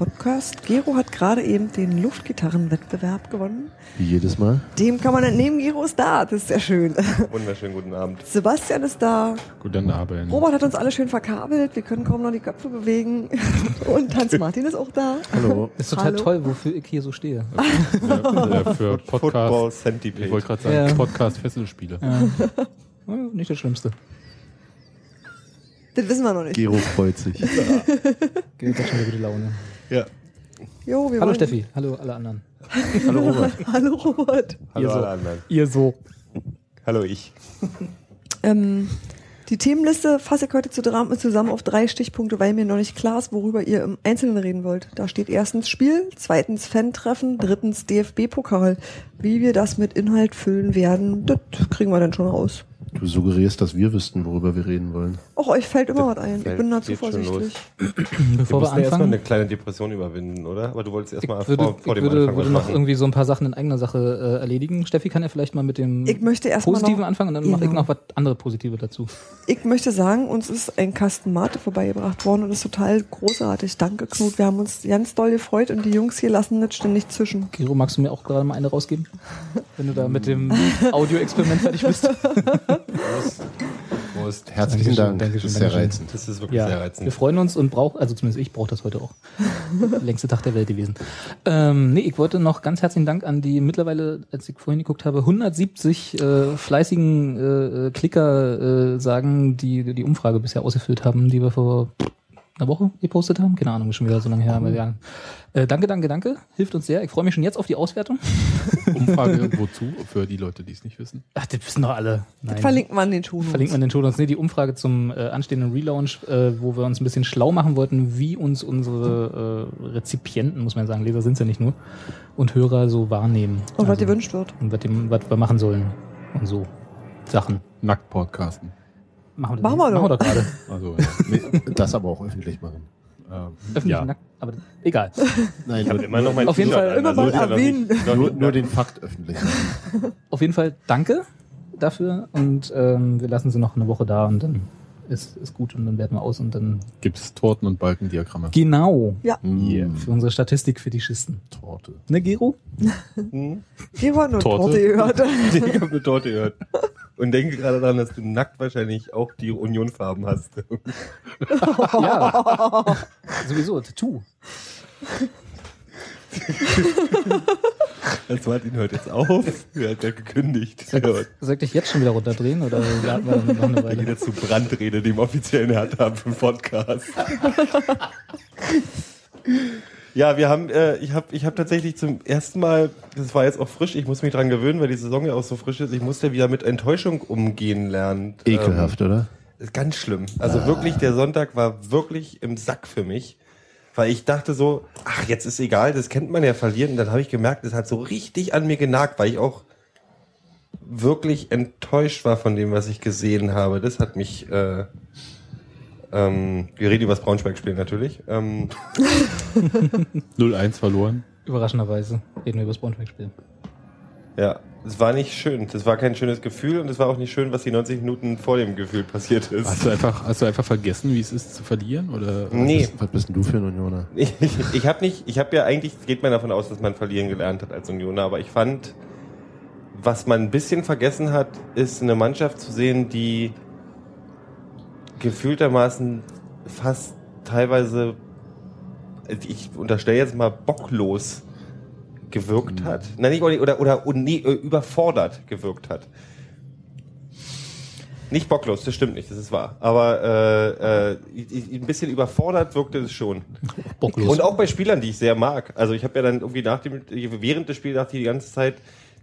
Podcast. Gero hat gerade eben den Luftgitarrenwettbewerb gewonnen. Wie jedes Mal. Dem kann man entnehmen, Gero ist da. Das ist sehr schön. Wunderschönen guten Abend. Sebastian ist da. Guten Abend. Robert hat uns alle schön verkabelt. Wir können kaum noch die Köpfe bewegen. Und Hans-Martin ist auch da. Hallo. Ist total Hallo. toll, wofür ich hier so stehe. Ja, für Podcast. Centipede. Ich wollte gerade sagen, Ja. Podcast Fesselspiele. Ja. Ja, Nicht das Schlimmste. Das wissen wir noch nicht. Gero freut sich. Geht doch schon wieder gute Laune. Ja. Jo, wir Hallo wollen- Steffi, hallo alle anderen. Hallo Robert. Hallo Robert. Hallo Ihr so. alle anderen. Ihr so. Hallo ich. Ähm, die Themenliste fasse ich heute zusammen auf drei Stichpunkte, weil mir noch nicht klar ist, worüber ihr im Einzelnen reden wollt. Da steht erstens Spiel, zweitens Fan-Treffen, drittens DFB-Pokal. Wie wir das mit Inhalt füllen werden, das kriegen wir dann schon raus. Du suggerierst, dass wir wüssten, worüber wir reden wollen. Och, euch fällt immer was ein. Ich bin da geht schon zuversichtlich. Wir Bevor wir müssen erstmal anfangen, eine kleine Depression überwinden, oder? Aber du wolltest ich erstmal vor, vor ich dem würde, Anfang würde was noch machen. irgendwie so ein paar Sachen in eigener Sache äh, erledigen. Steffi kann ja vielleicht mal mit dem Ich Positiven noch- anfangen und dann mache ich Genau. noch was andere Positive dazu. Ich möchte sagen, uns ist ein Kasten Mate vorbeigebracht worden und das ist total großartig. Danke, Knut. Wir haben uns ganz doll gefreut und die Jungs hier lassen nicht ständig zwischen. Gero, magst du mir auch gerade mal eine rausgeben? Wenn du da mit dem Audio-Experiment fertig bist. Prost. Herzlichen Dankeschön, Dank. Dankeschön, das ist sehr reizend. Das ist wirklich sehr Ja, wir reizend. freuen uns und brauchen, also zumindest ich brauche das heute auch. Längste Tag der Welt gewesen. Ähm, nee, ich wollte noch ganz herzlichen Dank an die mittlerweile, als ich vorhin geguckt habe, 170 äh, fleißigen äh, äh, Klicker äh, sagen, die die Umfrage bisher ausgefüllt haben, die wir vor einer Woche gepostet haben. Keine Ahnung, schon wieder so lange her. Aber ja. äh, danke, danke, danke. Hilft uns sehr. Ich freue mich schon jetzt auf die Auswertung. Umfrage wozu? Für die Leute, die es nicht wissen. Ach, das wissen doch alle. Nein. Verlinkt man den Schuh. Verlinkt man den Show Notes. Nee, die Umfrage zum äh, anstehenden Relaunch, äh, wo wir uns ein bisschen schlau machen wollten, wie uns unsere äh, Rezipienten, muss man sagen, Leser sind ja nicht nur, und Hörer so wahrnehmen. Und was Also, gewünscht wird. Und was, dem, was wir machen sollen. Und so. Sachen. Nackt podcasten. Machen wir, Machen wir machen wir doch gerade. Also, ja. Nee, das aber auch öffentlich machen. ähm, Öffentlich ja. nackt. Aber egal. Nein, Ich habe nur, immer noch mein Auf jeden Fall immer also mal erwähnen. nur, nur den Fakt öffentlich machen. Auf jeden Fall danke dafür und ähm, wir lassen sie noch eine Woche da und dann ist, ist gut und dann werten wir aus und dann Gibt es Torten- und Balkendiagramme? genau Ja, Mm, für unsere Statistik-Fetischisten. Torte. Ne, Gero? Hm? hier war nur Torte. Torte gehört. Ich habe eine Torte gehört. Und denke gerade daran, dass du nackt wahrscheinlich auch die Unionfarben hast. Ja. Sowieso, Tattoo. Das Martin hört jetzt auf. Er hat ja gekündigt. Soll soll ich dich jetzt schon wieder runterdrehen oder warten wir noch eine Weil Weile? jeder zu Brandrede, dem offiziellen Hertha für Podcast. ja, wir haben, äh, ich habe ich hab tatsächlich zum ersten Mal, das war jetzt auch frisch, ich muss mich dran gewöhnen, weil die Saison ja auch so frisch ist, ich musste wieder mit Enttäuschung umgehen lernen. Ekelhaft, oder? Ähm, ist ganz schlimm. Also wirklich, der Sonntag war wirklich im Sack für mich. Weil ich dachte so, ach, jetzt ist egal, das kennt man ja verlieren. Und dann habe ich gemerkt, das hat so richtig an mir genagt, weil ich auch wirklich enttäuscht war von dem, was ich gesehen habe. Das hat mich. Äh, ähm, wir reden über das Braunschweig-Spiel natürlich. Ähm, 0-1 verloren. Überraschenderweise reden wir über das Braunschweig-Spiel. ja, es war nicht schön. Das war kein schönes Gefühl und es war auch nicht schön, was die 90 Minuten vor dem Gefühl passiert ist. Hast du einfach, hast du einfach vergessen, wie es ist zu verlieren? Oder? Nee. Was bist denn du für ein Unioner? Ich, ich habe nicht, ich habe ja eigentlich, geht man davon aus, dass man verlieren gelernt hat als Unioner, aber ich fand, was man ein bisschen vergessen hat, ist eine Mannschaft zu sehen, die gefühltermaßen fast teilweise, ich unterstelle jetzt mal bocklos gewirkt hat. Nein, nicht, oder, oder, oder nee, äh, überfordert gewirkt hat. Nicht bocklos, das stimmt nicht, das ist wahr. Aber äh, äh, ein bisschen überfordert wirkte es schon. Bocklos. Und auch bei Spielern, die ich sehr mag. Also ich habe ja dann irgendwie nach dem, während des Spiels dachte ich die ganze Zeit,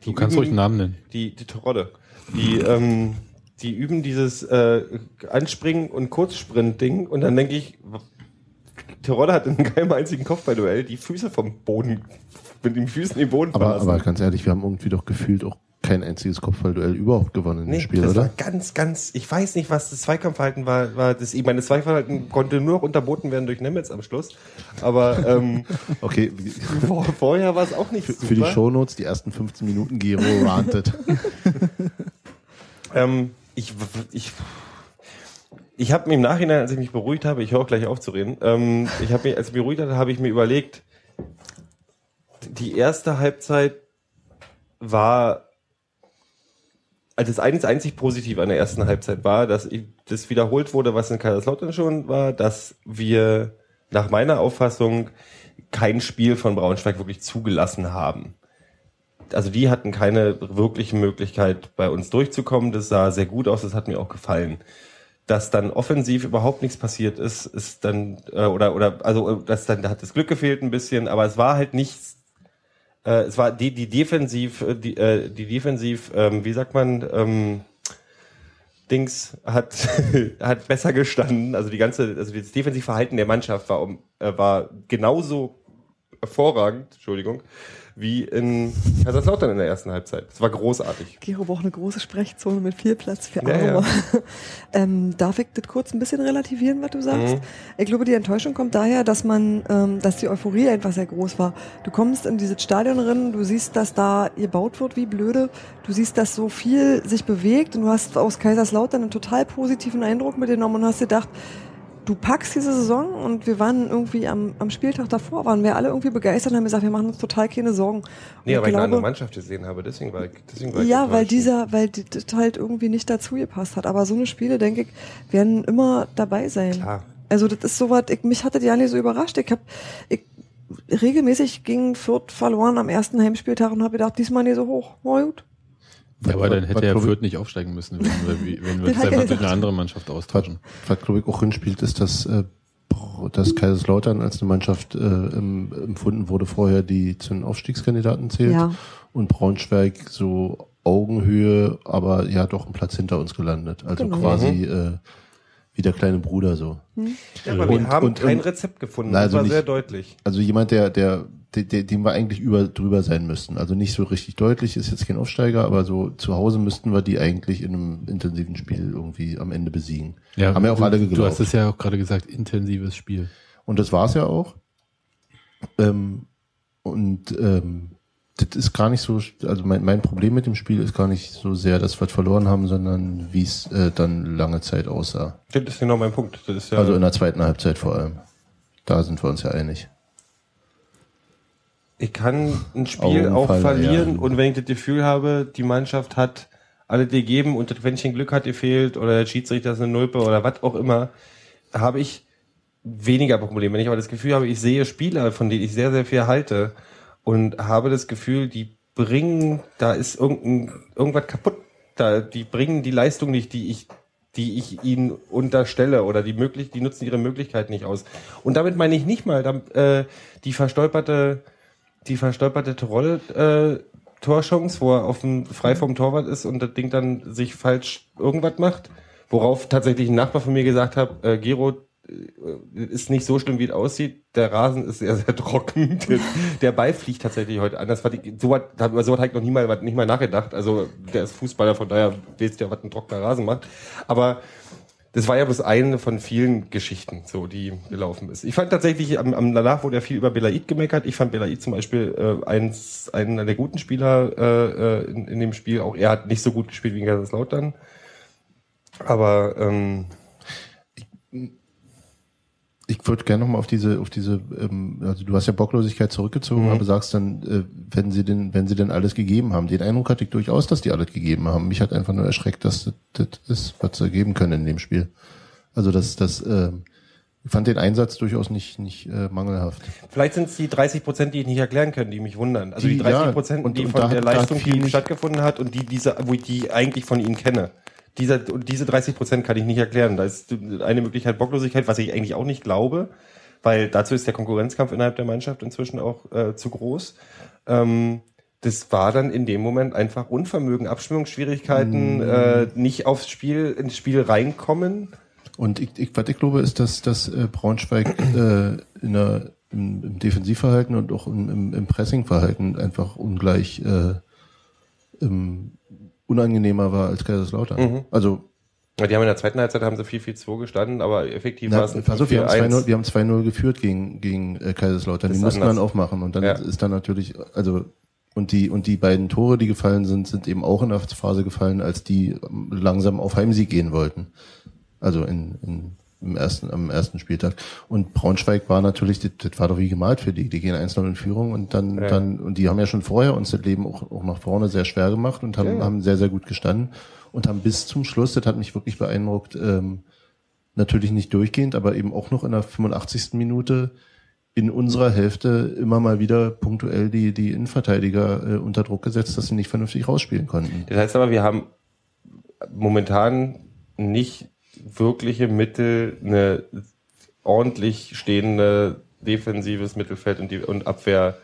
die Du kannst üben- ruhig einen Namen nennen. Die, die Terodde. Die, ähm, die üben dieses äh, Anspringen und Kurzsprint-Ding und dann denke ich, Terodde hat in keinem einzigen Kopfballduell die Füße vom Boden, mit den Füßen den Boden Aber, verlassen. aber ganz ehrlich, wir haben irgendwie doch gefühlt auch kein einziges Kopfballduell überhaupt gewonnen in Nee, dem Spiel, das oder? war ganz, ganz, ich weiß nicht, was das Zweikampfverhalten war. war das, ich meine, das Zweikampfverhalten konnte nur noch unterboten werden durch Nemetz am Schluss. Aber ähm, Okay, vor, vorher war es auch nicht für, super. für die Shownotes die ersten 15 Minuten Gero rantet. Ähm, ich, ich, ich habe mir im Nachhinein, als ich mich beruhigt habe, ich höre auch gleich auf zu reden, ähm, ich habe mich, als ich mich beruhigt hatte, habe ich mir überlegt, die erste Halbzeit war, also das einzig, einzig Positive an der ersten Halbzeit war, dass ich, das wiederholt wurde, was in Kaiserslautern schon war, dass wir nach meiner Auffassung kein Spiel von Braunschweig wirklich zugelassen haben also die hatten keine wirkliche Möglichkeit, bei uns durchzukommen. Das sah sehr gut aus, das hat mir auch gefallen. Dass dann offensiv überhaupt nichts passiert ist, ist dann, äh, oder, oder, also, äh, das dann, da hat das Glück gefehlt ein bisschen, aber es war halt nichts, äh, es war die, die defensiv, äh, die, äh, die defensiv, ähm, wie sagt man, ähm, Dings hat, hat besser gestanden. Also die ganze, also das Defensivverhalten der Mannschaft war, äh, war genauso hervorragend, Entschuldigung, wie in Kaiserslautern in der ersten Halbzeit. Es war großartig. Gero braucht eine große Sprechzone mit viel Platz für Ja, Arme. ja. ähm, darf ich das kurz ein bisschen relativieren, was du sagst? Mhm. Ich glaube, die Enttäuschung kommt daher, dass man, ähm, dass die Euphorie einfach sehr groß war. Du kommst in dieses Stadion rein, du siehst, dass da gebaut wird wie blöde, du siehst, dass so viel sich bewegt und du hast aus Kaiserslautern einen total positiven Eindruck mitgenommen und hast gedacht, du packst diese Saison und wir waren irgendwie am, am Spieltag davor, waren wir alle irgendwie begeistert und haben gesagt, wir machen uns total keine Sorgen. Nee, aber ich eine andere glaube- Mannschaft gesehen habe, deswegen war ich, deswegen war ich ja, weil dieser, weil die- das halt irgendwie nicht dazu gepasst hat. Aber so eine Spiele, denke ich, werden immer dabei sein. Klar. Also das ist sowas, ich, mich hatte die ja nicht so überrascht. Ich hab, ich, regelmäßig ging Fürth verloren am ersten Heimspieltag und habe gedacht, diesmal nicht so hoch. Na gut. Ja, aber dann hätte er Fürth nicht aufsteigen müssen, wenn wir, wenn wir es einfach durch gesagt. eine andere Mannschaft austauschen. Was, glaube ich, auch hinspielt, ist, dass, äh, dass Kaiserslautern als eine Mannschaft äh, em- empfunden wurde vorher, die zu den Aufstiegskandidaten zählt. Ja. Und Braunschweig so Augenhöhe, aber ja doch einen Platz hinter uns gelandet. Also Genau. quasi äh, wie der kleine Bruder so. Ja, aber wir Und- haben und- kein und- Rezept gefunden. Na, das also war nicht- sehr deutlich. Also jemand, der, der dem wir eigentlich über, drüber sein müssten. Also nicht so richtig deutlich, ist jetzt kein Aufsteiger, aber so zu Hause müssten wir die eigentlich in einem intensiven Spiel irgendwie am Ende besiegen. Haben ja auch du, alle Du geglaubt. hast es ja auch gerade gesagt, intensives Spiel. Und das war's ja auch. Ähm, und ähm, das ist gar nicht so, also mein, mein Problem mit dem Spiel ist gar nicht so sehr, dass wir es verloren haben, sondern wie es äh, dann lange Zeit aussah. Das ist genau mein Punkt. Das ist ja, Also in der zweiten Halbzeit vor allem. Da sind wir uns ja einig. Ich kann ein Spiel auch verlieren ja. und wenn ich das Gefühl habe, die Mannschaft hat alle gegeben und das Quäntchen Glück hat gefehlt oder der Schiedsrichter ist eine Nulpe oder was auch immer, habe ich weniger Probleme. Wenn ich aber das Gefühl habe, ich sehe Spieler, von denen ich sehr, sehr viel halte und habe das Gefühl, die bringen, da ist irgendein, irgendwas kaputt. Da, die bringen die Leistung nicht, die ich, die ich ihnen unterstelle oder die möglich, die nutzen ihre Möglichkeiten nicht aus. Und damit meine ich nicht mal äh, die verstolperte, die verstolperte Troll, äh, Torchance, wo er auf dem, frei vom Torwart ist und das Ding dann sich falsch irgendwas macht. Worauf tatsächlich ein Nachbar von mir gesagt hat, äh, Gero, äh, ist nicht so schlimm, wie es aussieht. Der Rasen ist sehr, sehr trocken. Der, der Ball fliegt tatsächlich heute an. Das war die, so hat, über so hat ich noch nie mal, nicht mal nachgedacht. Also, der ist Fußballer, von daher weiß der, was ein trockener Rasen macht. Aber, das war ja bloß eine von vielen Geschichten, so, die gelaufen ist. Ich fand tatsächlich, am, am danach wurde ja viel über Belaid gemeckert. Ich fand Belaid zum Beispiel äh, eins, einer der guten Spieler äh, äh, in, in dem Spiel. Auch er hat nicht so gut gespielt wie in Kaiserslautern. Aber ähm, Ich würde gerne nochmal auf diese, auf diese, ähm, also du hast ja Bocklosigkeit zurückgezogen, Mhm. aber sagst dann, äh, wenn sie denn, wenn sie denn alles gegeben haben. Den Eindruck hatte ich durchaus, dass die alles gegeben haben. Mich hat einfach nur erschreckt, dass das, das ist, was sie geben können in dem Spiel. Also das, das, ähm, ich fand den Einsatz durchaus nicht, nicht äh, mangelhaft. Vielleicht sind es die 30 Prozent, die ich nicht erklären können, die mich wundern. Also die, Die- 30 ja, Prozent, und- die und von der hat- Leistung, die stattgefunden hat und die diese, wo ich die eigentlich von ihnen kenne. Dieser, diese 30 Prozent kann ich nicht erklären. Da ist eine Möglichkeit Bocklosigkeit, was ich eigentlich auch nicht glaube, weil dazu ist der Konkurrenzkampf innerhalb der Mannschaft inzwischen auch äh, zu groß. Ähm, das war dann in dem Moment einfach Unvermögen, Abstimmungsschwierigkeiten, äh, nicht aufs Spiel, ins Spiel reinkommen. Und ich, ich, was ich glaube, ist, dass, dass äh, Braunschweig äh, in der, im, im Defensivverhalten und auch im, im, im Pressingverhalten einfach ungleich äh, im, unangenehmer war als Kaiserslautern. Mhm. Also Die haben in der zweiten Halbzeit haben sie 4-4-2 gestanden, aber effektiv war es ein auf, wir haben 2-0 4-4-1. wir haben 2-0 geführt gegen, gegen äh, Kaiserslautern. Das Die mussten anders. dann aufmachen. Und dann Ja. ist dann natürlich, also, und die, und die beiden Tore, die gefallen sind, sind eben auch in der Phase gefallen, als die ähm, langsam auf Heimsieg gehen wollten. Also in, in, im ersten, am ersten Spieltag. Und Braunschweig war natürlich, das, das war doch wie gemalt für die. Die gehen 1-0 in Führung und dann, Ja. dann, und die haben ja schon vorher uns das Leben auch, auch nach vorne sehr schwer gemacht und haben, Ja. haben sehr, sehr gut gestanden und haben bis zum Schluss, das hat mich wirklich beeindruckt, ähm, natürlich nicht durchgehend, aber eben auch noch in der 85. Minute in unserer Hälfte immer mal wieder punktuell die, die Innenverteidiger äh, unter Druck gesetzt, dass sie nicht vernünftig rausspielen konnten. Das heißt aber, wir haben momentan nicht wirkliche Mittel, eine ordentlich stehende defensives Mittelfeld und, die, und Abwehr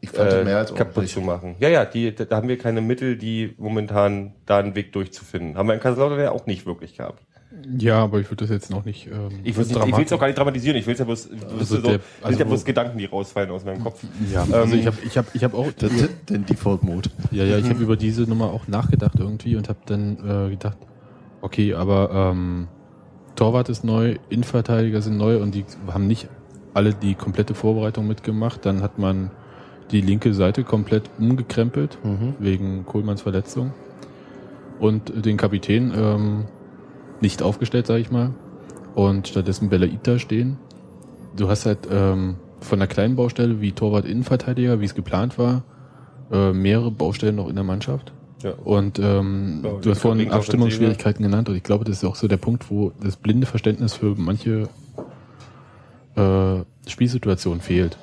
Ich fand äh, mehr als kaputt ordentlich. zu machen. Ja, ja, die, da haben wir keine Mittel, die momentan da einen Weg durchzufinden. Haben wir in Kaiserslautern ja auch nicht wirklich gehabt. Ja, aber ich würde das jetzt noch nicht. Ähm, Ich will es auch gar nicht dramatisieren. Ich will es ja bloß, Also so, der- also ja wo- bloß Gedanken, die rausfallen aus meinem Kopf. Ja, also Ähm, ich habe ich hab, ich hab auch. Das ist den Default-Mode. Ja, ja, ich habe über diese Nummer auch nachgedacht irgendwie und habe dann äh, gedacht, okay, aber ähm, Torwart ist neu, Innenverteidiger sind neu und die haben nicht alle die komplette Vorbereitung mitgemacht. Dann hat man die linke Seite komplett umgekrempelt Mhm. wegen Kohlmanns Verletzung und den Kapitän ähm, nicht aufgestellt, sage ich mal, und stattdessen Belaita stehen. Du hast halt ähm, von der kleinen Baustelle wie Torwart Innenverteidiger, wie es geplant war, äh, mehrere Baustellen noch in der Mannschaft. Ja. Und ähm, Ja, du hast vorhin Abstimmungsschwierigkeiten genannt und ich glaube, das ist auch so der Punkt, wo das blinde Verständnis für manche äh, Spielsituationen fehlt.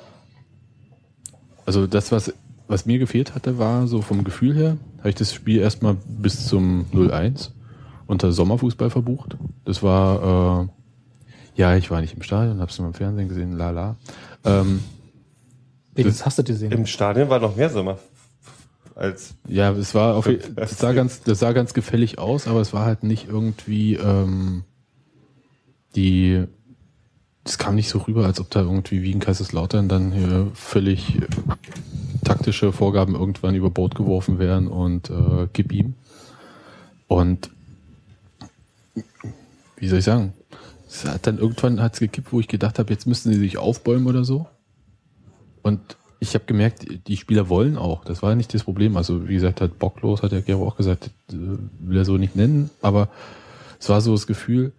Also das, was, was mir gefehlt hatte, war so vom Gefühl her, habe ich das Spiel erstmal bis zum 0-1 unter Sommerfußball verbucht. Das war, äh, ja, ich war nicht im Stadion, habe es nur im Fernsehen gesehen, la la. Ähm, Wenigstens hast du gesehen. Im Stadion war noch mehr Sommer als Ja, es war auf, das sah ganz, das sah ganz gefällig aus, aber es war halt nicht irgendwie ähm, die, das kam nicht so rüber, als ob da irgendwie wie in Kaiserslautern dann hier völlig äh, taktische Vorgaben irgendwann über Bord geworfen werden und äh, gib ihm. Und wie soll ich sagen? Es hat dann irgendwann hat's gekippt, wo ich gedacht habe, jetzt müssten sie sich aufbäumen oder so. Und ich habe gemerkt, die Spieler wollen auch. Das war nicht das Problem. Also wie gesagt, hat bocklos, hat der Gero auch gesagt, äh, will er so nicht nennen. Aber es war so das Gefühl,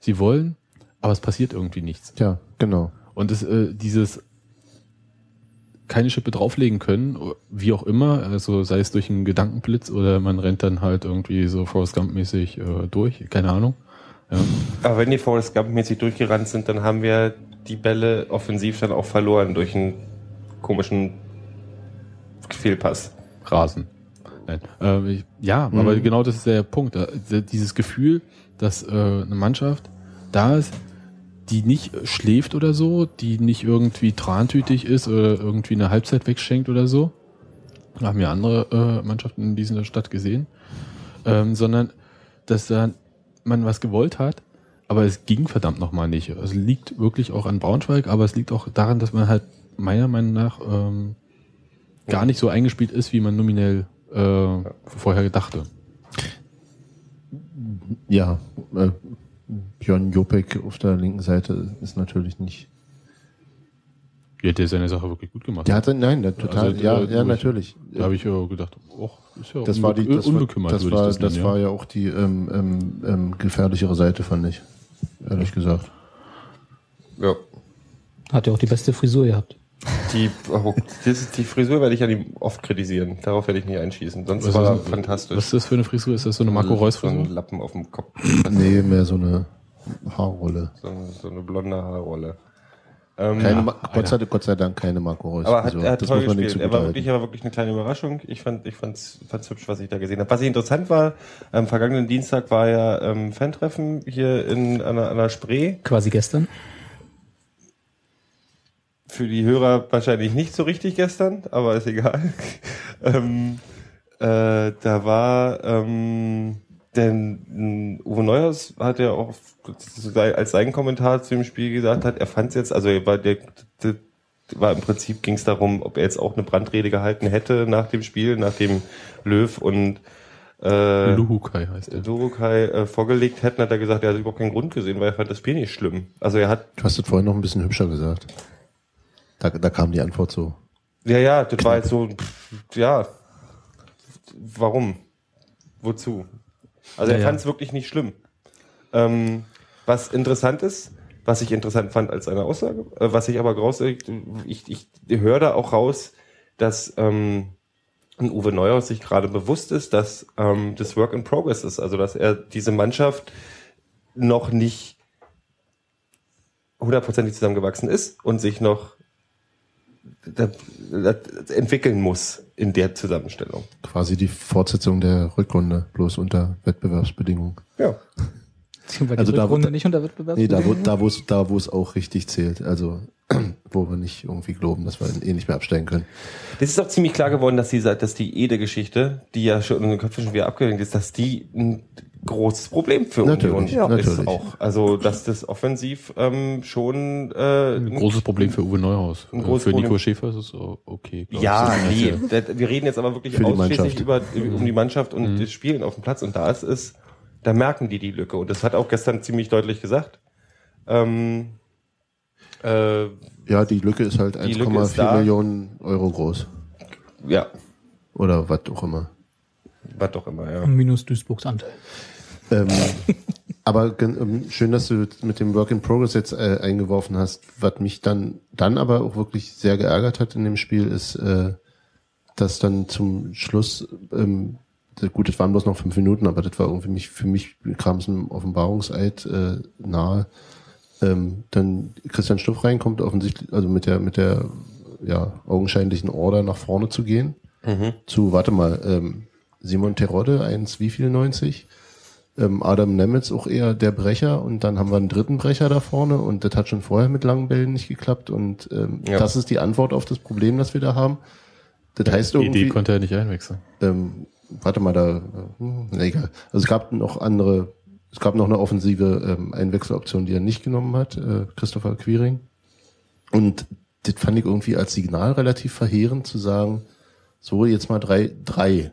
sie wollen, aber es passiert irgendwie nichts. Ja, genau. Und es, äh, dieses keine Schippe drauflegen können, wie auch immer, also sei es durch einen Gedankenblitz oder man rennt dann halt irgendwie so Forrest Gump-mäßig äh, durch, keine Ahnung. Ja. Aber wenn die Forrest Gump-mäßig durchgerannt sind, dann haben wir die Bälle offensiv dann auch verloren durch einen komischen Fehlpass. Rasen. Nein. Äh, ich- ja, aber genau das ist der Punkt. Äh, Dieses Gefühl, dass äh, eine Mannschaft da ist, die nicht schläft oder so, die nicht irgendwie trantütig ist oder irgendwie eine Halbzeit wegschenkt oder so. Haben ja andere äh, Mannschaften in dieser Stadt gesehen. Ähm, sondern, dass da man was gewollt hat, aber es ging verdammt nochmal nicht. Es liegt wirklich auch an Braunschweig, aber es liegt auch daran, dass man halt meiner Meinung nach ähm, gar nicht so eingespielt ist, wie man nominell äh, vorher dachte. Ja, äh, Björn Jopek auf der linken Seite ist natürlich nicht. Ja, der hat seine Sache wirklich gut gemacht. Der hatte, nein, der total, Also, ja, äh, ja, natürlich. Da habe ich ja gedacht, och, ist ja Das war die, das war, unbekümmert, das würde war, ich das, nennen, war ja auch die ähm, ähm, ähm, gefährlichere Seite, fand ich. Ehrlich gesagt. Ja. Hat ja auch die beste Frisur gehabt. Die, oh, das, die Frisur werde ich ja oft kritisieren. Darauf werde ich nicht einschießen. Sonst Was war ist- fantastisch. Was ist das für eine Frisur? Ist das so eine Marco Reus so ein Frisur? Lappen auf dem Kopf. Nee, mehr so eine Haarrolle. So, eine- so eine blonde Haarrolle. Ähm, Keine, Ma- Gott, sei, Gott sei Dank keine Marco Reus. Aber hat, Frisur. er hat das toll gespielt. Er war wirklich, er war wirklich eine kleine Überraschung. Ich fand, ich fand's, fand's hübsch, was ich da gesehen habe. Was ich interessant war, am vergangenen Dienstag war ja ähm, Fantreffen hier in an der, an der Spree. Quasi gestern. Für die Hörer wahrscheinlich nicht so richtig gestern, aber ist egal. ähm, äh, da war, ähm, denn äh, Uwe Neuhaus hat ja auch als seinen Kommentar zu dem Spiel gesagt hat, er fand es jetzt, also er war der, der war im Prinzip ging es darum, ob er jetzt auch eine Brandrede gehalten hätte nach dem Spiel, nachdem Löw und äh, Luhukai heißt er. Luhukai äh, vorgelegt hätten, hat er gesagt, er hat überhaupt keinen Grund gesehen, weil er fand das Spiel nicht schlimm. Also er hat, Du hast es vorhin noch ein bisschen hübscher gesagt. Da, da kam die Antwort so. ja, ja, das war jetzt so, pff, ja, warum? Wozu? Also er Ja, ja. fand es wirklich nicht schlimm. Ähm, was interessant ist, was ich interessant fand als eine Aussage, äh, was ich aber raus, ich, ich höre da auch raus, dass ähm, ein Uwe Neuhaus sich gerade bewusst ist, dass ähm, das Work in Progress ist, also dass er diese Mannschaft noch nicht hundertprozentig zusammengewachsen ist und sich noch da, da, entwickeln muss in der Zusammenstellung. Quasi die Fortsetzung der Rückrunde, bloß unter Wettbewerbsbedingungen. Ja. Die Also da- Rückrunde da- nicht unter Wettbewerb. Nee, da wo, da, wo es, da, wo es auch richtig zählt. Also, wo wir nicht irgendwie glauben, dass wir eh nicht mehr absteigen können. Das ist auch ziemlich klar geworden, dass diese, dass die Ede-Geschichte, die ja schon in den Köpfen schon wieder abgelenkt ist, dass die ein großes Problem für Natürlich, Union ja. ist natürlich. auch. Also, dass das offensiv ähm, schon äh, Ein großes Problem für Uwe Neuhaus. Ein Äh, großes für Nico Problem. Schäfer ist es o- okay. Ja, nee. Das- Wir reden jetzt aber wirklich Für ausschließlich über um die Mannschaft und das Spielen auf dem Platz. Und da ist es, da merken die die Lücke. Und das hat auch gestern ziemlich deutlich gesagt. Ähm, äh, Ja, die Lücke ist halt Die Lücke ist da. 1,4 Millionen Euro groß. ja, Oder was auch immer. Was doch immer, ja. Minus Duisburgs Anteil. Ähm, aber ähm, schön, dass du mit dem Work in Progress jetzt äh, eingeworfen hast. Was mich dann, dann aber auch wirklich sehr geärgert hat in dem Spiel, ist, äh, dass dann zum Schluss, ähm, gut, das waren bloß noch fünf Minuten, aber das war irgendwie mich, für mich kam es einem Offenbarungseid äh, nahe. Ähm, dann Christian Stuff reinkommt, offensichtlich, also mit der, mit der ja, augenscheinlichen Order nach vorne zu gehen. Zu, warte mal, ähm, Simon Terodde, 1 wie viel 90? ähm, Adam Nemitz auch eher der Brecher und dann haben wir einen dritten Brecher da vorne und das hat schon vorher mit langen Bällen nicht geklappt und ähm, Ja. das ist die Antwort auf das Problem, das wir da haben. Das heißt Die irgendwie, Idee konnte er nicht einwechseln. ähm, warte mal, da, hm, na egal. Also es gab noch andere, es gab noch eine offensive ähm, Einwechseloption, die er nicht genommen hat, äh, Christopher Quiring. Und das fand ich irgendwie als Signal relativ verheerend zu sagen, so jetzt mal drei, drei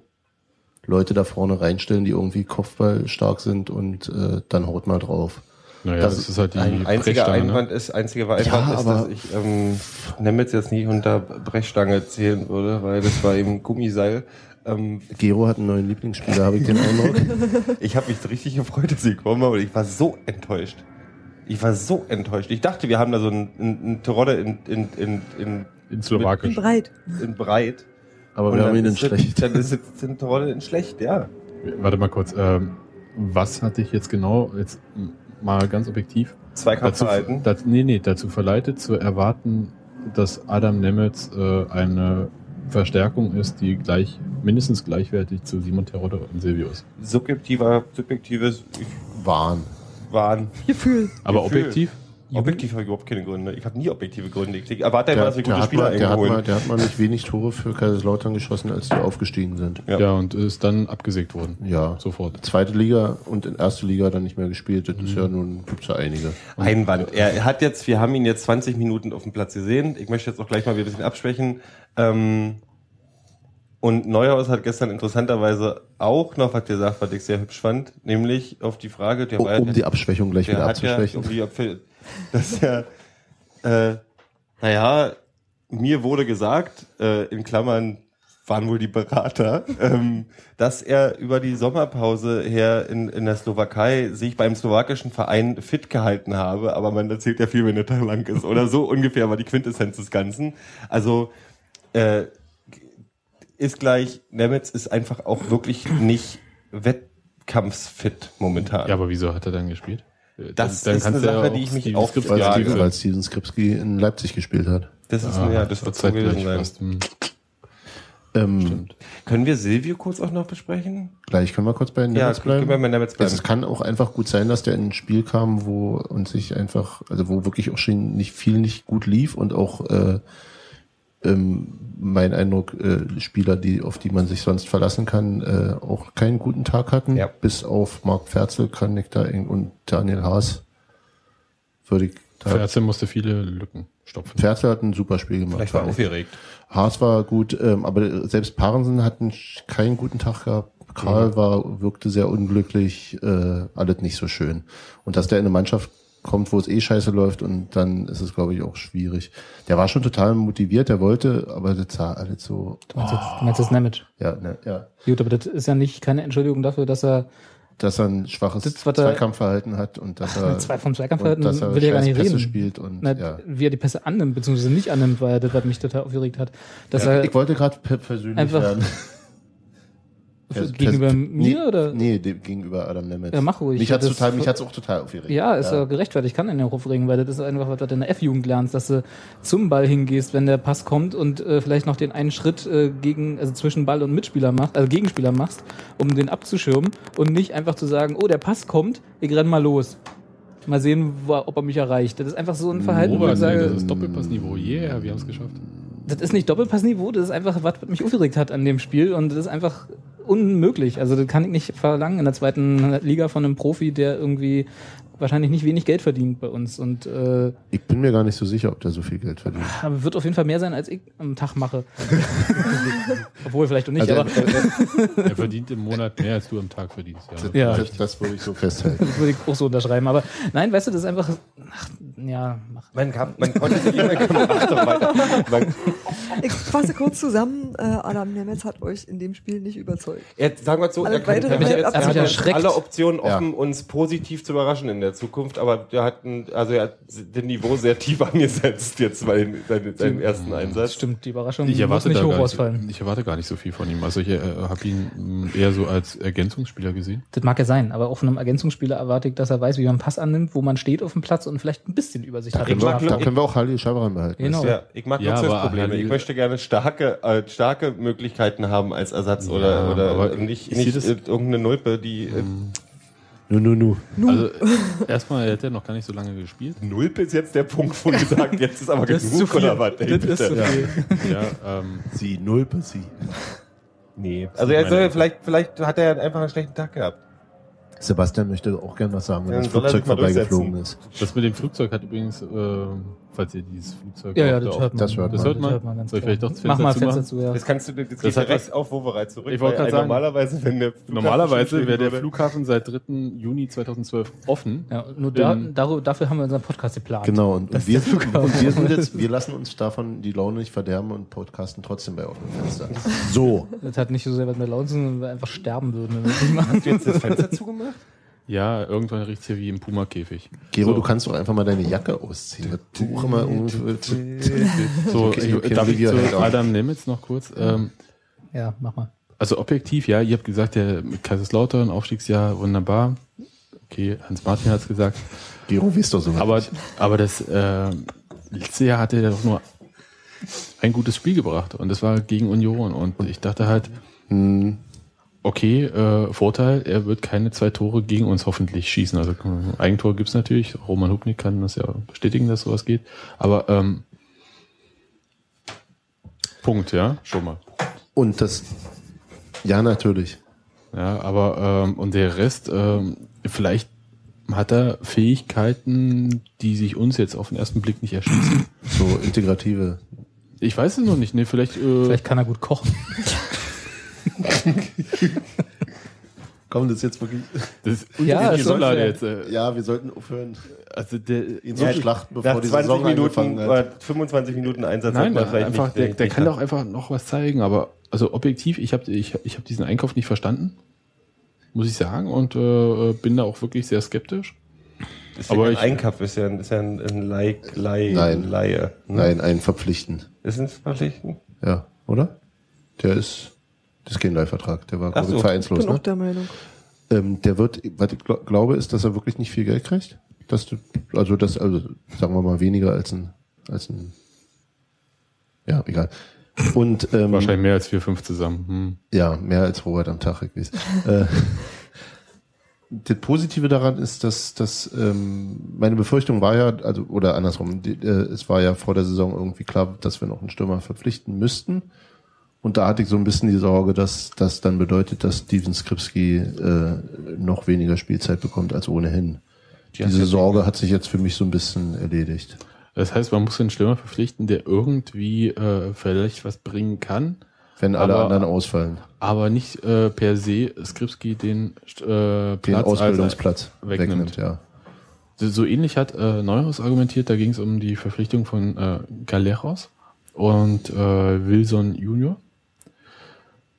Leute da vorne reinstellen, die irgendwie Kopfball stark sind und äh, dann haut mal drauf. Naja, Das das, ist halt die Ein einziger Brechstange, Einwand ne? ist, einziger Einwand Ja, ist, dass ich ähm, Nemitz jetzt nicht unter Brechstange zählen würde, weil das war eben Gummiseil. Ähm, Gero hat einen neuen Lieblingsspieler, habe ich den Eindruck. ich habe mich richtig gefreut, dass sie gekommen haben, aber ich war so enttäuscht. Ich war so enttäuscht. Ich dachte, wir haben da so einen, einen, einen Terodde in, in, in, in, In Slowakisch. Breit. in breit. Aber wir haben ihn in schlecht. Dann ist ein Terodde in schlecht, ja. Warte mal kurz. Ähm, was hat dich jetzt genau, jetzt mal ganz objektiv, dazu, Zweikampfverhalten. dazu, nee, nee, dazu verleitet zu erwarten, dass Adam Nemetz äh, eine Verstärkung ist, die gleich mindestens gleichwertig zu Simon Terodde und Silvio ist. Subjektiver, subjektives ich, Waren. Wahn. Gefühl. Aber Gefühl. objektiv? Objektiv habe ich überhaupt keine Gründe. Ich habe nie objektive Gründe. Ich erwarte einfach, dass wir der, gute hat Spieler mal, der, hat mal, eingeholt. der hat mal nicht wenig Tore für Kaiserslautern geschossen, als die aufgestiegen sind. Ja. Ja. und ist dann abgesägt worden. Ja. Sofort. Zweite Liga und in erste Liga dann nicht mehr gespielt. Das ist ja nun, gibt's ja einige. Einwand. Er hat jetzt, wir haben ihn jetzt 20 Minuten auf dem Platz gesehen. Ich möchte jetzt auch gleich mal wieder ein bisschen abschwächen. Ähm, und Neuhaus hat gestern interessanterweise auch noch was gesagt, was ich sehr hübsch fand, nämlich auf die Frage, der Oh, war um die Abschwächung gleich der wieder hat ja, abzuschwächen. um die Abf- dass er, äh, naja, mir wurde gesagt, äh, in Klammern waren wohl die Berater, ähm, dass er über die Sommerpause her in, in der Slowakei sich beim slowakischen Verein fit gehalten habe, aber man erzählt ja viel, wenn der Tag lang ist. Oder so ungefähr war die Quintessenz des Ganzen. Also äh, ist gleich, Nemetz ist einfach auch wirklich nicht wettkampfsfit momentan. Ja, aber wieso hat er dann gespielt? Äh, Das dann, ist eine Sache, die ich mich auch Skripski weil, frage. Steven, fragen. weil Steven Skripski in Leipzig gespielt hat. Das ist, Ah, ja, das wird so gewesen sein. fast. Hm, Ähm, Stimmt. Können wir Silvio kurz auch noch besprechen? Gleich können wir kurz bei den Ja, Nemitz können wir bleiben. bei Nemitz bleiben. Es kann auch einfach gut sein, dass der in ein Spiel kam, wo und sich einfach, also wo wirklich auch schon nicht viel nicht gut lief und auch äh, ähm, mein Eindruck, äh, Spieler, die, auf die man sich sonst verlassen kann, äh, auch keinen guten Tag hatten. Ja. Bis auf Marc Ferzel kann ich da und Daniel Haas würde ich da. Ferzel musste viele Lücken stopfen. Ferzel hat ein super Spiel gemacht. Vielleicht war ich. aufgeregt. Haas war gut, ähm, aber selbst Parensen hat einen, keinen guten Tag gehabt. Karl war, wirkte sehr unglücklich, äh, alles nicht so schön. Und dass der in eine Mannschaft kommt, wo es eh scheiße läuft und dann ist es, glaube ich, auch schwierig. Der war schon total motiviert, der wollte, aber das sah alles so, Du meinst, jetzt, du meinst jetzt Nemec. ja, ne, ja, Gut, aber das ist ja nicht keine Entschuldigung dafür, dass er dass er ein schwaches Das, er- Zweikampfverhalten hat und dass er, zwei vom Zweikampfverhalten dass er will ja gar nicht Pässe reden. spielt und, Na, ja. Wie er die Pässe annimmt, beziehungsweise nicht annimmt, ja das, was mich total aufgeregt hat. Dass ja. er Ich wollte gerade per persönlich einfach- werden. Für- gegenüber mir, nee, oder? Nee, dem, gegenüber Adam Nemetz. Ja, mach ruhig. Mich hat's Das- total, mich hat's auch total aufgeregt. Ja, ist ja, gerechtfertigt, kann in der aufregen, weil das ist einfach, was du in der F-Jugend lernst, dass du zum Ball hingehst, wenn der Pass kommt und äh, vielleicht noch den einen Schritt äh, gegen, also zwischen Ball und Mitspieler machst, also Gegenspieler machst, um den abzuschirmen und nicht einfach zu sagen, oh, der Pass kommt, ich renn mal los. Mal sehen, wo, ob er mich erreicht. Das ist einfach so ein Verhalten, wo Robert, ich nee, sage, das ist Doppelpassniveau. Yeah, wir haben es geschafft. das ist nicht Doppelpassniveau, das ist einfach, was was mich aufgeregt hat an dem Spiel und das ist einfach unmöglich. Also das kann ich nicht verlangen in der zweiten Liga von einem Profi, der irgendwie wahrscheinlich nicht wenig Geld verdient bei uns und äh, Ich bin mir gar nicht so sicher, ob der so viel Geld verdient. aber wird auf jeden Fall mehr sein, als ich am Tag mache. Obwohl vielleicht auch nicht, Also, aber äh, Er verdient im Monat mehr, als du am Tag verdienst. Ja. Ja. das, das würde ich so festhalten. das würde ich auch so unterschreiben. Aber nein, weißt du, das ist einfach, ach, ja, mach. Man, kann, man konnte sich immer. Man, Ich fasse kurz zusammen, äh, Adam Nemetz hat euch in dem Spiel nicht überzeugt. er, sagen wir es so, Alle er, kann, er, hat Welt jetzt, er absichern. hat alle Optionen Ja. offen, uns positiv zu überraschen in der Zukunft, aber der hat ein, also er hat den Niveau sehr tief angesetzt jetzt bei den- seinen, seinem ersten Einsatz. Stimmt, die Überraschung Ich muss erwarte, nicht da hoch ausfallen. ich erwarte gar nicht so viel von ihm. Also ich äh, habe ihn mh, eher so als Ergänzungsspieler gesehen. Das mag ja sein, aber auch von einem Ergänzungsspieler erwarte ich, dass er weiß, wie man einen Pass annimmt, wo man steht auf dem Platz und vielleicht ein bisschen Übersicht hat. Können wir, da können wir auch Halil Schabaran behalten. Genau. Ja, ich mag Ja, aber Ich möchte gerne starke, äh, starke Möglichkeiten haben als Ersatz Ja, oder, oder nicht, ich nicht das- irgendeine Nulpe, die äh, Nu, nu, nu. Also erstmal, er hat ja noch gar nicht so lange gespielt. Nulpe ist jetzt der Punkt, wo du sagst, jetzt ist aber Das genug oder was? Ey, Das ist bitte. zu viel. Ja, ähm, Sie, Nulpe, sie. Nee. Also er soll, vielleicht, vielleicht hat er einfach einen schlechten Tag gehabt. Sebastian möchte auch gerne was sagen, wenn Ja, das er Flugzeug vorbeigeflogen ist. das mit dem Flugzeug hat übrigens, äh, falls ihr dieses Flugzeug Ja, ja, das hört man. Das hört Das man. hört man. ganz Soll ich vielleicht doch das Mach mal Fenster Fenster zu, ja. Das kannst du, das, Das geht hat direkt auf Wovereit zurück. Ich wollte sagen- normalerweise, wenn der Flughafen Normalerweise wäre der Flughafen seit 3. Juni 2012 offen. Ja, nur da, Ähm, daru- dafür haben wir unseren Podcast geplant. Genau, und, Das und, wir, und wir sind jetzt, wir lassen uns davon die Laune nicht verderben und podcasten trotzdem bei offenem Fenster. So. Das hat nicht so sehr was mit Laune, sondern wir einfach sterben würden, wenn wir das nicht machen. Hast du jetzt das Fenster zugemacht? Ja, irgendwann riecht es hier wie im Puma-Käfig. Gero, So. du kannst doch einfach mal deine Jacke ausziehen. Tuch immer irgendwie. So, Okay, ich, okay, darf ich zu. Adam Nemitz noch kurz? Ähm, Ja, mach mal. also objektiv, ja, ihr habt gesagt, der mit Kaiserslautern, Aufstiegsjahr, wunderbar. Okay, Hans-Martin hat es gesagt. Gero, wisst doch so was. Aber, aber das äh, letzte Jahr hatte er doch nur ein gutes Spiel gebracht und das war gegen Union. Und ich dachte halt, Hm, okay, äh, Vorteil, er wird keine zwei Tore gegen uns hoffentlich schießen. Also Eigentor gibt's natürlich. Roman Hubnik kann das ja bestätigen, dass sowas geht. Aber ähm, Punkt, ja, schon mal. Und das, ja, natürlich. Ja, aber ähm, und der Rest, ähm, vielleicht hat er Fähigkeiten, die sich uns jetzt auf den ersten Blick nicht erschließen. So integrative. Ich weiß es noch nicht. Ne, vielleicht, äh, Vielleicht kann er gut kochen. Kommt das jetzt wirklich? das ist Ja, unsere ist Schublade jetzt. Äh, Ja, wir sollten aufhören, also der, ihn zu schlachten, bevor Nach die 20 Saison Minuten oder 25 Minuten Einsatz Nein, hat man einfach, nicht, der, nicht der kann doch einfach noch was zeigen, aber also objektiv, ich habe ich, ich hab diesen Einkauf nicht verstanden, muss ich sagen, und äh, bin da auch wirklich sehr skeptisch. Ist ja aber kein ich- Einkauf ist ja ein, ist ja ein, ein Leih, Leih, Nein. Laie. Hm? Nein, einen verpflichtend. Ist es verpflichtend? Ja, oder? Der ist, das ist kein Leihvertrag. Der war, Ach ich, so. vereinslos. bin auch Ne? der Meinung. Ähm, der wird, was ich gl- glaube, ist, dass er wirklich nicht viel Geld kriegt. Dass du, also das, also sagen wir mal weniger als ein, als ein, ja, egal. Und ähm, Wahrscheinlich mehr als vier, fünf zusammen. Hm. Ja, mehr als Robert am Tag, ich weiß. äh, das Positive daran ist, dass, dass ähm, meine Befürchtung war ja, also oder andersrum, die, äh, es war ja vor der Saison irgendwie klar, dass wir noch einen Stürmer verpflichten müssten. Und da hatte ich so ein bisschen die Sorge, dass das dann bedeutet, dass Steven Skripski äh, noch weniger Spielzeit bekommt als ohnehin. Diese Sorge hat sich jetzt für mich so ein bisschen erledigt. Das heißt, man muss einen Stürmer verpflichten, der irgendwie äh, vielleicht was bringen kann, Wenn alle Aber- anderen ausfallen. aber nicht äh, per se Skripski den äh, Den Platz Ausbildungsplatz wegnimmt. wegnimmt. ja. So, so ähnlich hat äh, Neuhaus argumentiert, da ging es um die Verpflichtung von äh, Galeros und äh, Wilson Junior.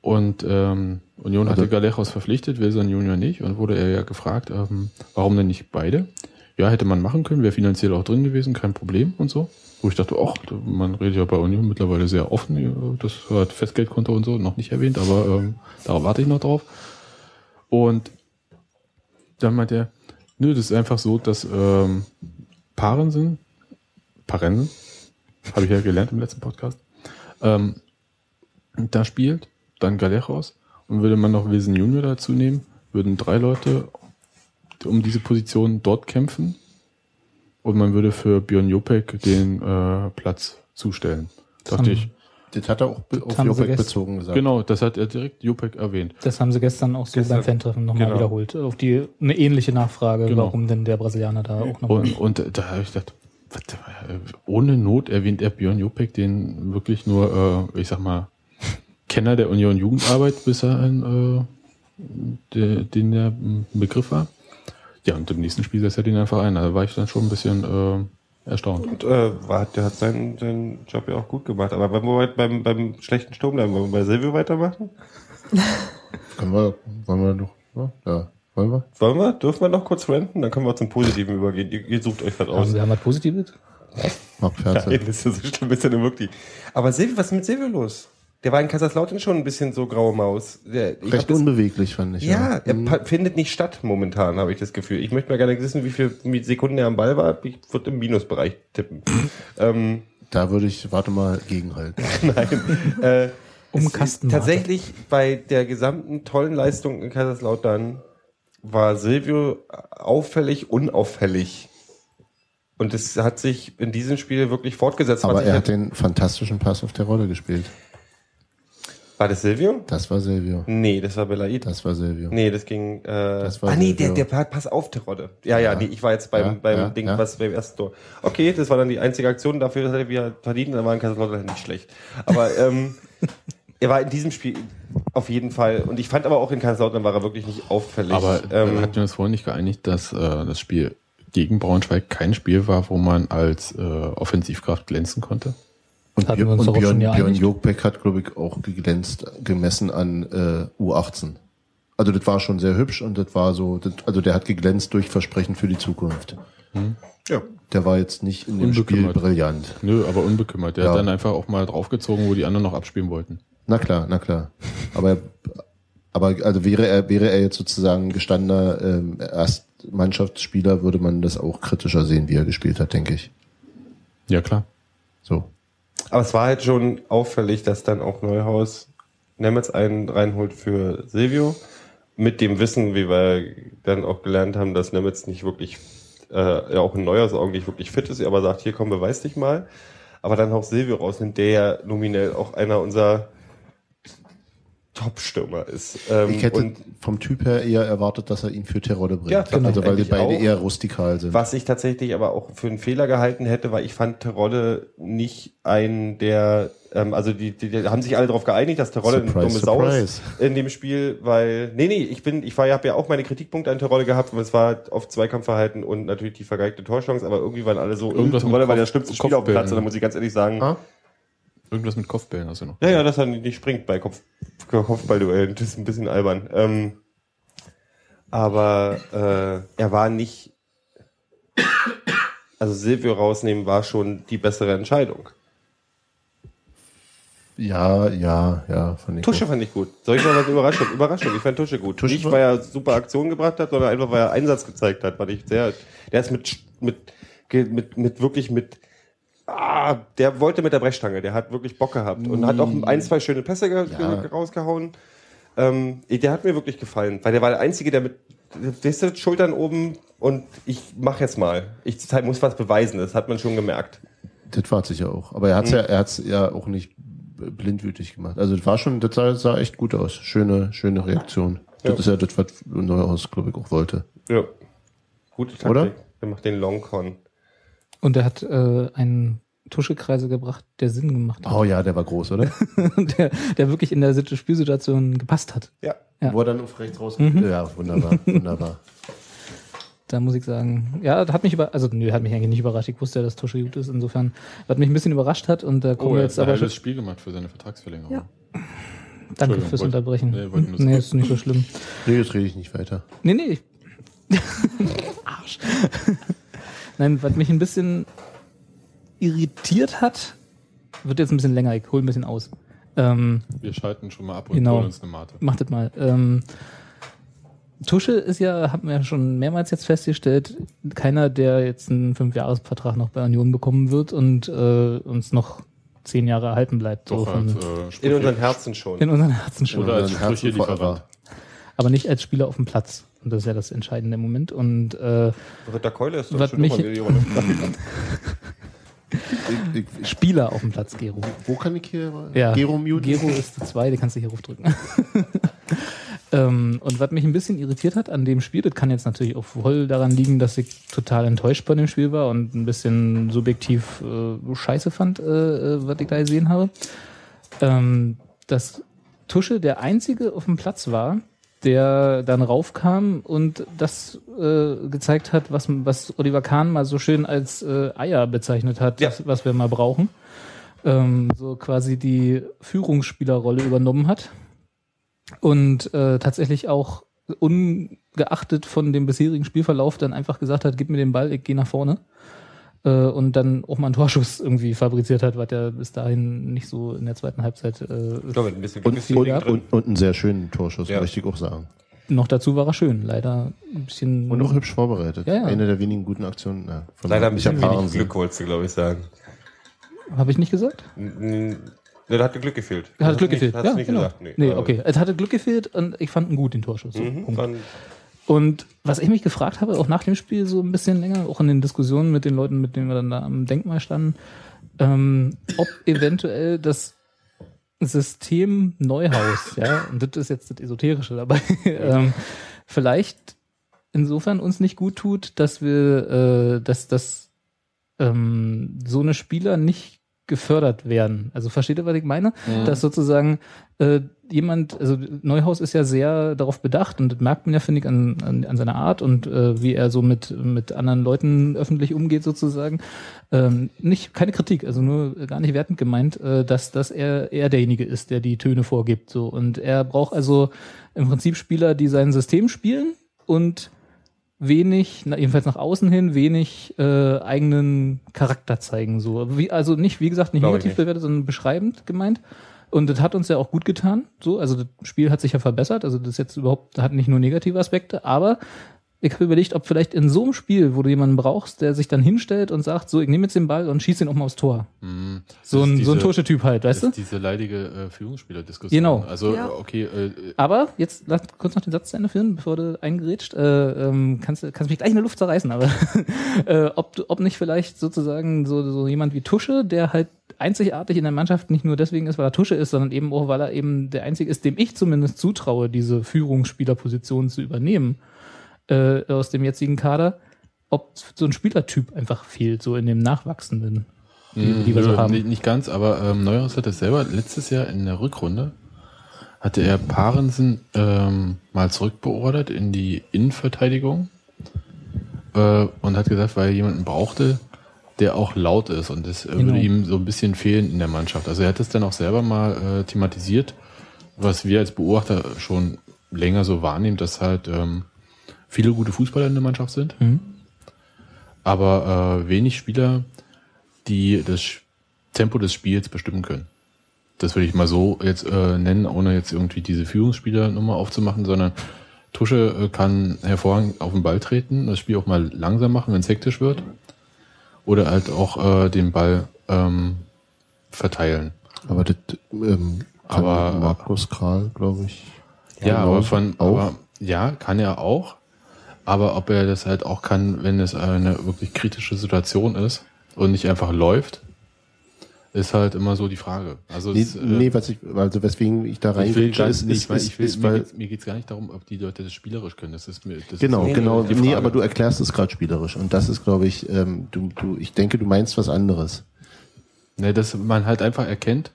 Und ähm, Union hatte Also- Galeros verpflichtet, Wilson Junior nicht. Und wurde er ja gefragt, ähm, warum denn nicht beide? Ja, hätte man machen können, wäre finanziell auch drin gewesen, kein Problem und so. Wo ich dachte, ach, man redet ja bei Union mittlerweile sehr offen, das hat Festgeldkonto und so, noch nicht erwähnt, aber ähm, darauf warte ich noch drauf. Und dann meint er, nö, das ist einfach so, dass ähm, Paaren sind, Paaren, habe ich ja gelernt im letzten Podcast, ähm, da spielt, dann Galejos und würde man noch Wilson Junior dazu nehmen, würden drei Leute um diese Position dort kämpfen und man würde für Björn Jopek den äh, Platz zustellen. Dachte haben- ich, Das hat er auch auf Jopek bezogen gesagt. genau, das hat er direkt Jopek erwähnt. Das haben sie gestern auch so Gestern. beim Fan-Treffen nochmal Genau. wiederholt. Auf die eine ähnliche Nachfrage, Genau. warum denn der Brasilianer da auch noch. Und, und da habe ich gedacht, äh, ohne Not erwähnt er Björn Jopek, den wirklich nur, äh, ich sag mal, Kenner der Union Jugendarbeit, bis er ein, äh, der, den der Begriff war. Ja, und im nächsten Spiel setzt er den einfach ein. Da war ich dann schon ein bisschen äh, erstaunt. Und äh, war, der hat seinen, seinen Job ja auch gut gemacht. Aber wenn wir beim, beim schlechten Sturm bleiben, wollen wir bei Silvio weitermachen? Können wir, wollen wir noch, ja, ja, wollen wir? Wollen wir? Dürfen wir noch kurz renten? Dann können wir zum Positiven übergehen. Ihr, ihr sucht euch was Haben aus. Sie haben was Positives? Marc Ferzel. Nein, das ist ja so schlimm, ist ja nur wirklich. Aber Silvio, was ist mit Silvio los? Der war in Kaiserslautern schon ein bisschen so graue Maus. Der, ich Recht unbeweglich, fand ich. Ja, er Mhm. findet nicht statt momentan, habe ich das Gefühl. Ich möchte mal gerne wissen, wie viele Sekunden er am Ball war. Ich würde im Minusbereich tippen. ähm, Da würde ich, warte mal, gegenhalten. nein. Äh, Um Kastenwarte. Tatsächlich bei der gesamten tollen Leistung in Kaiserslautern war Silvio auffällig unauffällig. Und es hat sich in diesem Spiel wirklich fortgesetzt. Aber er hat hätte- den fantastischen Pass auf der Rolle gespielt. War das Silvio? Das war Silvio. Nee, das war Belaid. Das war Silvio. Nee, das ging. Äh, Das war ah, nee, Silvio. der, der Pass auf Terodde. Ja, ja, nee, ich war jetzt beim, Ja, beim ja, Ding, ja. was beim ersten Tor. Okay, das war dann die einzige Aktion, dafür hat er wieder verdient, dann war in Kaiserslautern nicht schlecht. Aber ähm, er war in diesem Spiel auf jeden Fall. Und ich fand aber auch in Kaiserslautern war er wirklich nicht auffällig. Aber ähm, ähm, hatten wir uns vorhin nicht geeinigt, dass äh, das Spiel gegen Braunschweig kein Spiel war, wo man als äh, Offensivkraft glänzen konnte? Und, Hatten wir Björn, uns und Björn, Björn. Jokbeck hat, glaube ich, auch geglänzt, gemessen an äh, U18. Also das war schon sehr hübsch und das war so, das, also der hat geglänzt durch Versprechen für die Zukunft. ja. Der war jetzt nicht in dem Spiel Unbekümmert. brillant. Nö, aber unbekümmert. Der Ja. hat dann einfach auch mal draufgezogen, wo die anderen noch abspielen wollten. Na klar, na klar. Aber, aber also wäre er, wäre er jetzt sozusagen gestandener ähm, Erstmannschaftsspieler, würde man das auch kritischer sehen, wie er gespielt hat, denke ich. Ja, klar. So. Aber es war halt schon auffällig, dass dann auch Neuhaus Nemetz einen reinholt für Silvio. Mit dem Wissen, wie wir dann auch gelernt haben, dass Nemetz nicht wirklich, äh, ja auch in Neuhaus Augen nicht wirklich fit ist, aber sagt, hier komm, beweis dich mal. Aber dann auch Silvio rausnimmt, der ja nominell auch einer unserer Top-Stürmer ist. Ähm, Ich hätte und vom Typ her eher erwartet, dass er ihn für Terodde bringt. Ja, genau. Also weil die beide auch. eher rustikal sind. Was ich tatsächlich aber auch für einen Fehler gehalten hätte, weil ich fand Terodde nicht ein der, ähm, also die, die, die haben sich alle darauf geeinigt, dass Terodde eine dumme Sau ist in dem Spiel, weil, nee, nee, ich bin, ich war, habe ja auch meine Kritikpunkte an Terodde gehabt, und es war auf Zweikampfverhalten und natürlich die vergeigte Torchance, aber irgendwie waren alle so, Irgendwas Terodde war der schlimmste Spieler auf dem. Platz, und da muss ich ganz ehrlich sagen, Ah? Irgendwas mit Kopfbällen hast du noch. ja, ja, dass er nicht springt bei Kopf, Kopfballduellen. Das ist ein bisschen albern. Ähm, aber äh, er war nicht. Also Silvio rausnehmen war schon die bessere Entscheidung. Ja, ja, ja, fand ich. Tusche auch. fand ich gut. Soll ich noch was Überraschung? Überraschung, ich fand Tusche gut. Tusche nicht, weil er super Aktionen gebracht hat, sondern einfach, weil er Einsatz gezeigt hat. Fand ich sehr, der ist mit, mit, mit, mit wirklich mit, ah, der wollte mit der Brechstange, der hat wirklich Bock gehabt und hat auch ein, zwei schöne Pässe Ja. ge- rausgehauen. Ähm, der hat mir wirklich gefallen, weil der war der Einzige, der mit, weißt du, Schultern oben und ich mach jetzt mal. Ich zeig- muss was beweisen, das hat man schon gemerkt. Das war es sicher auch. Aber er hat's ja, er hat's ja auch nicht blindwütig gemacht. Also das war schon, das sah, sah echt gut aus. Schöne, schöne Reaktion. Das Ja. ist ja das, was Neuhaus, glaube ich, auch wollte. Ja. Gute Taktik. Oder? Der macht den Longcon. Und er hat äh, einen Tuschekreise gebracht, der Sinn gemacht hat. Oh ja, der war groß, oder? der, der wirklich in der Sit- Spielsituation gepasst hat. Ja. Ja. Wo er dann auf rechts raus. Ja, wunderbar, wunderbar. Da muss ich sagen, ja, das hat mich über, also nö, hat mich eigentlich nicht überrascht. Ich wusste ja, dass Tusche gut ist. Insofern, was mich ein bisschen überrascht hat und da kommen Oh, wir er jetzt hat ein aber Spiel gemacht für seine Vertragsverlängerung. Ja. danke fürs wollte- Unterbrechen. nee, Nee, ist nicht so schlimm. Nee, jetzt rede ich nicht weiter. Nee, nee. ich- Arsch. Nein, was mich ein bisschen irritiert hat, wird jetzt ein bisschen länger, ich hole ein bisschen aus. Ähm, Wir schalten schon mal ab und Genau. holen uns eine Mate. Macht das mal. Ähm, Tusche ist ja, haben wir ja schon mehrmals jetzt festgestellt, keiner, der jetzt einen Fünfjahresvertrag noch bei Union bekommen wird und äh, uns noch zehn Jahre erhalten bleibt. So Doch, von, als, äh, In unseren Herzen schon. in unseren Herzen schon. Oder als Sprüche-Lieferant. Aber nicht als Spieler auf dem Platz. Und das ist ja das Entscheidende im Moment. Und äh, Ritter Keule ist doch schon mich-. Ich, ich, Spieler auf dem Platz, Gero. wo kann ich hier Ja, Gero muten? Gero ist die zwei, die kannst du hier aufdrücken. ähm, und was mich ein bisschen irritiert hat an dem Spiel, das kann jetzt natürlich auch voll daran liegen, dass ich total enttäuscht bei dem Spiel war und ein bisschen subjektiv äh, scheiße fand, äh, äh, was ich da gesehen habe. Ähm, dass Tusche der einzige auf dem Platz war, der dann raufkam und das äh, gezeigt hat, was, was Oliver Kahn mal so schön als äh, Eier bezeichnet hat, Ja. was, was wir mal brauchen. Ähm, so quasi die Führungsspielerrolle übernommen hat und äh, tatsächlich auch ungeachtet von dem bisherigen Spielverlauf dann einfach gesagt hat, gib mir den Ball, ich gehe nach vorne. Äh, und dann auch mal einen Torschuss irgendwie fabriziert hat, was er bis dahin nicht so in der zweiten Halbzeit äh, Ich glaube, ein bisschen Und, und, Ja. und, und einen sehr schönen Torschuss, Ja. möchte ich auch sagen. noch dazu war er schön. Leider ein bisschen. Und auch hübsch vorbereitet. Ja, ja. Eine der wenigen guten Aktionen. Von Leider ein bisschen wenig. Glück, wolltest du, glaube ich, sagen. Habe ich nicht gesagt? N- Ne, da hatte Glück gefehlt. Hat Glück Nicht- gefehlt. Hast Ja, du nicht genau. gesagt. Nee, Nee, okay. Es hatte Glück gefehlt und ich fand ihn gut, den Torschuss. Mhm, Punkt. Und was ich mich gefragt habe, auch nach dem Spiel so ein bisschen länger, auch in den Diskussionen mit den Leuten, mit denen wir dann da am Denkmal standen, ähm, ob eventuell das System Neuhaus, ja, und das ist jetzt das Esoterische dabei, ähm, vielleicht insofern uns nicht gut tut, dass wir, äh, dass das ähm, so eine Spieler nicht gefördert werden. Also versteht ihr, was ich meine? Dass sozusagen äh, jemand, also Neuhaus ist ja sehr darauf bedacht und das merkt man ja, finde ich, an, an, an seiner Art und äh, wie er so mit, mit anderen Leuten öffentlich umgeht sozusagen. Ähm, nicht, keine Kritik, also nur gar nicht wertend gemeint, äh, dass, dass er, er derjenige ist, der die Töne vorgibt. So. Und er braucht also im Prinzip Spieler, die sein System spielen und wenig, na, jedenfalls nach außen hin, wenig äh, eigenen Charakter zeigen. So. Wie, also nicht, wie gesagt, nicht Glaub ich negativ bewertet, sondern beschreibend gemeint. Und das hat uns ja auch gut getan. So, also das Spiel hat sich ja verbessert. Also das jetzt überhaupt hat nicht nur negative Aspekte, aber ich habe überlegt, ob vielleicht in so einem Spiel, wo du jemanden brauchst, der sich dann hinstellt und sagt, so, ich nehme jetzt den Ball und schieße ihn auch mal aufs Tor. Mhm. So ein, ist so ein diese- Tursche-Typ halt, weißt du? diese leidige äh, Führungsspieler-Diskussion. Genau. Also, Ja. okay, äh, Aber jetzt lass kurz noch den Satz zu Ende führen, bevor du eingerätscht. Äh, ähm, kannst, du- kannst mich gleich in der Luft zerreißen, aber äh, ob, du- ob nicht vielleicht sozusagen so, so jemand wie Tusche, der halt einzigartig in der Mannschaft nicht nur deswegen ist, weil er Tusche ist, sondern eben auch, weil er eben der Einzige ist, dem ich zumindest zutraue, diese Führungsspielerposition zu übernehmen äh, aus dem jetzigen Kader, ob so ein Spielertyp einfach fehlt, so in dem Nachwachsenden, die, die wir so nö, haben. Nicht, nicht ganz, aber ähm, Neuhaus hat das selber letztes Jahr in der Rückrunde hatte er Parensen ähm, mal zurückbeordert in die Innenverteidigung äh, und hat gesagt, weil er jemanden brauchte, der auch laut ist und das äh, Genau. würde ihm so ein bisschen fehlen in der Mannschaft. Also er hat es dann auch selber mal äh, thematisiert, was wir als Beobachter schon länger so wahrnehmen, dass halt ähm, viele gute Fußballer in der Mannschaft sind, Mhm. aber äh, wenig Spieler, die das Tempo des Spiels bestimmen können. Das will ich mal so jetzt äh, nennen, ohne jetzt irgendwie diese Führungsspielernummer aufzumachen, sondern Tusche äh, kann hervorragend auf den Ball treten, das Spiel auch mal langsam machen, wenn es hektisch wird. Oder halt auch äh, den Ball ähm, verteilen. Aber das ähm, kann Aber- Markus Kral, glaube ich. Ja, aber von, Auch? aber, ja, kann er auch. Aber ob er das halt auch kann, wenn es eine wirklich kritische Situation ist und nicht einfach läuft, ist halt immer so die Frage. Also Nee, es, äh, nee, was ich, also weswegen ich da ich will ist, nicht, ist, weil ich will, ist, mir weil, geht's, mir geht's gar nicht darum, ob die Leute das spielerisch können. Das ist mir, das genau, ist genau, die nee, aber du erklärst es gerade spielerisch und das ist, glaube ich, ähm, du, du, ich denke, du meinst was anderes. Ne, dass man halt einfach erkennt,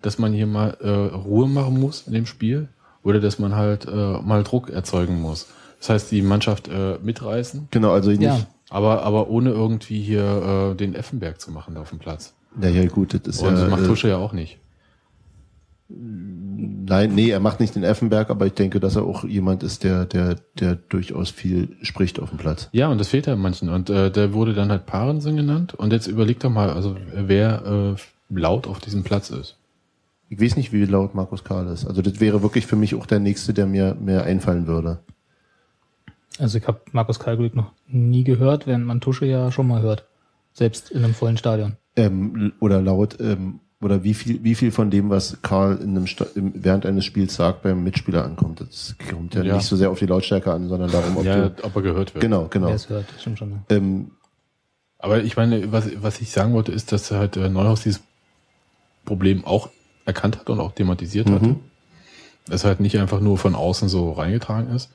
dass man hier mal äh, Ruhe machen muss in dem Spiel oder dass man halt äh, mal Druck erzeugen muss. Das heißt, die Mannschaft äh, mitreißen, Genau, also nicht, Ja. aber, aber ohne irgendwie hier äh, den Effenberg zu machen auf dem Platz. ja, ja, gut, das ist Und ja, das macht äh, Tusche ja auch nicht. Nein, nee, er macht nicht den Effenberg, aber ich denke, dass er auch jemand ist, der, der, der durchaus viel spricht auf dem Platz. Ja, und das fehlt ja manchen. Und äh, der wurde dann halt Parensen genannt. Und jetzt überleg doch mal, also wer äh, laut auf diesem Platz ist. Ich weiß nicht, wie laut Markus Karl ist. Also das wäre wirklich für mich auch der nächste, der mir mehr einfallen würde. Also ich habe Markus Kalglück noch nie gehört, während man Tusche ja schon mal hört. Selbst in einem vollen Stadion. Ähm, oder laut, ähm, oder wie viel, wie viel von dem, was Karl in einem Sta im, während eines Spiels sagt, beim Mitspieler ankommt. Das kommt ja, Ja. nicht so sehr auf die Lautstärke an, sondern darum, ob Ja, du, ob er gehört wird. genau, genau. Wer es hört, stimmt schon. ne? Ähm, Aber ich meine, was, was ich sagen wollte, ist, dass halt äh, Neuhaus dieses Problem auch erkannt hat und auch thematisiert hat. Mhm. Es halt nicht einfach nur von außen so reingetragen ist.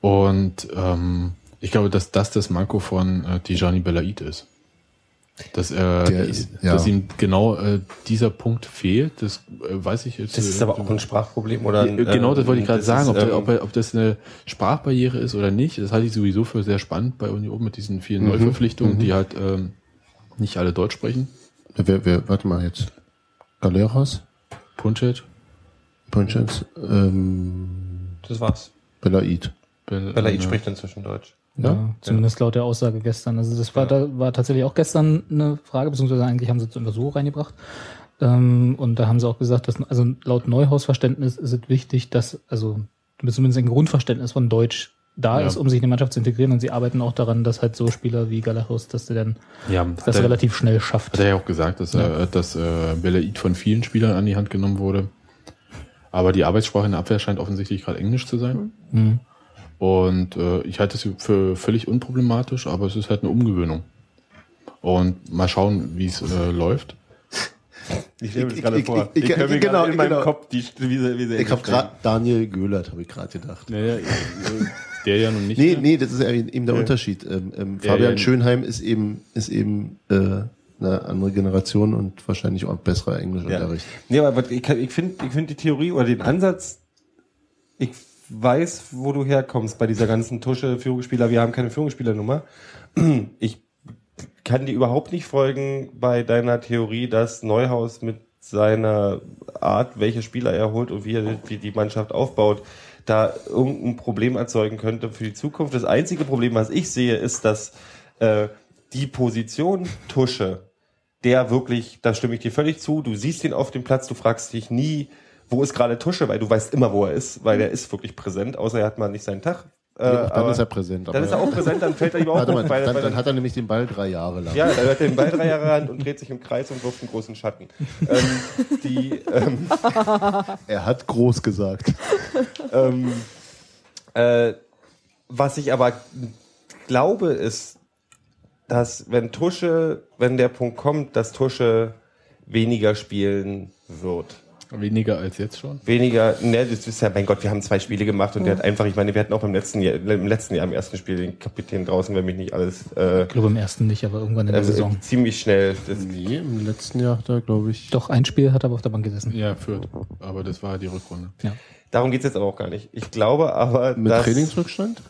Und ähm, ich glaube, dass das das Manko von äh, Tijani Belaid ist. Dass, er, Der ist- ja. dass ihm genau äh, dieser Punkt fehlt, das äh, weiß ich jetzt. Das ist aber auch ein Sprachproblem oder ein, genau, das wollte ich ähm, gerade sagen, ist, ob, ähm, ob, ob das eine Sprachbarriere ist oder nicht. Das halte ich sowieso für sehr spannend bei Union mit diesen vielen Mhm. Neuverpflichtungen, Mhm. die halt ähm, nicht alle Deutsch sprechen. wer, wer, warte mal jetzt. Galeras, Puncic, Ponchens, ähm, Das war's. Belaid. Bel- Belaid äh, spricht inzwischen Deutsch. Ja? Ja, zumindest laut der Aussage gestern. Also das war, da war tatsächlich auch gestern eine Frage, beziehungsweise eigentlich haben sie es in Untersuchung reingebracht. Ähm, und da haben sie auch gesagt, dass also laut Neuhausverständnis ist es wichtig, dass also zumindest ein Grundverständnis von Deutsch da Ja. ist, um sich in die Mannschaft zu integrieren. Und sie arbeiten auch daran, dass halt so Spieler wie Galachos, dass der dann Ja, das er, relativ schnell schafft. hat er ja auch gesagt, dass, er, dass äh, Belaid von vielen Spielern an die Hand genommen wurde. Aber die Arbeitssprache in der Abwehr scheint offensichtlich gerade Englisch zu sein. Mhm. Und äh, ich halte es für völlig unproblematisch, aber es ist halt eine Umgewöhnung. Und mal schauen, wie es äh, läuft. Ich stelle mir das Ich- gerade ich- vor. ich- Ich, ich- höre mir genau, in meinem genau. Kopf, die, wie sie, wie sie Ich habe gerade Daniel Göhlert, habe ich gerade gedacht. Naja, der ja nun nicht. Nee, mehr. nee, das ist ja eben der Unterschied. Ähm, ähm, Ja, Fabian ja. Schönheim ist eben, ist eben äh, eine andere Generation und wahrscheinlich auch besserer Englischunterricht. Nee, aber ich, ich finde ich find die Theorie oder den Ansatz, ich weiß, wo du herkommst bei dieser ganzen Tusche Führungsspieler. Wir haben keine Führungsspielernummer. Ich kann dir überhaupt nicht folgen bei deiner Theorie, dass Neuhaus mit seiner Art, welche Spieler er holt und wie er die Mannschaft aufbaut, da irgendein Problem erzeugen könnte für die Zukunft. Das einzige Problem, was ich sehe, ist, dass äh, die Position Tusche, der wirklich, da stimme ich dir völlig zu, du siehst ihn auf dem Platz, du fragst dich nie, wo ist gerade Tusche, weil du weißt immer, wo er ist, weil er ist wirklich präsent, außer er hat mal nicht seinen Tag. Äh, Ja, dann ist er präsent. dann ist er auch präsent, dann fällt er überhaupt Warte mal, weil, dann, weil dann hat er nämlich den Ball drei Jahre lang. ja, er hat den Ball drei Jahre an und dreht sich im Kreis und wirft einen großen Schatten. ähm, die, ähm, Er hat groß gesagt. ähm, äh, was ich aber glaube, ist, dass wenn Tusche, wenn der Punkt kommt, dass Tusche weniger spielen wird. Weniger als jetzt schon. Weniger, ne, das ist ja, mein Gott, wir haben zwei Spiele gemacht und der hat einfach, ich meine, wir hatten auch im letzten Jahr, im letzten Jahr im ersten Spiel den Kapitän draußen, wenn mich nicht alles äh, Ich glaube im ersten nicht, aber irgendwann in der äh, Saison. ziemlich schnell. Das, Nee, im letzten Jahr hat er, glaube ich. Doch, ein Spiel hat er aber auf der Bank gesessen. Ja, führt. Aber das war die Rückrunde. Ja. darum geht's jetzt aber auch gar nicht. Ich glaube aber, Mit dass Trainingsrückstand?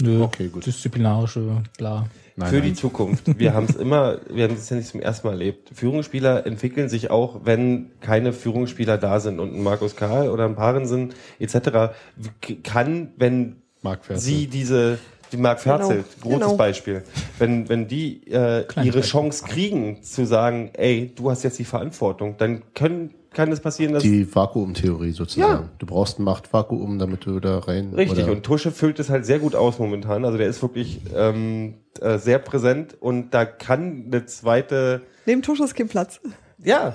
Nö, Okay, gut. Disziplinarische, klar. Nein, für nein. die Zukunft. Wir haben es immer, wir haben es ja nicht zum ersten Mal erlebt. Führungsspieler entwickeln sich auch, wenn keine Führungsspieler da sind. Und ein Markus Karl oder ein Parensen etc. kann, wenn sie diese, die Marc Ferzel, Genau, großes genau. Beispiel, wenn, wenn die äh, ihre. Chance kriegen, zu sagen, ey, du hast jetzt die Verantwortung, dann können, kann es passieren, dass Die Vakuumtheorie sozusagen. Ja. Du brauchst ein Machtvakuum, damit du da rein. Richtig, oder- und Tusche füllt es halt sehr gut aus momentan. Also der ist wirklich ähm, äh, sehr präsent und da kann eine zweite, Neben Tusch ist kein Platz. Ja,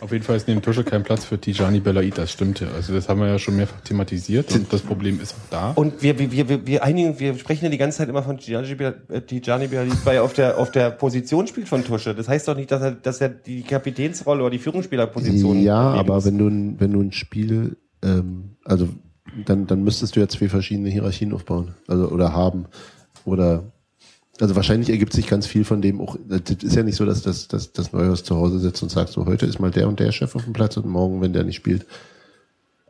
Auf jeden Fall ist neben Tusche kein Platz für Tijani Belaid, das stimmt ja. Also das haben wir ja schon mehrfach thematisiert und das Problem ist auch da. und wir, wir, wir, wir, einigen, wir sprechen ja die ganze Zeit immer von Tijani äh, Tijani Belaid, weil er auf der, auf der Position spielt von Tusche. Das heißt doch nicht, dass er, dass er die Kapitänsrolle oder die Führungsspielerposition Ja, aber wenn du, ein- wenn du ein Spiel, ähm, also dann, dann müsstest du ja zwei verschiedene Hierarchien aufbauen. Also oder haben. Oder also wahrscheinlich ergibt sich ganz viel von dem auch. Das ist ja nicht so, dass das, dass, dass Neuhaus zu Hause sitzt und sagt, so heute ist mal der und der Chef auf dem Platz und morgen, wenn der nicht spielt.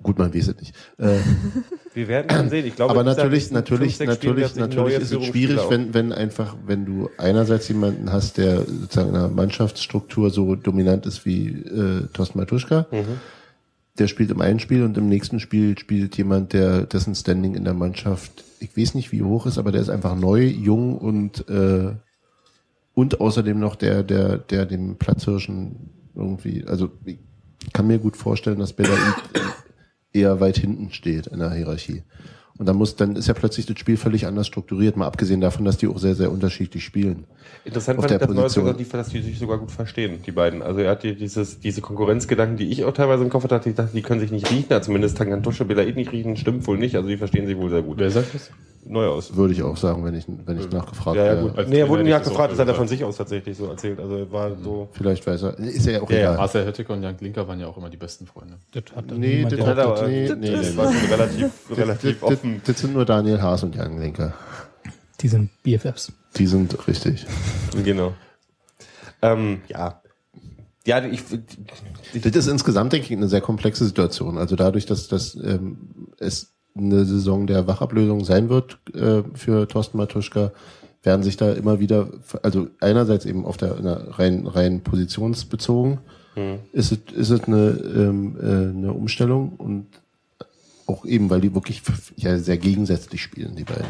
Gut, man weiß es nicht. Äh, Wir werden schon sehen. Ich glaube, aber natürlich, natürlich, fünf, sechs Spielen natürlich, natürlich ist es schwierig, wenn, wenn einfach, wenn du einerseits jemanden hast, der sozusagen in einer Mannschaftsstruktur so dominant ist wie äh, Thorsten Matuschka, der spielt im einen Spiel und im nächsten Spiel spielt jemand, der dessen Standing in der Mannschaft, ich weiß nicht, wie hoch ist, aber der ist einfach neu, jung und äh, und außerdem noch der, der, der dem Platzhirschen irgendwie, also ich kann mir gut vorstellen, dass Belaid eher weit hinten steht in der Hierarchie. Und dann muss, dann ist ja plötzlich das Spiel völlig anders strukturiert, mal abgesehen davon, dass die auch sehr, sehr unterschiedlich spielen. Interessant fand ich, der dass Neues die sich sogar gut verstehen, die beiden. Also er hat die, dieses, diese Konkurrenzgedanken, die ich auch teilweise im Kopf hatte, ich dachte, die können sich nicht riechen, ja, zumindest Tangantusche Belaid nicht riechen, stimmt wohl nicht, also die verstehen sich wohl sehr gut. Wer sagt das? Neu aus. Würde ich auch sagen, wenn ich, wenn ich nachgefragt Ja, ja, wäre. gut. als Nee, er wurde nie ich das das hat er von sich aus tatsächlich so erzählt. Also war so. Vielleicht weiß er. Ist ja auch Ja, ja. egal. Marcel Hötteke und Jan Klinker waren ja auch immer die besten Freunde. Das hat Nee, das hat aber- nee, Das nee, nee, war nee. so relativ, Das, relativ das, offen. das, das sind nur Daniel Haas und Jan Lenker. Die sind BFFs. Die sind richtig. Genau. Ähm, ja. Ja, ich, ich Das ist insgesamt, denke ich, eine sehr komplexe Situation. Also dadurch, dass, dass ähm, es eine Saison der Wachablösung sein wird äh, für Thorsten Matuschka, werden sich da immer wieder, also einerseits eben auf der der rein, rein positionsbezogen, ist es, ist es eine, ähm, äh, eine Umstellung und auch eben, weil die wirklich ja sehr gegensätzlich spielen, die beiden.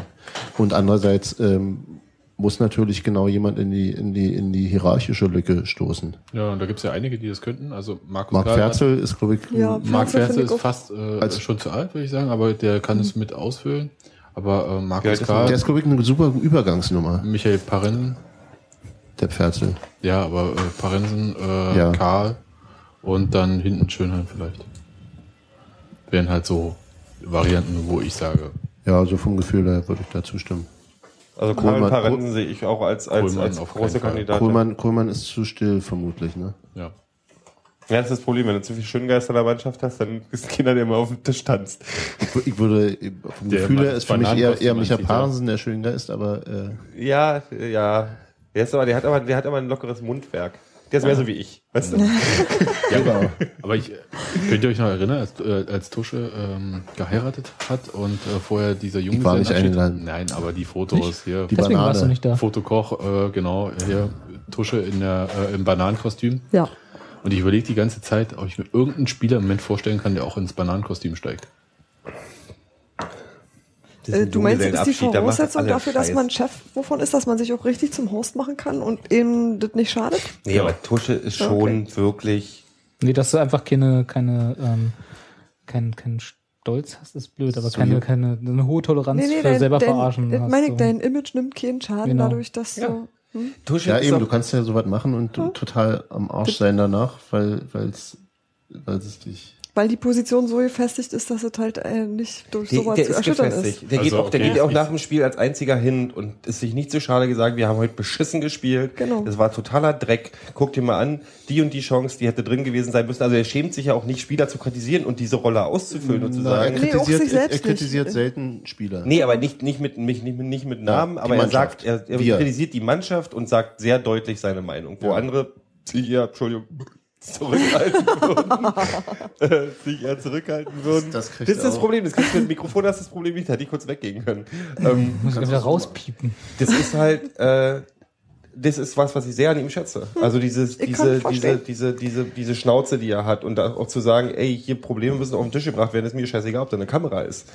Und andererseits ähm, muss natürlich genau jemand in die, in die, in die hierarchische Lücke stoßen. Ja, und da gibt's ja einige, die das könnten. Also Markus Marc Karl- Ferzel ist, glaube ich, Ja, Marc Ferzel ist fast äh, Als- schon zu alt, würde ich sagen, aber der kann es mit ausfüllen. Aber äh, Ja, Markus ist- Karl, Der ist, glaube ich, eine super Übergangsnummer, Michael Parensen, der Ferzel. ja, aber äh, Parensen, äh, Ja. Karl und dann hinten Schönheim vielleicht. Wären halt so Varianten, wo ich sage, Ja, so vom Gefühl her würde ich da zustimmen. Also Karl Kohlmann- Parensen sehe ich auch als, als, Kohlmann als große keinen Fall. Kandidat. Kohlmann, Kohlmann ist zu still, vermutlich, ne? ja. Ja, das ist das Problem. Wenn du zu viel Schöngeister in der Mannschaft hast, dann ist Kinder, der immer auf dem Tisch tanzt. Ich, wür- ich würde, vom Der Gefühl her ist für mich eher, eher Micha. Parensen der Schöngeist, aber äh, Ja, ja. Der, ist aber, der, hat aber, der hat aber ein lockeres Mundwerk. Der ist mehr so wie ich. Weißt du? Ja, aber, aber ich, könnt ihr euch noch erinnern, als, äh, als Tusche ähm, geheiratet hat und äh, vorher dieser Junge. war nicht eingeladen. Nein, aber die Fotos hier. Die Deswegen Banane. warst du nicht da. Fotokoch, äh, genau, hier Tusche in der, äh, im Bananenkostüm. Ja. Und ich überlege die ganze Zeit, ob ich mir irgendeinen Spieler im Moment vorstellen kann, der auch ins Bananenkostüm steigt. Äh, du meinst, ist die Voraussetzung dafür, dass Scheiß. man Chef wovon ist, dass man sich auch richtig zum Host machen kann und eben das nicht schadet? Nee, aber Tusche ist Ja, schon wirklich. Nee, dass du einfach keine, keine, ähm, kein, kein Stolz hast, ist blöd, aber keine, keine, eine hohe Toleranz für selber verarschen. dein, hast meine ich, dein Image nimmt keinen Schaden Genau. dadurch, dass du. Tusche ja ist eben, du kannst ja sowas machen und du total am Arsch sein danach, weil weil's, weil es dich. Weil die Position so gefestigt ist, dass es halt äh, nicht durch sowas der zu ist erschüttern gefestigt. ist. Der geht Also, auch, der okay, geht auch nach dem Spiel als einziger hin und ist sich nicht so schade gesagt, wir haben heute beschissen gespielt. Genau. Das war totaler Dreck. Guck dir mal an, die und die Chance, die hätte drin gewesen sein müssen. Also er schämt sich ja auch nicht, Spieler zu kritisieren und diese Rolle auszufüllen und zu er sagen. Nee, auch kritisiert, sich selbst er kritisiert nicht. selten Spieler. Nee, aber nicht, nicht mit, nicht, nicht, mit- nicht mit Namen, die aber er sagt, er, er kritisiert die Mannschaft und sagt sehr deutlich seine Meinung. Wo andere sich eher, Entschuldigung, zurückhalten würden. äh, sich eher zurückhalten würden. Das Das, kriegt ist das. Problem. Das kriegst du mit dem Mikrofon hast du das Problem nicht, da hätte ich kurz weggehen können. Ähm, Muss ich wieder rauspiepen. das ist halt, äh, das ist was, was ich sehr an ihm schätze. Also dieses, Ich diese, diese, diese, diese, diese Schnauze, die er hat und auch zu sagen, ey, hier Probleme müssen auf den Tisch gebracht werden, ist mir scheißegal, ob da eine Kamera ist.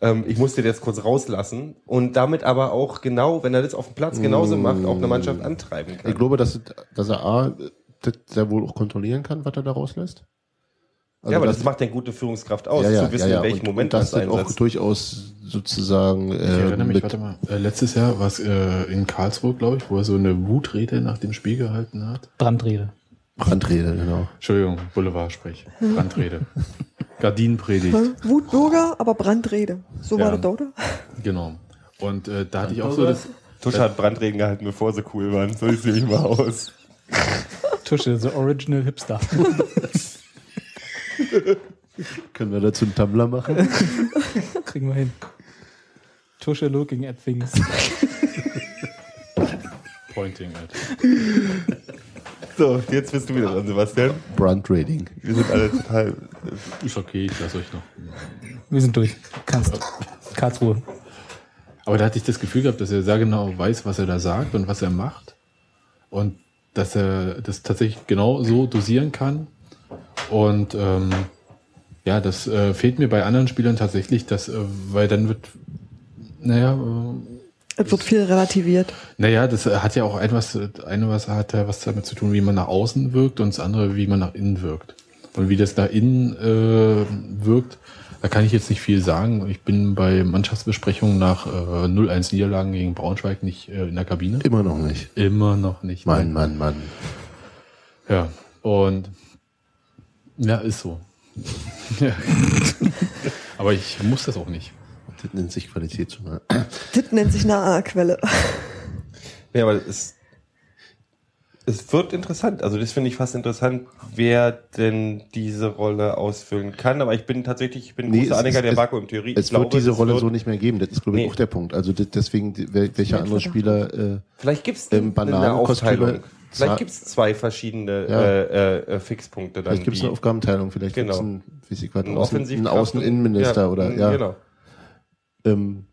Ähm, ich muss dir das kurz rauslassen und damit aber auch genau, wenn er das auf dem Platz genauso macht, auch eine Mannschaft antreiben kann. Ich glaube, dass, dass er A, das sehr wohl auch kontrollieren kann, was er da rauslässt. Also ja, aber dass- das macht eine gute Führungskraft aus, ja, ja, zu wissen, ja, ja. in welchem und, Moment und man das es auch einsetzt. durchaus sozusagen Ich äh, erinnere mich, mit, warte mal, äh, letztes Jahr war es äh, in Karlsruhe, glaube ich, wo er so eine Wutrede nach dem Spiel gehalten hat. Brandrede. Brandrede, genau. Entschuldigung, Boulevard-Sprech. Brandrede. Gardinenpredigt. Hm? Wutbürger, aber Brandrede. So war Ja. das, oder? Genau. Und äh, da hatte ich auch so das. Tusche hat Brandreden gehalten, bevor sie cool waren. So sieht nämlich mal aus. Tusche, the original Hipster. Können wir dazu einen Tumblr machen? Kriegen wir hin. Tusche looking at things. Pointing at. So, jetzt bist du wieder dran, Sebastian. Brandrading. Wir sind alle total. Ist okay, ich lasse euch noch. Wir sind durch. Kannst. Karlsruhe. Aber da hatte ich das Gefühl gehabt, dass er sehr genau weiß, was er da sagt und was er macht. Und dass er das tatsächlich genau so dosieren kann. Und ähm, ja, das äh, fehlt mir bei anderen Spielern tatsächlich, dass, äh, weil dann wird, naja, äh, Es wird viel relativiert. naja, das hat ja auch etwas, eine was hat ja was damit zu tun, wie man nach außen wirkt und das andere, wie man nach innen wirkt. Und wie das nach innen äh, wirkt, da kann ich jetzt nicht viel sagen. Ich bin bei Mannschaftsbesprechungen nach äh, 0-1 Niederlagen gegen Braunschweig nicht äh, in der Kabine. Immer noch nicht. Immer noch nicht. Mann, Mann, Mann. Ja, und ja, ist so. ja. Aber ich muss das auch nicht. Das nennt sich Qualitätsjournal. Das nennt sich eine AA-Quelle. Ja, aber es, es wird interessant. Also das finde ich fast interessant, wer denn diese Rolle ausfüllen kann. Aber ich bin tatsächlich, ich bin ein Nee, großer es- Anhänger es- der es- Vakuumtheorie. Es Ich glaube, wird diese es Rolle wird- so nicht mehr geben. Das ist, glaube ich, Nee. auch der Punkt. Also deswegen, wel- welcher andere Spieler, äh, Vielleicht gibt es Ähm, eine Bananenkostüme-. Vielleicht gibt es zwei verschiedene Ja. äh, äh, äh, Fixpunkte. Dann vielleicht gibt es eine Aufgabenteilung, vielleicht gibt es Genau. einen, wie ich einen einen Außeninnenminister oder, ja. Genau. Ähm,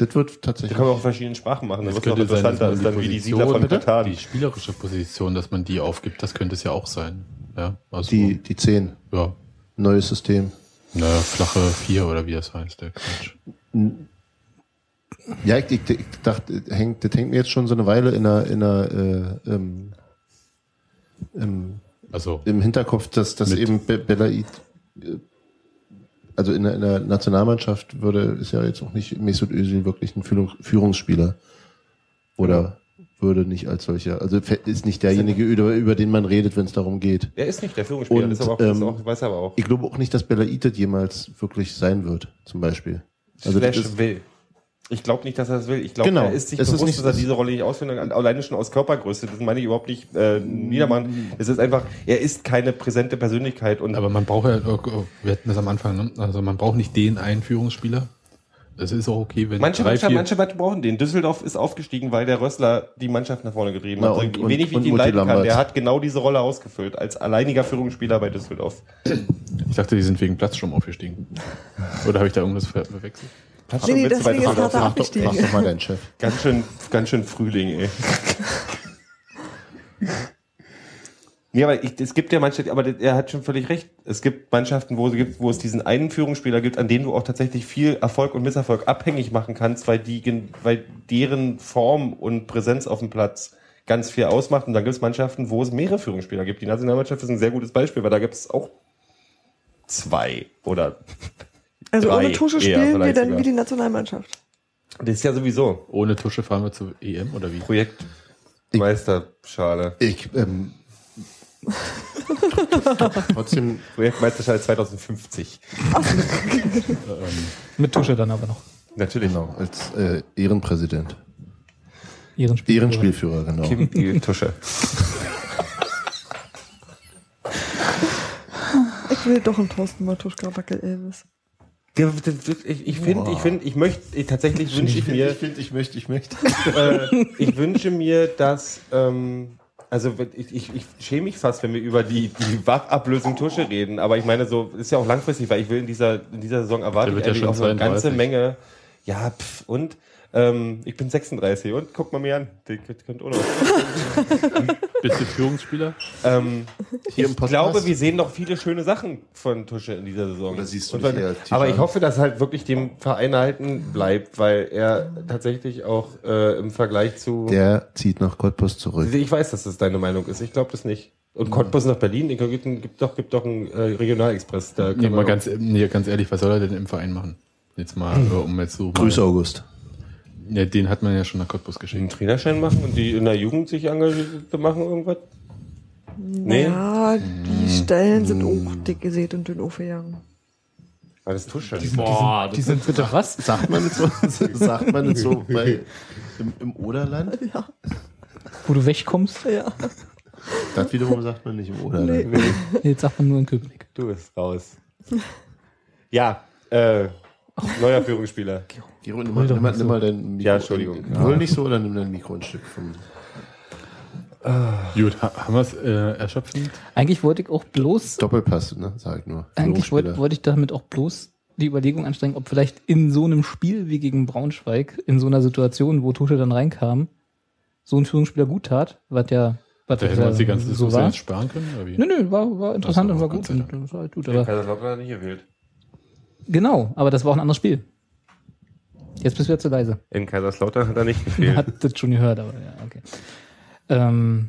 das wird Da tatsächlich. kann man auch in verschiedenen Sprachen machen. Das noch könnte sein, dass interessanter man die dann wie die Siedler von Position, Katan. die spielerische Position, dass man die aufgibt, das könnte es ja auch sein. Ja, also, Die, die 10. ja, Neues System. naja, flache vier oder wie das heißt, der Quatsch. Ja, ich, ich, ich dachte, hängt, das hängt mir jetzt schon so eine Weile in der, in der, äh, ähm, im, Also, im Hinterkopf, dass, dass eben Be Belaid, äh, also in der, in der Nationalmannschaft würde, ist ja jetzt auch nicht Mesut Özil wirklich ein Führung, Führungsspieler. Oder würde nicht als solcher, also ist nicht derjenige, über, über den man redet, wenn es darum geht. Er ist nicht der Führungsspieler, Und, das, ist aber auch, das ähm, auch, weiß er aber auch. Ich glaube auch nicht, dass Belaid das jemals wirklich sein wird, zum Beispiel. Also Slash will. Ich glaube nicht, dass er das will. Ich glaube, Genau. er ist sich Es ist bewusst, nicht- dass er diese Rolle nicht ausführen kann. Alleine schon aus Körpergröße. Das meine ich überhaupt nicht äh, niedermachen. Es ist einfach, er ist keine präsente Persönlichkeit und aber man braucht ja, äh, wir hatten das am Anfang, ne? also man braucht nicht den einen Führungsspieler. Es ist auch okay, wenn Manche drei, Mannschaften, vier, manche Mannschaften brauchen den. Düsseldorf ist aufgestiegen, weil der Rössler die Mannschaft nach vorne getrieben Na, hat. und- so und- wenig wie und ich ihn leiten kann. Der hat genau diese Rolle ausgefüllt als alleiniger Führungsspieler bei Düsseldorf. ich dachte, die sind wegen Platzsturm aufgestiegen. Oder habe ich da irgendwas ver verwechselt? Nee, nee, deswegen ist? Hertha abgestiegen. frag doch mal deinen Chef. Ganz schön, ganz schön Frühling, ey. Ja, aber ich, es gibt ja Mannschaften, aber er hat schon völlig recht. Es gibt Mannschaften, wo es gibt, wo es diesen einen Führungsspieler gibt, an dem du auch tatsächlich viel Erfolg und Misserfolg abhängig machen kannst, weil die, weil deren Form und Präsenz auf dem Platz ganz viel ausmacht. Und dann gibt es Mannschaften, wo es mehrere Führungsspieler gibt. Die Nationalmannschaft ist ein sehr gutes Beispiel, weil da gibt es auch zwei oder Also drei ohne Tusche spielen wir dann sogar. wie die Nationalmannschaft. das ist ja sowieso Ohne Tusche fahren wir zur EM oder wie? Projekt Meisterschale. Ich, ähm, trotzdem, Projektmeisterschale 2050. Mit Tusche dann aber noch. Natürlich. genau, als äh, Ehrenpräsident. Ehrenspiel. Ehrenspielführer, genau. Kim die Tusche. Ich will doch einen Thorsten Matuschka Wackel Elvis. Ich, ich finde, ich finde, ich möchte, ich, tatsächlich wünsche ich mir, finde, ich möchte, ich möchte. äh, ich wünsche mir, dass, ähm, also ich, ich, ich schäme mich fast, wenn wir über die, die Wachablösung Tusche reden, aber ich meine, so ist ja auch langfristig, weil ich will in dieser, in dieser Saison erwarte Der ich ja auch eine ganze 32. Menge, ja, pff, und, ähm, ich bin 36 und guck mal mir an, die könnt könnt auch noch. Bist du Führungsspieler? Ähm, Hier im ich glaube, wir sehen noch viele schöne Sachen von Tusche in dieser Saison. Oder siehst du Und eher aber ich hoffe, dass halt wirklich dem Verein erhalten bleibt, weil er tatsächlich auch äh, im Vergleich zu. Der zieht nach Cottbus zurück. ich weiß, dass das deine Meinung ist. Ich glaube das nicht. Und Cottbus nach Berlin, ich glaub, gibt, doch, gibt doch einen äh, Regionalexpress. Da Nee, mal ganz, nee, ganz ehrlich, was soll er denn im Verein machen? Jetzt mal, äh, um jetzt so. mal- Grüß August. Ja, den hat man ja schon nach Cottbus einen geschickt. Trainerschein machen und die in der Jugend sich engagiert machen irgendwas. Nee? Ja, die Stellen sind auch dick gesät und dünn aufgegangen. War das Tusche? Boah, Die sind bitte was? Sagt man nicht so, sagt man nicht so bei, im, im Oderland? Wo du wegkommst? Ja. Das wiederum sagt man nicht im Oderland. Nee, Jetzt sagt man nur in Köpenick. Du bist raus. Ja, äh, neuer Führungsspieler. Gero, nimm mal, nimm mal, nimm mal dein Mikro. Ja, Entschuldigung. Hol nicht so oder nimm dein Mikro ein Stück vom. Gut, ha haben wir es äh, erschöpfend? Eigentlich wollte ich auch bloß, Doppelpass, ne? Sag ich nur. eigentlich wollte, wollte ich damit auch bloß die Überlegung anstrengen, ob vielleicht in so einem Spiel wie gegen Braunschweig, in so einer Situation, wo Tusche dann reinkam, so ein Führungsspieler gut tat, was ja, was Da hätten wir ja uns die ganze so Diskussion war. jetzt sparen können, oder wie? Nö, nö, war, war interessant Das und war war gut. Und das war halt gut aber, Kaiserslautern hat nicht gewählt. genau, aber das war auch ein anderes Spiel. Jetzt bist du wieder zu leise. In Kaiserslautern hat er nicht gefehlt. hat das schon gehört, aber ja, okay. Ähm,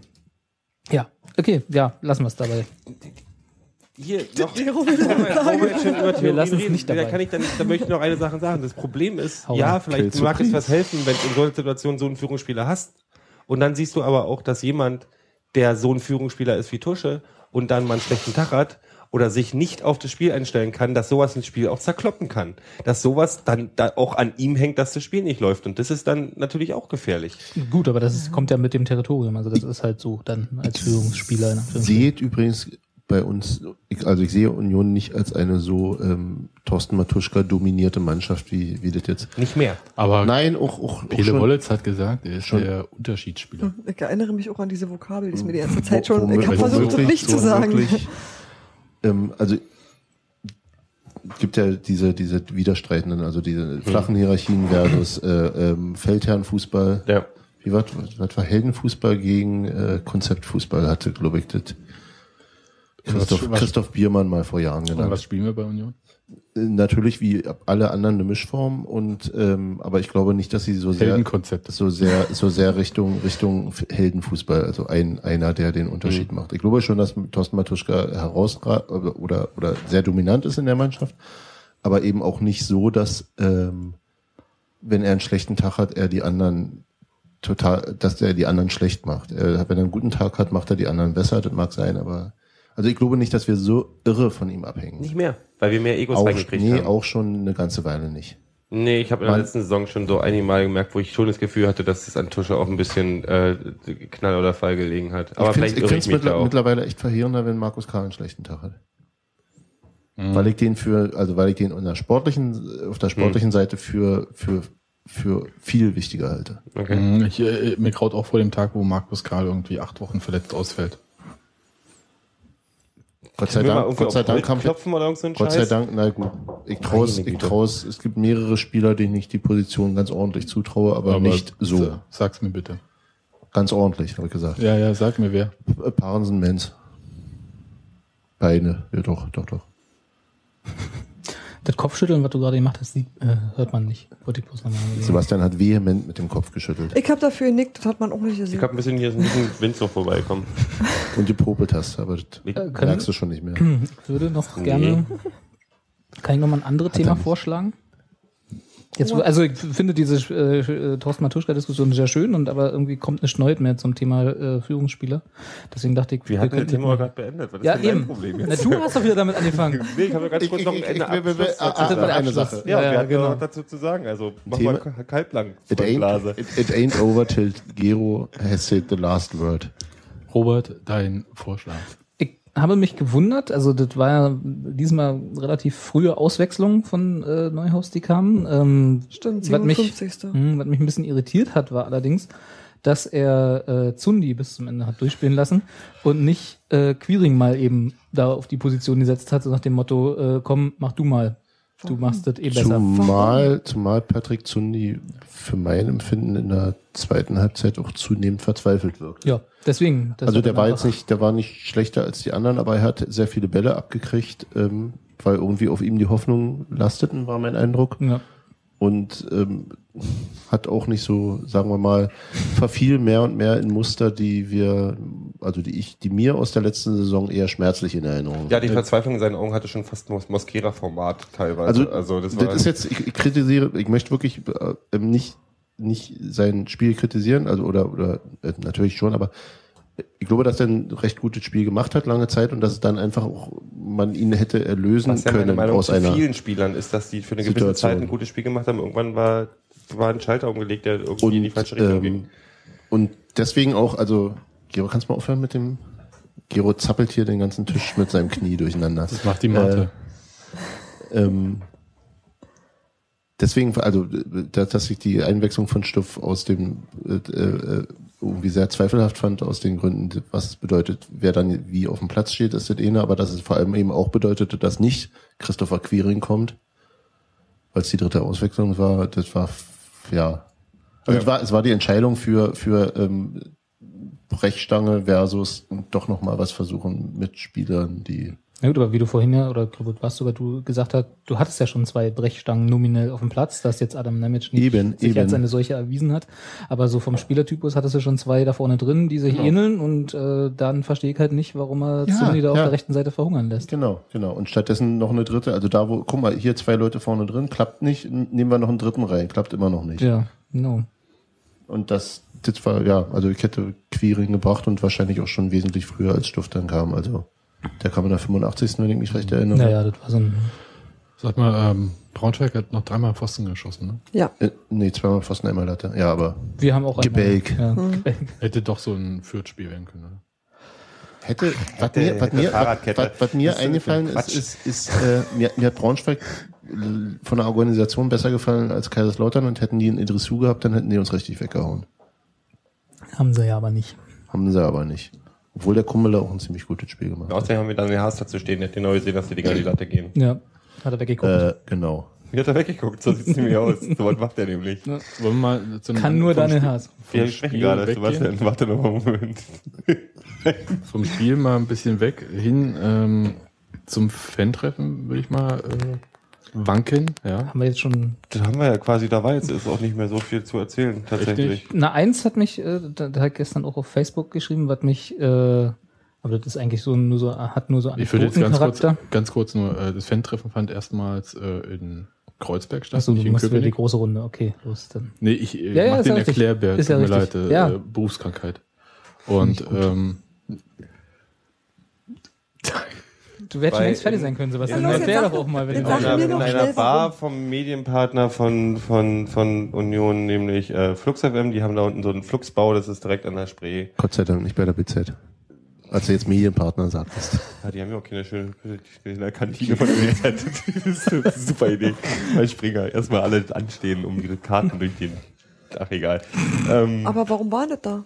ja, okay, ja, lassen wir es dabei. Hier, noch, wir lassen es nicht Da, dabei. kann ich dann, da möchte ich noch eine Sache sagen. Das Problem ist, Hau ja, vielleicht Kill mag es was helfen, wenn du in solchen Situationen so einen Führungsspieler hast. Und dann siehst du aber auch, dass jemand, der so ein Führungsspieler ist wie Tusche und dann mal einen schlechten Tag hat oder sich nicht auf das Spiel einstellen kann, dass sowas ein Spiel auch zerkloppen kann. Dass sowas dann da auch an ihm hängt, dass das Spiel nicht läuft. Und das ist dann natürlich auch gefährlich. Gut, aber das ist, kommt ja mit dem Territorium. Also das ist halt so dann als Führungsspieler. Seht übrigens bei uns, ich, also ich sehe Union nicht als eine so ähm, Thorsten Matuschka dominierte Mannschaft, wie, wie das jetzt. Nicht mehr. Aber Nein, auch, auch, auch Pele schon, Wollitz hat gesagt, er ist Schon. der Unterschiedsspieler. Ich erinnere mich auch an diese Vokabel, die ist mir die ganze Zeit schon. Ich habe versucht, wirklich- nicht zu sagen. Ähm, also es gibt ja diese, diese widerstreitenden, also diese flachen Hierarchien versus äh, ähm, Feldherrenfußball. Ja. Wie war, was war Heldenfußball gegen äh, Konzeptfußball, hatte, glaube ich, das Christoph, Christoph Biermann mal vor Jahren Und genannt. was spielen wir bei Union? Natürlich wie alle anderen eine Mischform und ähm, aber ich glaube nicht, dass sie so sehr so sehr so sehr Richtung Richtung Heldenfußball, also ein einer, der den Unterschied macht. Ich glaube schon, dass Thorsten Matuschka herausragt oder oder sehr dominant ist in der Mannschaft, aber eben auch nicht so, dass ähm, wenn er einen schlechten Tag hat, er die anderen total, dass er die anderen schlecht macht. Er, wenn er einen guten Tag hat, macht er die anderen besser. Das mag sein, aber also ich glaube nicht, dass wir so irre von ihm abhängen. Nicht mehr. Weil wir mehr Egos Auch, reingekriegt nee, haben. auch schon eine ganze Weile nicht. Nee, ich habe in der letzten Saison schon so einige Mal gemerkt, wo ich schon das Gefühl hatte, dass es an Tusche auch ein bisschen äh, Knall oder Fall gelegen hat. Aber ich vielleicht finde irre es ich da auch. mittlerweile echt verheerender, wenn Markus Karl einen schlechten Tag hat. Mhm. Weil ich den für, also weil ich den in der sportlichen, auf der sportlichen Mhm. Seite für, für, für viel wichtiger halte. Okay. Mhm, Ich, äh, mir graut auch vor dem Tag, wo Markus Karl irgendwie acht Wochen verletzt ausfällt. Gott sei Dank, Gott sei Dank haben klopfen oder irgend so Gott sei? Dank, na gut. Ich traus, Meine ich traus, es gibt mehrere Spieler, denen ich die Position ganz ordentlich zutraue, aber, nicht so. sa- Sag's mir bitte. Ganz ordentlich, habe ich gesagt. Ja, ja, sag mir wer. Äh, Parensen, Menz. Beine, ja doch, doch, doch. Das Kopfschütteln, was du gerade gemacht hast, sieht, äh, hört man nicht. Wollte ich bloß nochmal. Sebastian hat vehement mit dem Kopf geschüttelt. Ich habe dafür genickt, das hat man auch nicht Ich gesehen. habe ein bisschen hier ist ein bisschen Wind noch vorbeikommen. Und gepopelt hast, aber das Äh, merkst du schon nicht mehr. Ich würde noch gerne. Kann ich noch mal ein anderes er Thema vorschlagen? Jetzt, also ich finde diese äh, äh, Thorsten Matuschka-Diskussion sehr schön und aber irgendwie kommt nicht neu mehr zum Thema äh, Führungsspieler. Deswegen dachte ich, Wir hatten das könnten- Thema gerade beendet. Was ist ja denn dein eben. Problem Na, jetzt? du hast doch wieder damit angefangen. Nee, ich habe ja ganz Ich- kurz ich- noch ein ich- Ende ich- wir- wir- Abschluss ah, ah, eine. Sache. Ja, Ja, wir ja, hatten genau. noch dazu zu sagen. Also mach Thema- mal Ka- kaltlang It ain't, Blase. it, it ain't over till Gero has said the last word. Robert, dein Vorschlag. Ich habe mich gewundert, also das war ja diesmal relativ frühe Auswechslung von äh, Neuhaus, die kamen. Ähm, Stimmt, was mich, 57. Hm, was mich ein bisschen irritiert hat, war allerdings, dass er äh, Zundi bis zum Ende hat durchspielen lassen und nicht äh, Quiring mal eben da auf die Position gesetzt hat, so nach dem Motto, äh, komm, mach du mal. Du machst das eh besser. Zumal, zumal Patrick Zundi für mein Empfinden in der zweiten Halbzeit auch zunehmend verzweifelt wirkt. Ja, deswegen. das Also der war jetzt nicht, der war nicht schlechter als die anderen, aber er hat sehr viele Bälle abgekriegt, ähm, weil irgendwie auf ihm die Hoffnung lasteten, war mein Eindruck. Ja. Und ähm, hat auch nicht so, sagen wir mal, verfiel mehr und mehr in Muster, die wir, also die ich, die mir aus der letzten Saison eher schmerzlich in Erinnerung Ja, die Verzweiflung in seinen Augen hatte schon fast Mos Mosquera-Format teilweise. Also, also das das, war ist jetzt, ich, ich kritisiere, ich möchte wirklich äh, nicht, nicht sein Spiel kritisieren, also oder, oder äh, natürlich schon, aber ich glaube, dass er ein recht gutes Spiel gemacht hat lange Zeit und dass es dann einfach auch man ihn hätte erlösen Was ja meine können Meinung aus zu einer. vielen Spielern ist, dass die für eine gewisse Situation. Zeit ein gutes Spiel gemacht haben. Irgendwann war, war ein Schalter umgelegt, der irgendwie in die Und, falsche Richtung ging. ähm, und deswegen auch, also, Gero, kannst du mal aufhören mit dem? Gero zappelt hier den ganzen Tisch mit seinem Knie durcheinander. Das macht die Mate. Ähm, deswegen, also, dass, dass ich die Einwechslung von Stuff aus dem äh, äh, irgendwie sehr zweifelhaft fand, aus den Gründen, was es bedeutet, wer dann wie auf dem Platz steht, ist das eine, aber dass es vor allem eben auch bedeutete, dass nicht Christopher Quiring kommt, weil es die dritte Auswechslung war, das war, ja. Also es, war, es war die Entscheidung für, für ähm, Brechstange versus doch nochmal was versuchen mit Spielern, die Na gut, aber wie du vorhin ja, oder was sogar du gesagt hast, du hattest ja schon zwei Brechstangen nominell auf dem Platz, dass jetzt Adam Nemec nicht Eben, sich eben. als eine solche erwiesen hat. Aber so vom Spielertypus hattest du schon zwei da vorne drin, die sich ähneln und äh, dann verstehe ich halt nicht, warum er Ja, Zimmerli da auf ja. der rechten Seite verhungern lässt. Genau, genau. Und stattdessen noch eine dritte, also da wo, guck mal, hier zwei Leute vorne drin, klappt nicht, nehmen wir noch einen dritten rein, klappt immer noch nicht. Ja, genau. Und das, das war, ja, also ich hätte Quiring gebracht und wahrscheinlich auch schon wesentlich früher als Stuff dann kam. Also der kam in der 85. wenn ich mich recht erinnere. Naja, das war so ein Sag mal, ähm, Braunschweig hat noch dreimal Pfosten geschossen, ne? Ja. Äh, nee, zweimal fast einmal Latte. Ja, aber Wir haben auch einmal- Gebälk. Ja, Gebälk. Hätte doch so ein Fürth-Spiel werden können, oder? hätte, was Hätte- mir, was hätte mir, was, Fahrradkette. was, was mir ist eingefallen ist, ist, ist äh, mir, mir hat Braunschweig von der Organisation besser gefallen als Kaiserslautern und hätten die einen Idrisu gehabt, dann hätten die uns richtig weggehauen. Haben sie ja aber nicht. Haben sie aber nicht. Obwohl der Kummel auch ein ziemlich gutes Spiel gemacht hat. Außerdem haben wir dann den Haas dazu stehen, der hat genau gesehen, dass die Dinger die Latte gehen. Ja, hat er weggeguckt. Äh, genau. Wie hat er weggeguckt? So sieht's nämlich aus. So was macht er nämlich. Wollen wir mal zu einem- Kann nur Daniel Haas. Wir vom sprechen Spiel gerade, weggehen? Sebastian. Warte noch mal einen Moment. Vom Spiel mal ein bisschen weg hin ähm, zum Fan-Treffen, würde ich mal äh, wanken. Ja. Haben wir jetzt schon Das haben wir ja quasi dabei. Jetzt ist auch nicht mehr so viel zu erzählen, tatsächlich. Na, eins hat mich, äh, da, da hat gestern auch auf Facebook geschrieben, was mich, äh, aber das ist eigentlich so nur so, hat nur so Ich würde jetzt ganz kurz, ganz kurz nur, äh, das Fan-Treffen fand erstmals äh, in Kreuzberg statt, Achso, du machst wieder die große Runde. Okay, los dann. Nee, ich äh, Ja, ja, mach den richtig. Erklärbär, Ist tut ja mir leid, richtig. äh, Ja. äh, Berufskrankheit. Und ähm, Du hättest schon längst fertig sein können, Sebastian. Ja, los, Erklär doch auch mal, wenn du In einer, in einer Bar warum. vom Medienpartner von, von, von Union, nämlich äh, Flux FM, die haben da unten so einen Fluxbau, das ist direkt an der Spree. Gott sei Dank nicht bei der BZ. Als du jetzt Medienpartner sagtest. Ja, die haben ja auch keine schöne der Kantine von der BZ. Das ist eine super Idee. Bei Springer erstmal alle anstehen, um ihre Karten durch den. Ach egal. Ähm, Aber warum war das da?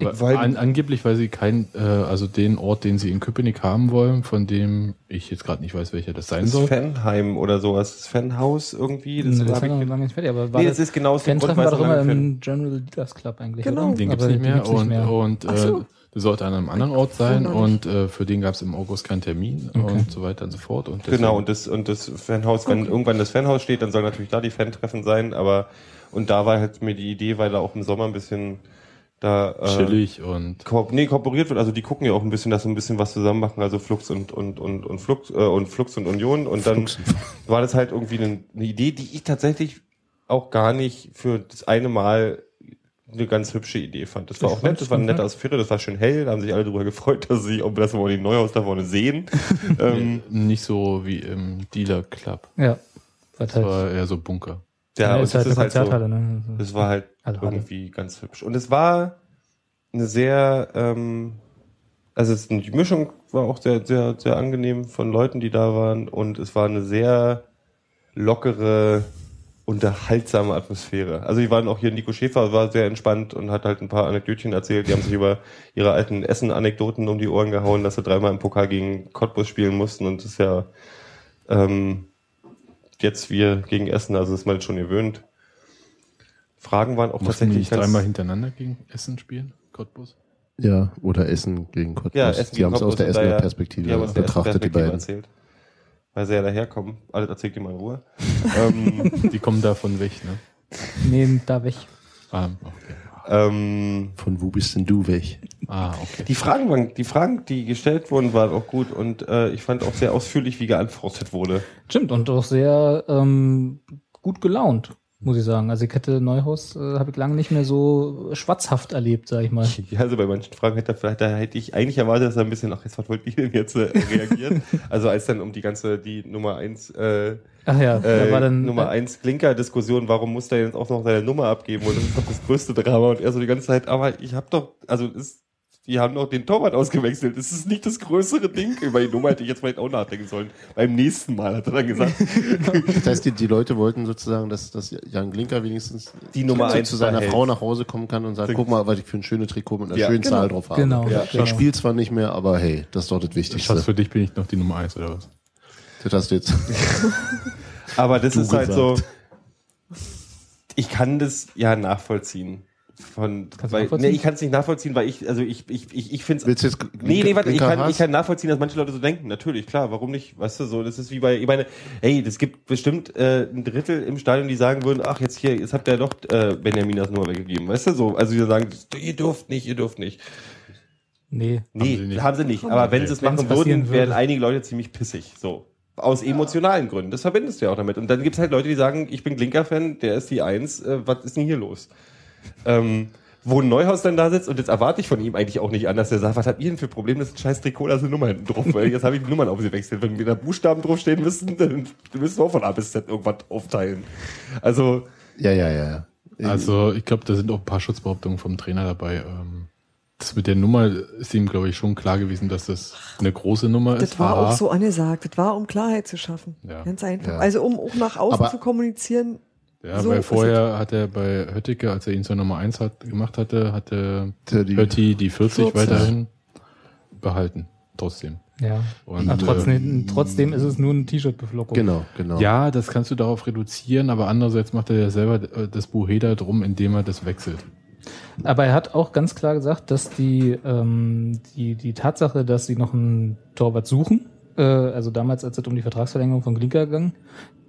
Weil- an, angeblich, weil sie kein, äh, also den Ort, den sie in Köpenick haben wollen, von dem ich jetzt gerade nicht weiß, welcher das sein das soll. Fanheim oder sowas, das Fanhaus irgendwie. Das, Das war noch lange nicht fertig, aber war nee, das, das ist genau dem Grund, war doch es immer im General Dealers Club eigentlich, Genau. oder? Den gibt's Aber nicht mehr und, mehr. und äh, so. der sollte an einem anderen Ort sein und äh, für den gab es im August keinen Termin und so weiter und so fort. Und Genau, und das, und das Fanhaus, wenn irgendwann das Fanhaus steht, dann soll natürlich da die Fan-Treffen sein, aber, und da war halt mir die Idee, weil da auch im Sommer ein bisschen da, äh, chillig und Ko nee, kooperiert wird, also die gucken ja auch ein bisschen, dass sie ein bisschen was zusammen machen, also Flux und, und, und, und Flux, äh, und Flux und Union, und dann war das halt irgendwie eine, eine Idee, die ich tatsächlich auch gar nicht für das eine Mal eine ganz hübsche Idee fand. Das war auch nett, das war eine das nette Atmosphäre, das war schön hell, da haben sich alle drüber gefreut, dass sie, ob das wir den Neuhaus da vorne sehen. ähm, nicht so wie im Dealer Club. Ja. Das War war eher so Bunker. Ja, und ist das halt eine ist halt so, ne? das war halt Also Halle. irgendwie ganz hübsch. Und es war eine sehr, ähm, also es, die Mischung war auch sehr, sehr, sehr angenehm von Leuten, die da waren und es war eine sehr lockere, unterhaltsame Atmosphäre. Also die waren auch hier, Nico Schäfer war sehr entspannt und hat halt ein paar Anekdötchen erzählt. Die haben sich über ihre alten Essen-Anekdoten um die Ohren gehauen, dass sie dreimal im Pokal gegen Cottbus spielen mussten und das ist ja ähm, jetzt wir gegen Essen, also ist man jetzt schon gewöhnt. Fragen waren auch Mussten die tatsächlich nicht ganz- dreimal hintereinander gegen Essen spielen? Cottbus? Ja, oder Essen gegen Cottbus. Ja, Essen die haben es aus der Essener Perspektive die der betrachtet, die beiden. Erzählt. Weil sie ja daherkommen. Alles erzählt ihr mal in Ruhe. ähm, Die kommen davon weg, ne? Nee, da weg. Ah, okay. ähm, Von wo bist denn du weg? Ah, okay. die Fragen waren, die Fragen, die gestellt wurden, waren auch gut und äh, ich fand auch sehr ausführlich, wie geantwortet wurde. Stimmt, und auch sehr ähm, gut gelaunt. muss ich sagen. Also ich hätte Neuhaus, äh, habe ich lange nicht mehr so schwatzhaft erlebt, sag ich mal. Ja, also bei manchen Fragen hätte, er- da hätte ich eigentlich erwartet, dass er ein bisschen, ach, jetzt was wollt ihr denn jetzt äh, reagieren? also als dann um die ganze, die Nummer eins, äh, Ach ja, äh, war dann Nummer eins Klinker-Diskussion, warum muss der jetzt auch noch seine Nummer abgeben? Und das ist doch das größte Drama. Und er so die ganze Zeit, aber ich hab doch, also ist, die haben doch den Torwart ausgewechselt. Das ist nicht das größere Ding. Über die Nummer hätte ich jetzt vielleicht auch nachdenken sollen. Beim nächsten Mal hat er dann gesagt, Das heißt, die, die Leute wollten sozusagen, dass, dass Jan Glinker wenigstens Die Nummer zu, eins zu seiner. Frau nach Hause kommen kann und sagt, guck mal, was ich für ein schönes Trikot mit einer Ja, schönen genau. Zahl drauf habe. Genau, Ja. genau. Ich spiele zwar nicht mehr, aber hey, das ist doch das Schatz, Wichtigste. für dich bin ich noch die Nummer eins oder was? Das hast du jetzt. aber das Du ist halt so, gesagt. ich kann das ja nachvollziehen. Von, weil, nee, ich kann es nicht nachvollziehen, weil ich, also ich, ich, ich, ich finde jetzt Nee, nee, warte, ich kann, Haas? ich kann nachvollziehen, dass manche Leute so denken. Natürlich, klar, warum nicht? Weißt du, so, das ist wie bei, ich meine, hey, das gibt bestimmt äh, ein Drittel im Stadion, die sagen würden, ach, jetzt hier, jetzt habt ihr doch äh, Benjaminas Nummer weggegeben, weißt du, so. Also die sagen, ihr dürft nicht, ihr dürft nicht. Nee. Nee, sie haben sie nicht. nicht. Aber wenn sie es machen würden, wären einige Leute ziemlich pissig, so. Aus emotionalen Gründen. Das verbindest du ja auch damit. Und dann gibt's halt Leute, die sagen, ich bin Glinker-Fan, der ist die Eins, äh, was ist denn hier los? Ähm, wo ein Neuhaus dann da sitzt und jetzt erwarte ich von ihm eigentlich auch nicht an, dass er sagt, was habt ihr denn für Probleme, das ist ein scheiß Trikot, da ist eine Nummer hinten drauf, weil jetzt habe ich die Nummern aufgewechselt. Wenn mir da Buchstaben draufstehen müssten, dann müssen wir auch von A bis Z irgendwas aufteilen. Also, Ja, ja, ja. Also ich glaube, da sind auch ein paar Schutzbehauptungen vom Trainer dabei. Ähm, Das mit der Nummer ist ihm, glaube ich, schon klar gewesen, dass das eine große Nummer ist. Das war auch so angesagt. Das war, um Klarheit zu schaffen. Ja. Ganz einfach. Ja. Also um auch nach außen Aber- zu kommunizieren. Ja, So weil ist vorher hat er bei Höttike, als er ihn zur Nummer 1 hat, gemacht hatte, hatte die- Hötti die 40 40. weiterhin behalten. Trotzdem. Ja. Und, Aber trotzdem, ähm, trotzdem ist es nur eine T-Shirt-Beflockung. Genau, genau. Ja, das kannst du darauf reduzieren, aber andererseits macht er ja selber äh, das Buheda drum, indem er das wechselt. Aber er hat auch ganz klar gesagt, dass die, ähm, die, die Tatsache, dass sie noch einen Torwart suchen, äh, also damals, als es um die Vertragsverlängerung von Glinker ging,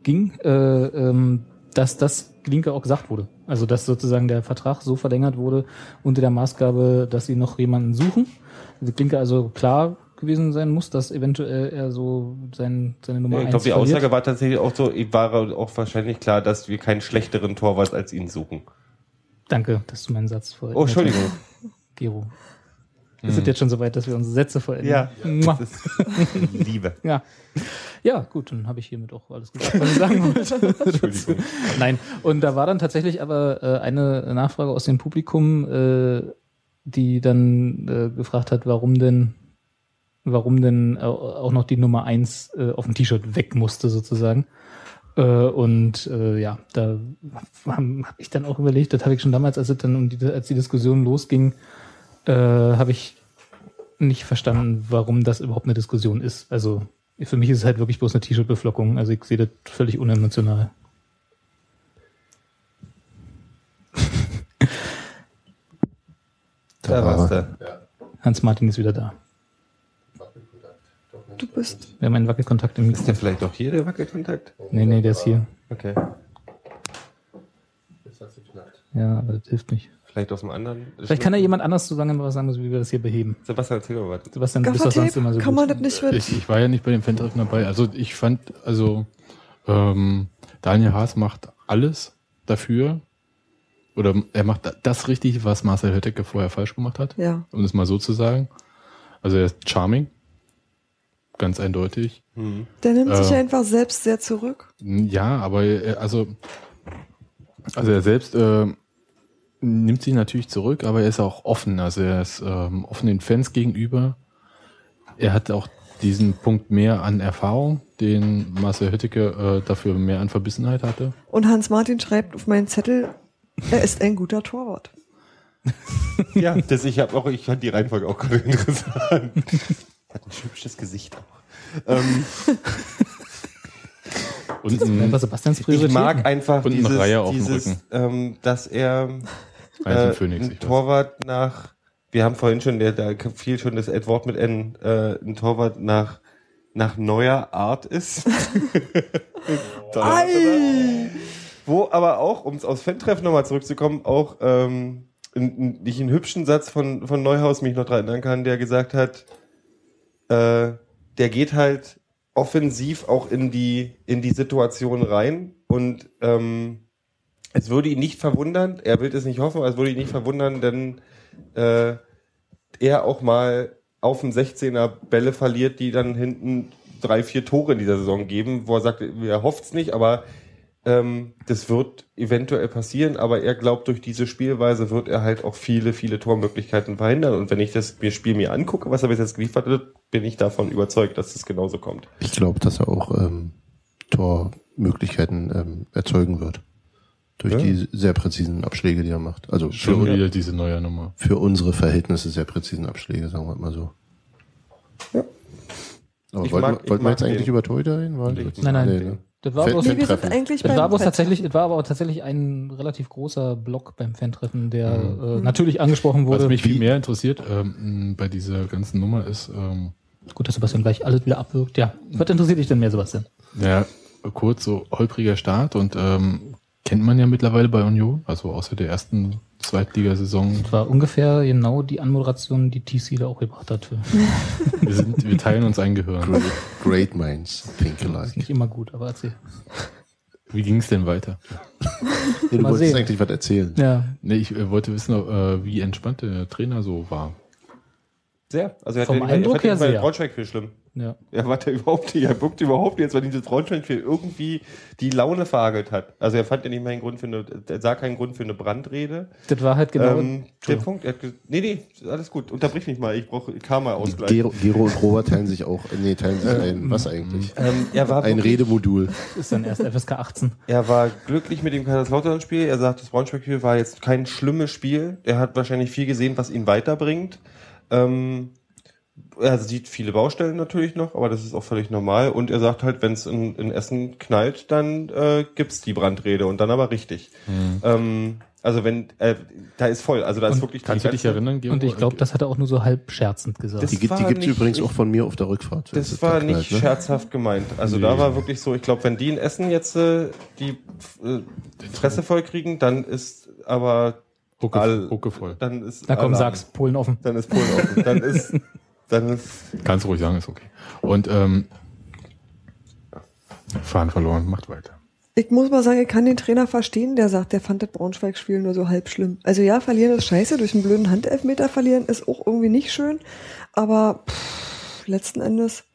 ging äh, ähm, dass das Glinker auch gesagt wurde. Also dass sozusagen der Vertrag so verlängert wurde unter der Maßgabe, dass sie noch jemanden suchen. Also Glinker also klar gewesen sein muss, dass eventuell er so sein, seine Nummer ich eins glaube, die verliert. Aussage war tatsächlich auch so, war auch wahrscheinlich klar, dass wir keinen schlechteren Torwart als ihn suchen. Danke, dass du meinen Satz vor. Oh, Entschuldigung. Gero. Ist es jetzt schon soweit, dass wir unsere Sätze vollenden? Ja, ist Liebe. Ja. Ja, gut, dann habe ich hiermit auch alles gesagt, was ich sagen wollte. Entschuldigung. Nein, und da war dann tatsächlich aber äh, eine Nachfrage aus dem Publikum, äh, die dann äh, gefragt hat, warum denn, warum denn äh, auch noch die Nummer eins äh, auf dem T-Shirt weg musste sozusagen. Äh, und ja, da habe hab ich dann auch überlegt, das habe ich schon damals, als dann um die, als die Diskussion losging, habe ich nicht verstanden, warum das überhaupt eine Diskussion ist. Also für mich ist es halt wirklich bloß eine T-Shirt-Beflockung. Also ich sehe das völlig unemotional. Da war's da. Hans-Martin ist wieder da. Du bist. Wir haben einen Wackelkontakt im Ist Mikro. der vielleicht auch hier, der Wackelkontakt? Nee, nee, der ist hier. Okay. Ja, aber das hilft nicht. Vielleicht aus dem anderen. Vielleicht kann ja jemand anders zu sagen, was sagen muss, wie wir das hier beheben. Sebastian, erzähl mal was. Sebastian, du bist doch sonst immer so Kann gut. man das nicht mit? Ich, ich war ja nicht bei dem Fan-Treffen dabei. Also ich fand, also ähm, Daniel Haas macht alles dafür. Oder er macht das richtig, was Marcel Hötteke vorher falsch gemacht hat, Ja. um es mal so zu sagen. Also er ist charming. Ganz eindeutig. Der nimmt sich Äh. einfach selbst sehr zurück. Ja, aber er, also, also er selbst äh, nimmt sich natürlich zurück, aber er ist auch offen. Also er ist ähm, offen den Fans gegenüber. Er hat auch diesen Punkt mehr an Erfahrung, den Marcel Hötteke äh, dafür mehr an Verbissenheit hatte. Und Hans-Martin schreibt auf meinen Zettel, er ist ein guter Torwart. Ja, das, ich habe auch, ich fand die Reihenfolge auch gerade interessant. Hat ein hübsches Gesicht auch. Ähm, Und ein, Sebastians Priorität. ich mag einfach Und eine dieses, Reihe auf dem dieses Rücken. ähm, dass er Einzel äh, Phoenix, ein ich weiß. Torwart nach, wir haben vorhin schon, der, da fiel schon das Wort mit N, äh, ein Torwart nach, nach neuer Art ist. Ei! Wo aber auch, um es aus Fan-Treffen nochmal zurückzukommen, auch ähm, in, in, ich einen hübschen Satz von, von Neuhaus mich noch dran erinnern kann, der gesagt hat, äh, der geht halt offensiv auch in die, in die Situation rein und ähm, es würde ihn nicht verwundern, er will es nicht hoffen, aber es würde ihn nicht verwundern, denn äh, er auch mal auf dem 16er Bälle verliert, die dann hinten drei, vier Tore in dieser Saison geben, wo er sagt, er hofft es nicht, aber ähm, das wird eventuell passieren, aber er glaubt, durch diese Spielweise wird er halt auch viele, viele Tormöglichkeiten verhindern. Und wenn ich das Spiel mir angucke, was er bis jetzt geliefert hat, bin ich davon überzeugt, dass es genauso kommt. Ich glaube, dass er auch ähm, Tormöglichkeiten ähm, erzeugen wird. Durch Ja. die sehr präzisen Abschläge, die er macht. Also für, Schon un- wieder diese neue Nummer. für unsere Verhältnisse sehr präzisen Abschläge, sagen wir mal so. Ja. Aber Ich wollten, mag- wollten wir jetzt eigentlich den. über Torhüter reden? War- Nein, nein. Nee, ne? Das war Fan- bloß, Nee, eigentlich das war Fan- tatsächlich, es war aber tatsächlich ein relativ großer Block beim Fan-Treffen, der Mhm. äh, natürlich angesprochen Was wurde. mich viel mehr interessiert ähm, bei dieser ganzen Nummer ist, ähm, Gut, dass Sebastian gleich alles wieder abwirkt. Ja. Was interessiert dich denn mehr, Sebastian? ja, kurz so holpriger Start und ähm, kennt man ja mittlerweile bei Union, also außer der ersten Zweitligasaison. Das war ungefähr genau die Anmoderation, die TC da auch gebracht hat. Wir, sind, wir teilen uns ein Gehirn. Great, great minds think ist alike. nicht immer gut, aber erzähl. Wie ging es denn weiter? Nee, du Mal wolltest sehen. eigentlich was erzählen. Ja. Nee, ich äh, wollte wissen, äh, wie entspannt der Trainer so war. Sehr. Also er Vom hat den- Eindruck er her bei sehr. Braunschweig viel schlimm. Ja. Er war da überhaupt nicht, er wirkte überhaupt nicht, als wenn dieses Braunschweig-Spiel irgendwie die Laune verhagelt hat. Also er fand ja nicht mal einen Grund für eine, er sah keinen Grund für eine Brandrede. Das war halt genau. ähm, der Punkt, er hat nee, nee, alles gut, unterbrich mich mal, ich brauche Karma-Ausgleich. Gero, Gero und Robert teilen sich auch, nee, teilen sich ein, was eigentlich? Ähm, er war Ein Redemodul. ist dann erst FSK 18. Er war glücklich mit dem Kaiserslautern-Spiel. Er sagt, das Braunschweig-Spiel war jetzt kein schlimmes Spiel. Er hat wahrscheinlich viel gesehen, was ihn weiterbringt. Ähm, er sieht viele Baustellen natürlich noch, aber das ist auch völlig normal. Und er sagt halt, wenn es in, in Essen knallt, dann äh, gibt's die Brandrede und dann aber richtig. Ähm, also wenn, äh, da ist voll. Also da ist Und wirklich die Kannst du dich erinnern, Gero? Und ich glaube, das hat er auch nur so halb scherzend gesagt. Das Die, gibt- die gibt's nicht- übrigens ich- auch von mir auf der Rückfahrt. Das es war da nicht knallt, ne? scherzhaft gemeint. Also Nee. da war wirklich so, ich glaube, wenn die in Essen jetzt äh, die äh, Fresse voll kriegen, dann ist aber Hucke, all- huckevoll. dann ist Na komm, Alarm. sag's, Polen offen. Dann ist Polen offen. Dann ist dann ist Kannst du ruhig sagen, ist okay. Und ähm, fahren verloren, macht weiter. Ich muss mal sagen, ich kann den Trainer verstehen, der sagt, der fand das Braunschweig-Spiel nur so halb schlimm. Also ja, verlieren ist scheiße, durch einen blöden Handelfmeter verlieren ist auch irgendwie nicht schön, aber pff, letzten Endes,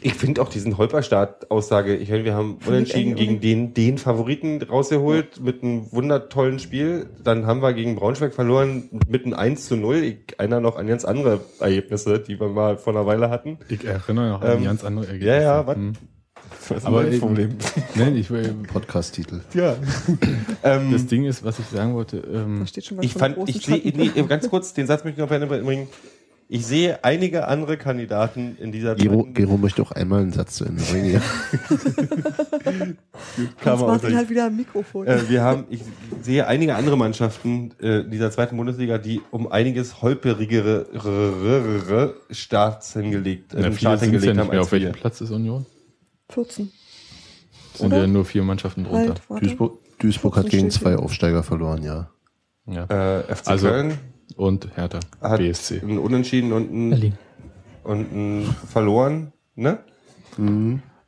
ich finde auch diesen Holperstart-Aussage, ich meine, wir haben unentschieden gegen den, den Favoriten rausgeholt mit einem wundertollen Spiel. Dann haben wir gegen Braunschweig verloren mit einem 1 zu 0. Ich erinnere noch an ganz andere Ergebnisse, die wir mal vor einer Weile hatten. Ich erinnere noch an Ähm, ganz andere Ergebnisse. Ja, ja, was? Hm. Was ist Aber ich- Problem? Nein, ich, will- Podcast-Titel. Ja. ähm, das Ding ist, was ich sagen wollte, ähm, da steht schon was ich fand, ich sehe, nee, ganz kurz, den Satz möchte ich noch bringen. Ich sehe einige andere Kandidaten in dieser Gero, Gero möchte auch einmal einen Satz zu Ende bringen. Ja. Aus- ihn halt wieder ein Mikrofon. Äh, wir haben, ich sehe einige andere Mannschaften äh, in dieser zweiten Bundesliga, die um einiges holperigere Starts hingelegt, äh, viele Start sind ja hingelegt nicht haben mehr. als Auf welchem. Platz ist Union? 14. Es sind Oder? ja nur vier Mannschaften drunter. Halt. Duisburg, Duisburg hat 14 gegen zwei. Aufsteiger verloren, ja. Ja. Äh, FC Also- Köln Und Hertha, hat BSC. ein Unentschieden und ein, Berlin. und ein verloren, ne?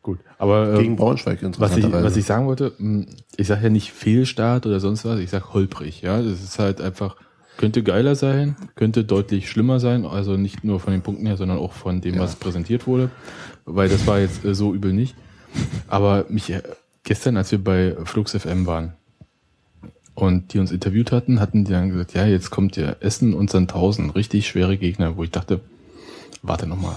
Gut, aber Gegen äh, Braunschweig was, ich, was ich sagen wollte, mh, ich sage ja nicht Fehlstart oder sonst was, ich sag holprig. Ja, das ist halt einfach, könnte geiler sein, könnte deutlich schlimmer sein, also nicht nur von den Punkten her, sondern auch von dem, Ja. was präsentiert wurde, weil das war jetzt äh, so übel nicht. Aber mich äh, gestern, als wir bei Flux FM waren und die uns interviewt hatten, hatten die dann gesagt, ja, jetzt kommt ja Essen und Sandhausen, richtig schwere Gegner, wo ich dachte, warte nochmal.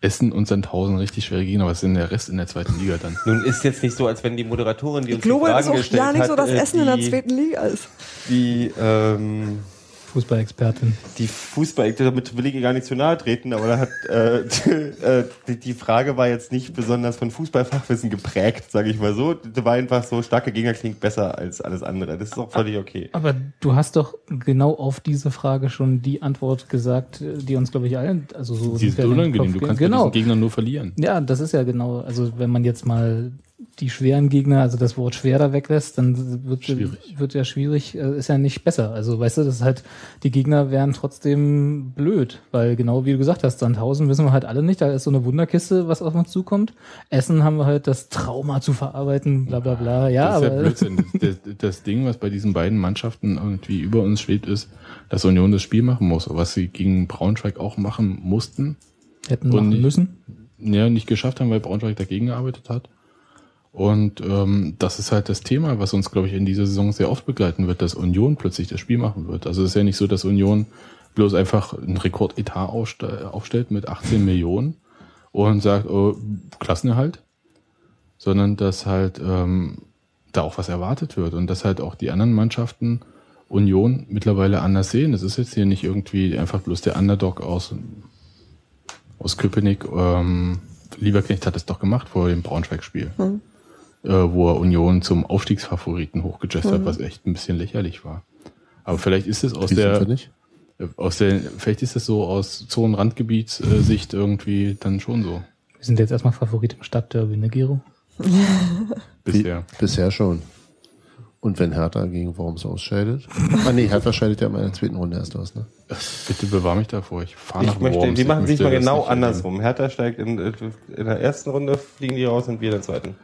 Essen und Sandhausen, richtig schwere Gegner, was ist denn der Rest in der zweiten Liga dann? Nun ist jetzt nicht so, als wenn die Moderatorin, die Ich uns glaube, die das ist Fragen auch gestellt ja nicht hat, so, dass äh, Essen in der die, zweiten Liga ist. die, ähm, Fußballexpertin. die Fußball, damit will ich ihr gar nicht zu nahe treten, aber da hat äh, äh, die, die Frage war jetzt nicht besonders von Fußballfachwissen geprägt, sage ich mal so. Das war einfach so, starke Gegner klingt besser als alles andere. Das ist auch völlig okay. Aber du hast doch genau auf diese Frage schon die Antwort gesagt, die uns, glaube ich, allen, also so sind ist unangenehm, du kannst genau. diesen Gegnern nur verlieren. Ja, das ist ja genau, also wenn man jetzt mal die schweren Gegner, also das Wort schwer da weglässt, dann wird, Schwierig. wird ja schwierig, äh, ist ja nicht besser. Also weißt du, das ist halt, die Gegner wären trotzdem blöd, weil genau wie du gesagt hast, Sandhausen wissen wir halt alle nicht, da ist so eine Wunderkiste, was auf uns zukommt. Essen haben wir halt das Trauma zu verarbeiten, bla bla bla. Ja, das ist ja aber Blödsinn. Das, das, Ding, was bei diesen beiden Mannschaften irgendwie über uns schwebt, ist, dass Union das Spiel machen muss. Was sie gegen Braunschweig auch machen mussten. hätten Und machen nicht- müssen. Ja, nicht geschafft haben, weil Braunschweig dagegen gearbeitet hat. Und ähm, das ist halt das Thema, was uns, glaube ich, in dieser Saison sehr oft begleiten wird, dass Union plötzlich das Spiel machen wird. Also es ist ja nicht so, dass Union bloß einfach einen Rekordetat aufste- aufstellt mit 18 Millionen und sagt, oh, Klassenerhalt, sondern dass halt ähm, da auch was erwartet wird und dass halt auch die anderen Mannschaften Union mittlerweile anders sehen. Es ist jetzt hier nicht irgendwie einfach bloß der Underdog aus, aus Köpenick. Ähm, Lieberknecht hat es doch gemacht vor dem Braunschweig-Spiel, äh, wo er Union zum Aufstiegsfavoriten hochgejazzt hat, was echt ein bisschen lächerlich war. Aber vielleicht ist es aus Wie der, nicht? aus der, vielleicht ist es so aus Zonenrandgebietssicht irgendwie dann schon so. Wir sind jetzt erstmal Favorit im Stadtderby, ne, Gero? Bisher. Bisher schon. Und wenn Hertha gegen Worms ausscheidet? ah nee, Hertha scheidet ja mal in der zweiten Runde erst aus, ne? Bitte bewahr mich davor. Ich fahre nach möchte, Worms. die machen sich mal genau andersrum. Hertha steigt in, äh, in der ersten Runde, fliegen die raus und wir in der zweiten.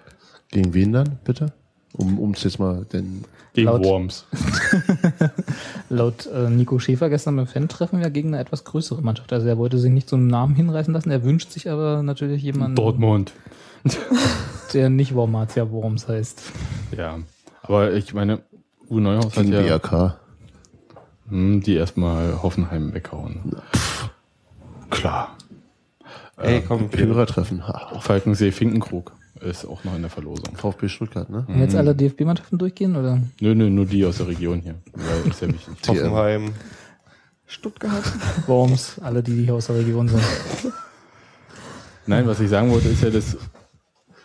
Gegen wen dann, bitte? Um es jetzt mal denn Gegen Laut- Worms. Laut äh, Nico Schäfer gestern beim Fan-Treffen ja gegen eine etwas größere Mannschaft. Also er wollte sich nicht so einen Namen hinreißen lassen. Er wünscht sich aber natürlich jemanden, Dortmund. der nicht Wormatia Worms heißt. Ja. Aber ich meine, Uwe Neuhaus hat gegen ja BRK. hm, die erstmal Hoffenheim weghauen. Klar. Ey, komm, wir, Hörertreffen. Ha. Falkensee Finkenkrug ist auch noch in der Verlosung. VfB Stuttgart, ne? Wollen jetzt alle DFB-Mannschaften durchgehen oder? Nö, nö, nur die aus der Region hier. Weil ist ja wichtig. Hoffenheim. Stuttgart. Worms, alle, die hier aus der Region sind. Nein, was ich sagen wollte, ist ja, dass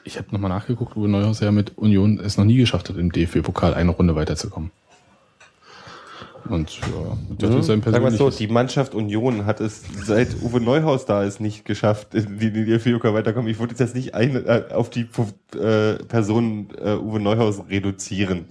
ich habe nochmal nachgeguckt, Uwe Neuhaus ja mit Union es noch nie geschafft hat, im DFB-Pokal eine Runde weiterzukommen. Und ja, das ist ein Sagen wir persönliches... so, die Mannschaft Union hat es seit Uwe Neuhaus da ist nicht geschafft, in die, in die DFB-Pokal weiterkommen. Ich würde jetzt nicht eine, äh, auf die äh, Person äh, Uwe Neuhaus reduzieren.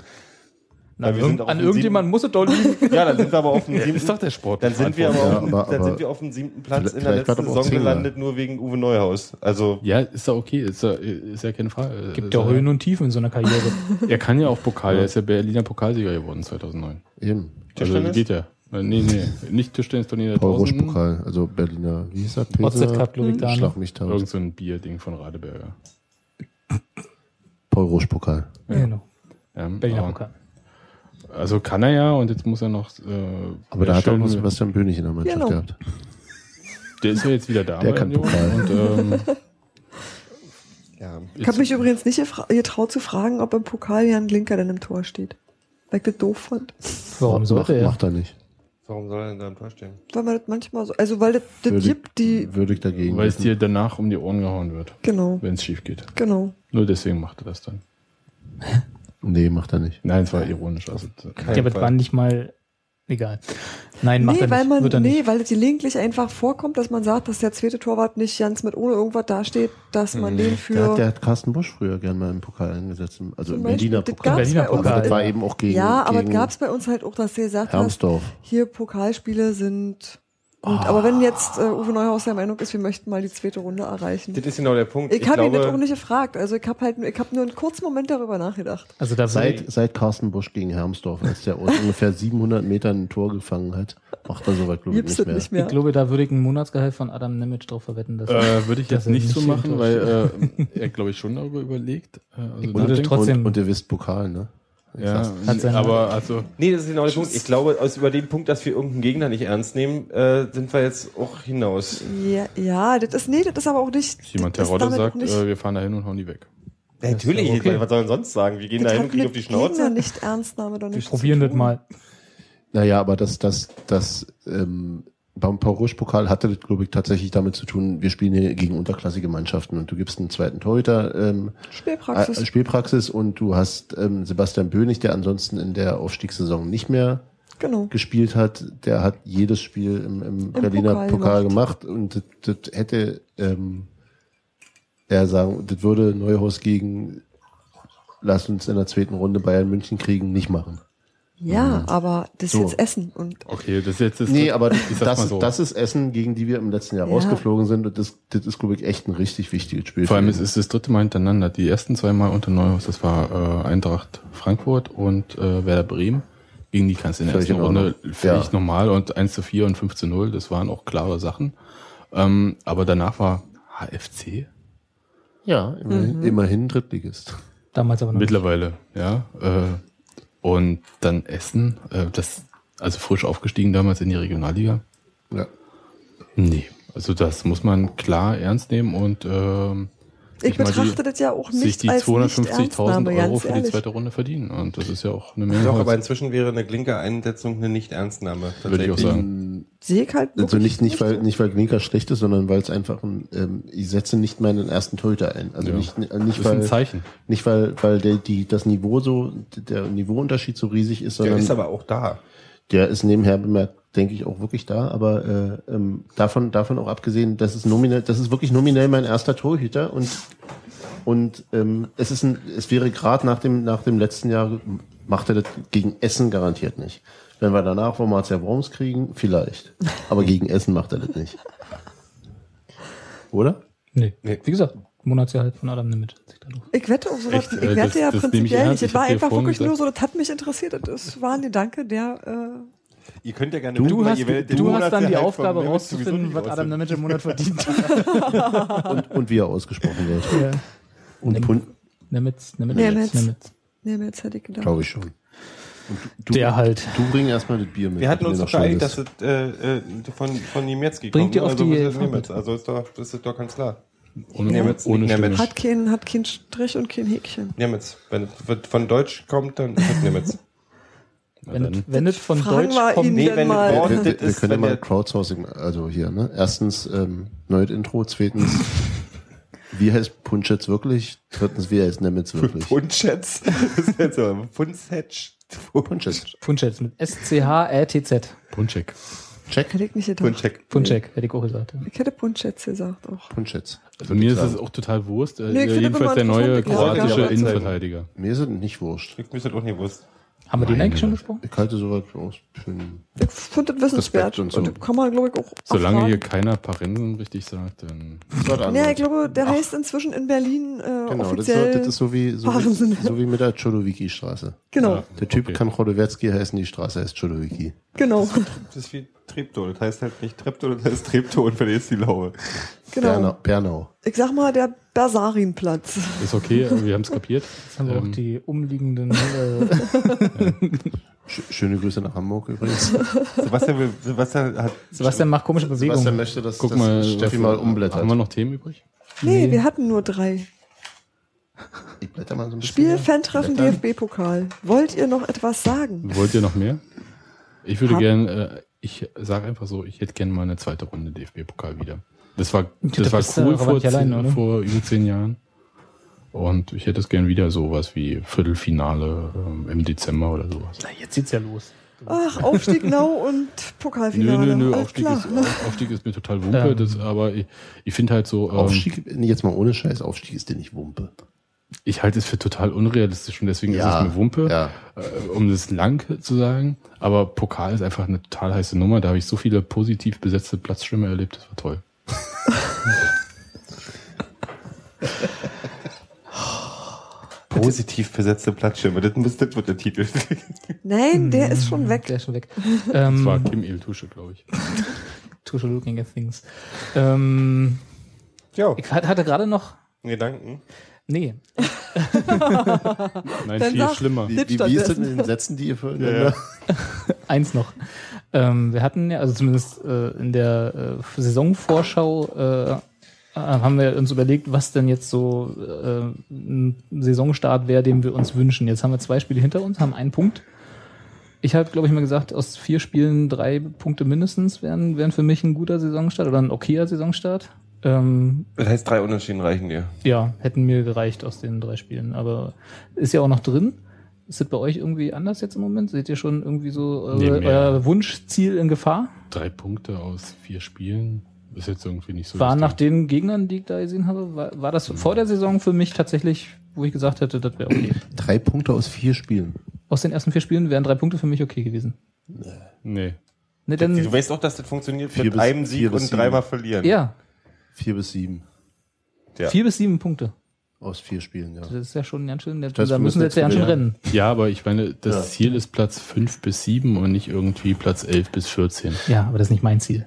Sind auf an irgendjemand muss es doch liegen. Ja, dann sind wir aber auf dem Ja, siebten, ist doch der Sport. dann sind wir aber, Ja, auf, dem- aber- dann aber sind wir auf dem siebten Platz in der letzten Saison gelandet, nur wegen Uwe Neuhaus. Also Ja, ist ja okay, ist ja, ist ja keine Frage. Gibt ja Höhen und Tiefen in so einer Karriere. Er kann ja auch Pokal, er ist ja Berliner Pokalsieger geworden 2009. Eben. Also Tischtennis? geht ja. Äh, Nee, nee, nicht Tischtennis-Turnier der Paul Rusch Tausenden. Pokal, also Berliner, wie hieß er? OZ Cup, glaube ich, da. Schlag mich tot. Irgend so ein Bierding von Radeberger. Paul Rusch Pokal. Genau. Ja, Berliner Pokal. Also kann er ja und jetzt muss er noch. Äh, Aber da hat er auch noch Sebastian Bönig in der Mannschaft Genau. gehabt. Der ist ja jetzt wieder da. Der bei kann Pokal. Und, ähm, ja, Ich habe mich übrigens nicht getraut zu fragen, ob im Pokal Jan Linker denn im Tor steht. Weil ich das doof fand. Warum macht, sollte er? Macht er nicht. warum soll er denn da im Tor stehen? Weil man das manchmal so, also weil das, das Würde, gibt, die, würde ich dagegen. weil es dir danach um die Ohren gehauen wird, genau, wenn es schief geht. genau. Nur deswegen macht er das dann. Nee, macht er nicht. Nein, es war ironisch. Also, Ja, aber das war nicht mal egal. Nein, macht nee, er weil nicht. man, Wird er nee, nicht. weil es gelegentlich einfach vorkommt, dass man sagt, dass der zweite Torwart nicht ganz mit ohne irgendwas dasteht, dass man den für. Der hat, der hat Carsten Busch früher gern mal im Pokal eingesetzt. Also im Berliner Pokal. gab's Berliner Pokal. Das war eben auch gegen, ja, aber gegen gab es bei uns halt auch, dass hast, Hermsdorf. hier Pokalspiele sind. Und, Aber wenn jetzt äh, Uwe Neuhaus der Meinung ist, wir möchten mal die zweite Runde erreichen. Das ist genau der Punkt. Ich, habe ihn auch nicht gefragt. Also ich habe halt, ich habe nur einen kurzen Moment darüber nachgedacht. Also da Seit, seit Carsten Busch gegen Hermsdorf, als der aus ungefähr 700 Metern ein Tor gefangen hat, macht er soweit, glaube ich, nicht mehr. nicht ich mehr. glaube, da würde ich ein Monatsgehalt von Adam Nemec drauf verwetten. Dass äh, würde ich jetzt nicht so machen, weil äh, er, glaube ich, schon darüber überlegt. Äh, also Ich trotzdem- Und, und ihr wisst Pokal, ne? Ja, aber also Nee, das ist genau der Punkt. Ich glaube, aus über den Punkt, dass wir irgendeinen Gegner nicht ernst nehmen, äh, sind wir jetzt auch hinaus. Ja, ja, das ist, nee, das ist aber auch nicht. jemand ist Terodde sagt, äh, wir fahren da hin und hauen die weg. Natürlich, ja okay. was soll man sonst sagen? Wir gehen da hin und kriegen auf die Gegner Schnauze. nicht Ernstnahme doch wir nicht. probieren das mal. Naja, aber das, das, das, ähm, beim Paul Rusch Pokal hatte das, glaube ich, tatsächlich damit zu tun, wir spielen hier gegen unterklassige Mannschaften und du gibst einen zweiten Torhüter ähm, Spielpraxis. äh, Spielpraxis und du hast ähm, Sebastian Bönig, der ansonsten in der Aufstiegssaison nicht mehr genau. gespielt hat, der hat jedes Spiel im, im, Berliner Pokal Pokal, gemacht. gemacht. und das, das hätte ähm, er sagen, das würde Neuhaus gegen lass uns in der zweiten Runde Bayern München kriegen, nicht machen. Ja, aber das ist So. jetzt Essen und Okay, das ist jetzt das Nee, aber das, mal so. das ist Essen, gegen die wir im letzten Jahr Ja. rausgeflogen sind. Und das, das ist, glaube ich, echt ein richtig wichtiges Spiel. Vor allem es ist das dritte Mal hintereinander. Die ersten zwei Mal unter Neuhaus, das war äh, Eintracht Frankfurt und äh, Werder Bremen. Gegen die kannst du in der Völlig ersten. Runde völlig Ja. normal und 1 zu 4 und 5 zu 0, das waren auch klare Sachen. Ähm, aber danach war HFC ja, immerhin, immerhin Drittligist. Damals aber noch. nicht. mittlerweile, ja. Äh, und dann Essen, äh, das also frisch aufgestiegen damals in die Regionalliga. Ja. Nee, also das muss man klar ernst nehmen und ähm, ich sich betrachte die, das ja auch sich nicht die als 250.000 Nicht-Ernstnahme, Euro ganz für die ehrlich. zweite Runde verdienen. Und das ist ja auch eine Menge. Doch, Holz. aber inzwischen wäre eine Glinker-Einsetzung eine Nicht-Ernstnahme. Würde ich auch sagen. Sehe ich halt Also nicht, nicht, weil, nicht weil Glinker schlecht ist, sondern weil es einfach ein, ähm, ich setze nicht meinen ersten Torhüter ein. Also Ja. nicht, nicht, Das ist ein weil, Zeichen. nicht weil, weil der, die, das Niveau so, der Niveauunterschied so riesig ist, Der sondern ist aber auch da. der ist nebenher bemerkt, denke ich, auch wirklich da, aber äh, ähm, davon, davon auch abgesehen, das ist nominell, das ist wirklich nominell mein erster Torhüter und und ähm, es ist ein, es wäre gerade nach dem nach dem letzten Jahr macht er das gegen Essen garantiert nicht. Wenn wir danach von Marcia Worms kriegen, vielleicht, aber gegen Essen macht er das nicht. Oder? Nee. Nee. Wie gesagt, Monatsgehalt von Adam sich da noch- Ich wette auf sowas, Echt? ich Äh, wette das- ja das ich prinzipiell nicht. Es Ich war einfach wirklich nur so, das hat mich interessiert. Das war ein Gedanke, der, Ihr könnt ja gerne Du, weil hast, ihr werdet du hast dann die Aufgabe rauszufinden, was Adam. Nimitz im Monat verdient. Und, und wie er ausgesprochen wird. ja. Und Nimitz. Nimitz. nee, mir jetzt hätte ich gedacht. glaube ich schon. Und du, du, Der halt. Du bring erstmal das Bier mit. Wir hatten uns doch geeinigt, dass es äh, äh, von, von Niemetzki Bringt kommt. ihr auf also, die Niemetz? Also ist doch, das ist doch ganz klar. Ohne, Nemitz, ohne nicht Stimme. Nemitz. Hat kein, hat kein Strich und kein Häkchen. Niemetz. Wenn es von Deutsch kommt, dann ist es Niemetz. Wenn, es- wenn es von Fragen Deutsch wir kommt, Nee, wenn mal. Wir, wir, wir ist, können mal Crowdsourcing, also hier, ne? Erstens, ähm, neues Intro, zweitens, wie heißt Punch jetzt wirklich? Drittens, wie heißt Nemitz wirklich? Punschetz. Das ist jetzt so. Punschetz. Punch jetzt. Punschetz mit S-C-H-R-T-Z. Punschek. Check. Hätte ich nicht gedacht. Punschek. Punschek, hätte ich auch gesagt. Ja. Ich hätte Punschetz gesagt auch. Punch jetzt. Also mir ist es auch total Wurst. Äh, Nee, ich finde jedenfalls der neue kroatische. Innenverteidiger. Mir ist es nicht wurscht. Ich müsste das auch nicht gewusst. Haben wir den Meine eigentlich schon besprochen? Ich halte sowas aus Ich finde das wissenswert. Respekt und so. Und kann man, glaube ich, auch Solange erfragen. hier keiner Parensen richtig sagt, dann Ja, ich glaube, der heißt inzwischen in Berlin äh, Genau, das ist, offiziell. so, das ist so wie, so Wahnsinn. wie, so wie mit der Chodowiki-Straße. genau, Ja. Der Typ Okay. kann Chodowiecki heißen, die Straße heißt Chodowiki. genau, Das ist wie Treptow. Das heißt halt nicht Treptow, das heißt Treptow und verlierst die Laue. genau. Bernau. Bernau. Ich sag mal, der Bersarinplatz. ist okay, wir haben es kapiert. Jetzt haben wir auch Ähm, die umliegenden. Äh, Sch schöne Grüße nach Hamburg übrigens. Sebastian, will- Sebastian hat Sebastian macht komische Bewegungen. Sebastian möchte, dass, Guck dass mal, Steffi mal umblättert. Haben wir noch Themen übrig? Nee, Nee. wir hatten nur drei. Ich blätter mal so ein bisschen. Spiel. Fan-Treffen. DFB-Pokal. Wollt ihr noch etwas sagen? Wollt ihr noch mehr? Ich würde Hab- gern, äh, ich sage einfach so, ich hätte gerne mal eine zweite Runde DFB-Pokal wieder. Das war, da das war cool vor, oder? vor über zehn Jahren. Und ich hätte es gern wieder sowas wie Viertelfinale ähm, im Dezember oder sowas. Na, jetzt geht's ja los. Ach, Aufstieg Now und Nö, Pokalfinale. nö, nö, Alles Aufstieg klar. ist, Aufstieg ist mir total Wumpe, Ähm. das, aber ich, ich finde halt so, ähm, Aufstieg, jetzt mal ohne Scheiß, Aufstieg ist dir nicht Wumpe. Ich halte es für total unrealistisch und deswegen Ja, ist es mir Wumpe, ja. äh, um das lang zu sagen. Aber Pokal ist einfach eine total heiße Nummer. Da habe ich so viele positiv besetzte Platzstürme erlebt, das war toll. positiv besetzte Platzschirme. Das, muss, das wird der Titel. Nein, der ist schon weg. Der ist schon weg. Das war Ähm, Kim Il-Tusche, glaube ich. Tusche looking at things. Ähm, ja, ich hat- hatte gerade noch. Gedanken. Nee, Nein, Dann viel sag- schlimmer. Wie, wie, wie ist das mit den Sätzen, die ihr für Ja, ja. eins noch. Ähm, wir hatten ja, also zumindest äh, in der äh, Saisonvorschau äh, haben wir uns überlegt, was denn jetzt so äh, ein Saisonstart wäre, den wir uns wünschen. Jetzt haben wir zwei Spiele hinter uns, haben einen Punkt. Ich habe, glaube ich, mal gesagt, aus vier Spielen drei Punkte mindestens wären, wären für mich ein guter Saisonstart oder ein okayer Saisonstart. Ähm, Das heißt, drei Unentschieden reichen dir. ja, hätten mir gereicht aus den drei Spielen. Aber ist ja auch noch drin. Ist das bei euch irgendwie anders jetzt im Moment? Seht ihr schon irgendwie so Nee, eure, mehr. euer Wunschziel in Gefahr? Drei Punkte aus vier Spielen. ist jetzt irgendwie nicht so. War nach den Gegnern, die ich da gesehen habe, war, war das vor der Saison für mich tatsächlich, wo ich gesagt hätte, das wäre okay. Drei Punkte aus vier Spielen. Aus den ersten vier Spielen wären drei Punkte für mich okay gewesen. Nee. Ne, Du denn, weißt doch, dass das funktioniert Vier mit bis- einem vier Sieg bis und dreimal verlieren. ja, Vier bis sieben Ja. vier bis sieben Punkte. aus vier Spielen, ja. Das ist ja schon ganz schön. Da wir müssen sie jetzt ja ganz schön rennen. Ja, aber ich meine, das Ja. Ziel ist Platz 5 bis 7 und nicht irgendwie Platz 11 bis 14. Ja, aber das ist nicht mein Ziel.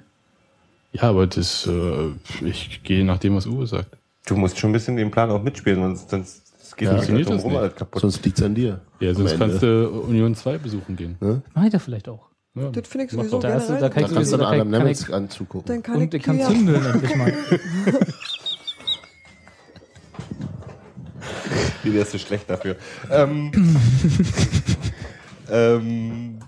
Ja, aber das, äh, ich gehe nach dem, was Uwe sagt. Du musst schon ein bisschen den Plan auch mitspielen, sonst, sonst geht Ja, funktioniert drum das rum nicht. kaputt. Sonst liegt's an dir. Ja, sonst kannst du Union 2 besuchen gehen. Mach ich da vielleicht auch. Ja, Das finde ich sowieso. Da hast du- da kann Da ich kannst du sowieso- den da Adam kann Nemitz anzugucken. Dann kann Und ich kann zündeln endlich mal. Wie wärst du schlecht dafür? Ähm, ähm,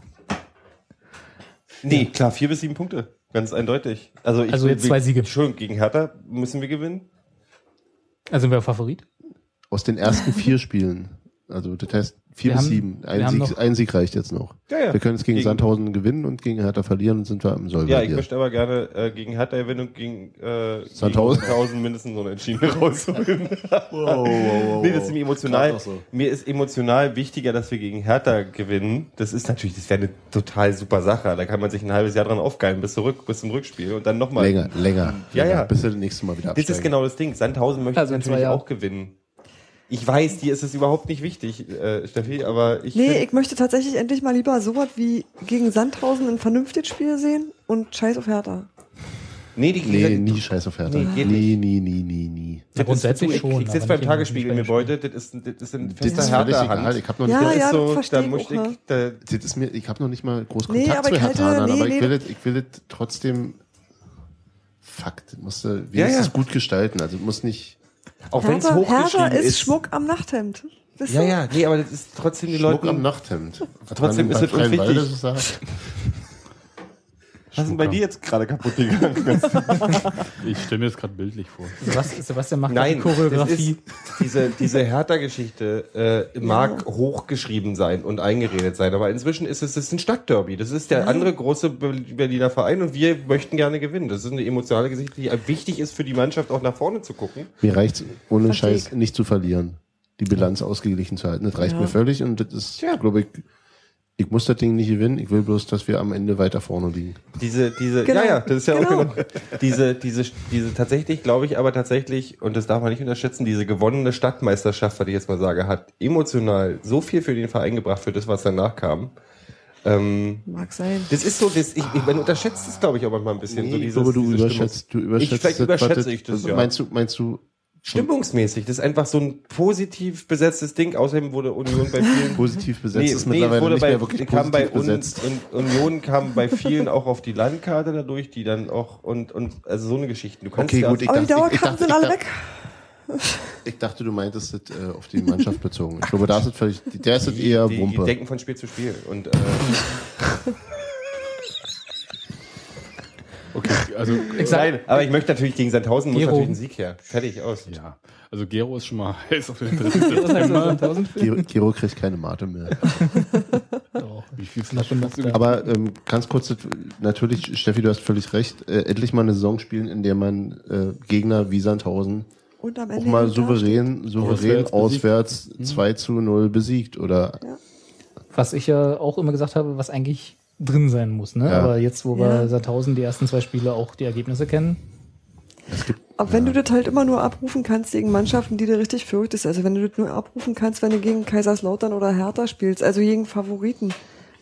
nee, klar, vier bis sieben Punkte. Ganz eindeutig. Also, ich Also jetzt zwei Siege. Schon, gegen Hertha müssen wir gewinnen. Also sind wir Favorit? Aus den ersten vier Spielen. Also das heißt vier Wir bis haben- sieben. wir Ein haben Sieg, noch- ein Sieg reicht jetzt noch. Ja, ja. Wir können jetzt gegen, Gegen- Sandhausen gewinnen und gegen Hertha verlieren und sind wir im Soll Ja, ich möchte aber gerne äh, gegen Hertha gewinnen und gegen äh, Sandhausen? gegen Sandhausen mindestens so eine Entschieden rausholen. nee, das ist mir emotional. So. Mir ist emotional wichtiger, dass wir gegen Hertha gewinnen. Das ist natürlich, das wäre eine total super Sache. Da kann man sich ein halbes Jahr dran aufgeilen bis zurück, bis zum Rückspiel und dann nochmal. länger, länger. Ja, länger, ja. Bis wir das nächste Mal wieder Das absteigen. ist genau das Ding. Sandhausen möchte Also natürlich auch gewinnen. Ich weiß, dir ist es überhaupt nicht wichtig, äh, Steffi, aber ich Nee, ich möchte tatsächlich endlich mal lieber sowas wie gegen Sandhausen ein vernünftiges Spiel sehen und Scheiß auf Hertha. nee, die, Nee, nie Scheiß auf Hertha. Nee, geht nie, nie, nie, nie, nie. Ja, grundsätzlich ich, schon. Ich sitze beim Tagesspiegel im. Gebäude, das ist, ein- das ist ein Das fester. Hertha-Hand. Ich habe noch nicht Ja, ja, so, das da ich muss auch, ich, ja. da, das ist mir, ich habe noch nicht mal groß Nee, Kontakt aber zu ich halte- Herthanern, nee, aber nee. ich will das, ich will das trotzdem, das musst du Ja, wenigstens ja. gut gestalten. Also muss nicht, auch wenn es hochgeschrieben ist, ist. Schmuck am Nachthemd. Ja, ja, nee, aber das ist trotzdem die Schmuck Leute. am Nachthemd. Trotzdem ist bei es uns wichtig. Was ist denn bei dir jetzt gerade kaputt gegangen? Ich stelle mir das gerade bildlich vor. Sebastian, Sebastian macht Nein, die Choreografie. diese, diese Hertha-Geschichte äh, mag hochgeschrieben sein und eingeredet sein, aber inzwischen ist es, es ist ein Stadtderby. Das ist der andere große Be- Berliner Verein und wir möchten gerne gewinnen. Das ist eine emotionale Geschichte, die wichtig ist für die Mannschaft, auch nach vorne zu gucken. Mir reicht's ohne Versteh Scheiß nicht zu verlieren. Die Bilanz ausgeglichen zu halten. Das reicht Ja. mir völlig und das ist, Ja. glaube ich, ich muss das Ding nicht gewinnen. Ich will bloß, dass wir am Ende weiter vorne liegen. Diese, diese, Genau, ja, ja, das ist ja genau. auch genau. Diese, diese, diese tatsächlich, glaube ich, aber tatsächlich, und das darf man nicht unterschätzen, diese gewonnene Stadtmeisterschaft, was ich jetzt mal sage, hat emotional so viel für den Verein gebracht, für das, was danach kam. Ähm, Mag sein. das ist so, das, ich, ich, man unterschätzt es, glaube ich, auch manchmal ein bisschen. so ich dieses, glaube, du diese überschätzt, du überschätzt Ich, vielleicht das, überschätze ich das, ja. Meinst du, meinst du, Stimmungsmäßig, das ist einfach so ein positiv besetztes Ding. Außerdem wurde Union bei vielen positiv besetzt Nee, ist nee, mittlerweile wurde nicht bei, mehr wirklich kam bei positiv Un, besetzt. Un, Union kam bei vielen auch auf die Landkarte dadurch, die dann auch und und also so eine Geschichte. Du kannst Okay, ja, gut, ich die dachte, ich, ich, dachte, sind ich, alle dachte, weg. ich dachte, du meintest das äh, auf die Mannschaft bezogen. Ich glaube, da ist es völlig, der ist es die, eher die, die Wumpe. denken von Spiel zu Spiel und äh, Okay, also, Nein, aber ich möchte natürlich gegen Sandhausen muss Gero. natürlich ein Sieg her. Fertig aus. ja. Also Gero ist schon mal heiß auf den 3. Das heißt, September. 1000 Giro, Giro kriegt keine Mate mehr. Doch. Wie viel Na, schon hast du das- Aber ähm, ganz kurz, natürlich, Steffi, du hast völlig recht, äh, endlich mal eine Saison spielen, in der man äh, Gegner wie Sandhausen Und am auch mal souverän, souverän Auswärts besiegt. auswärts 2 zu 0 besiegt. Oder Was ich ja auch immer gesagt habe, was eigentlich drin sein muss. Ne? Ja. Aber jetzt, wo wir Ja. seit 1000 die ersten zwei Spiele auch die Ergebnisse kennen, Aber wenn du das halt immer nur abrufen kannst gegen Mannschaften, die du richtig fürchtest, also wenn du das nur abrufen kannst, wenn du gegen Kaiserslautern oder Hertha spielst, also gegen Favoriten,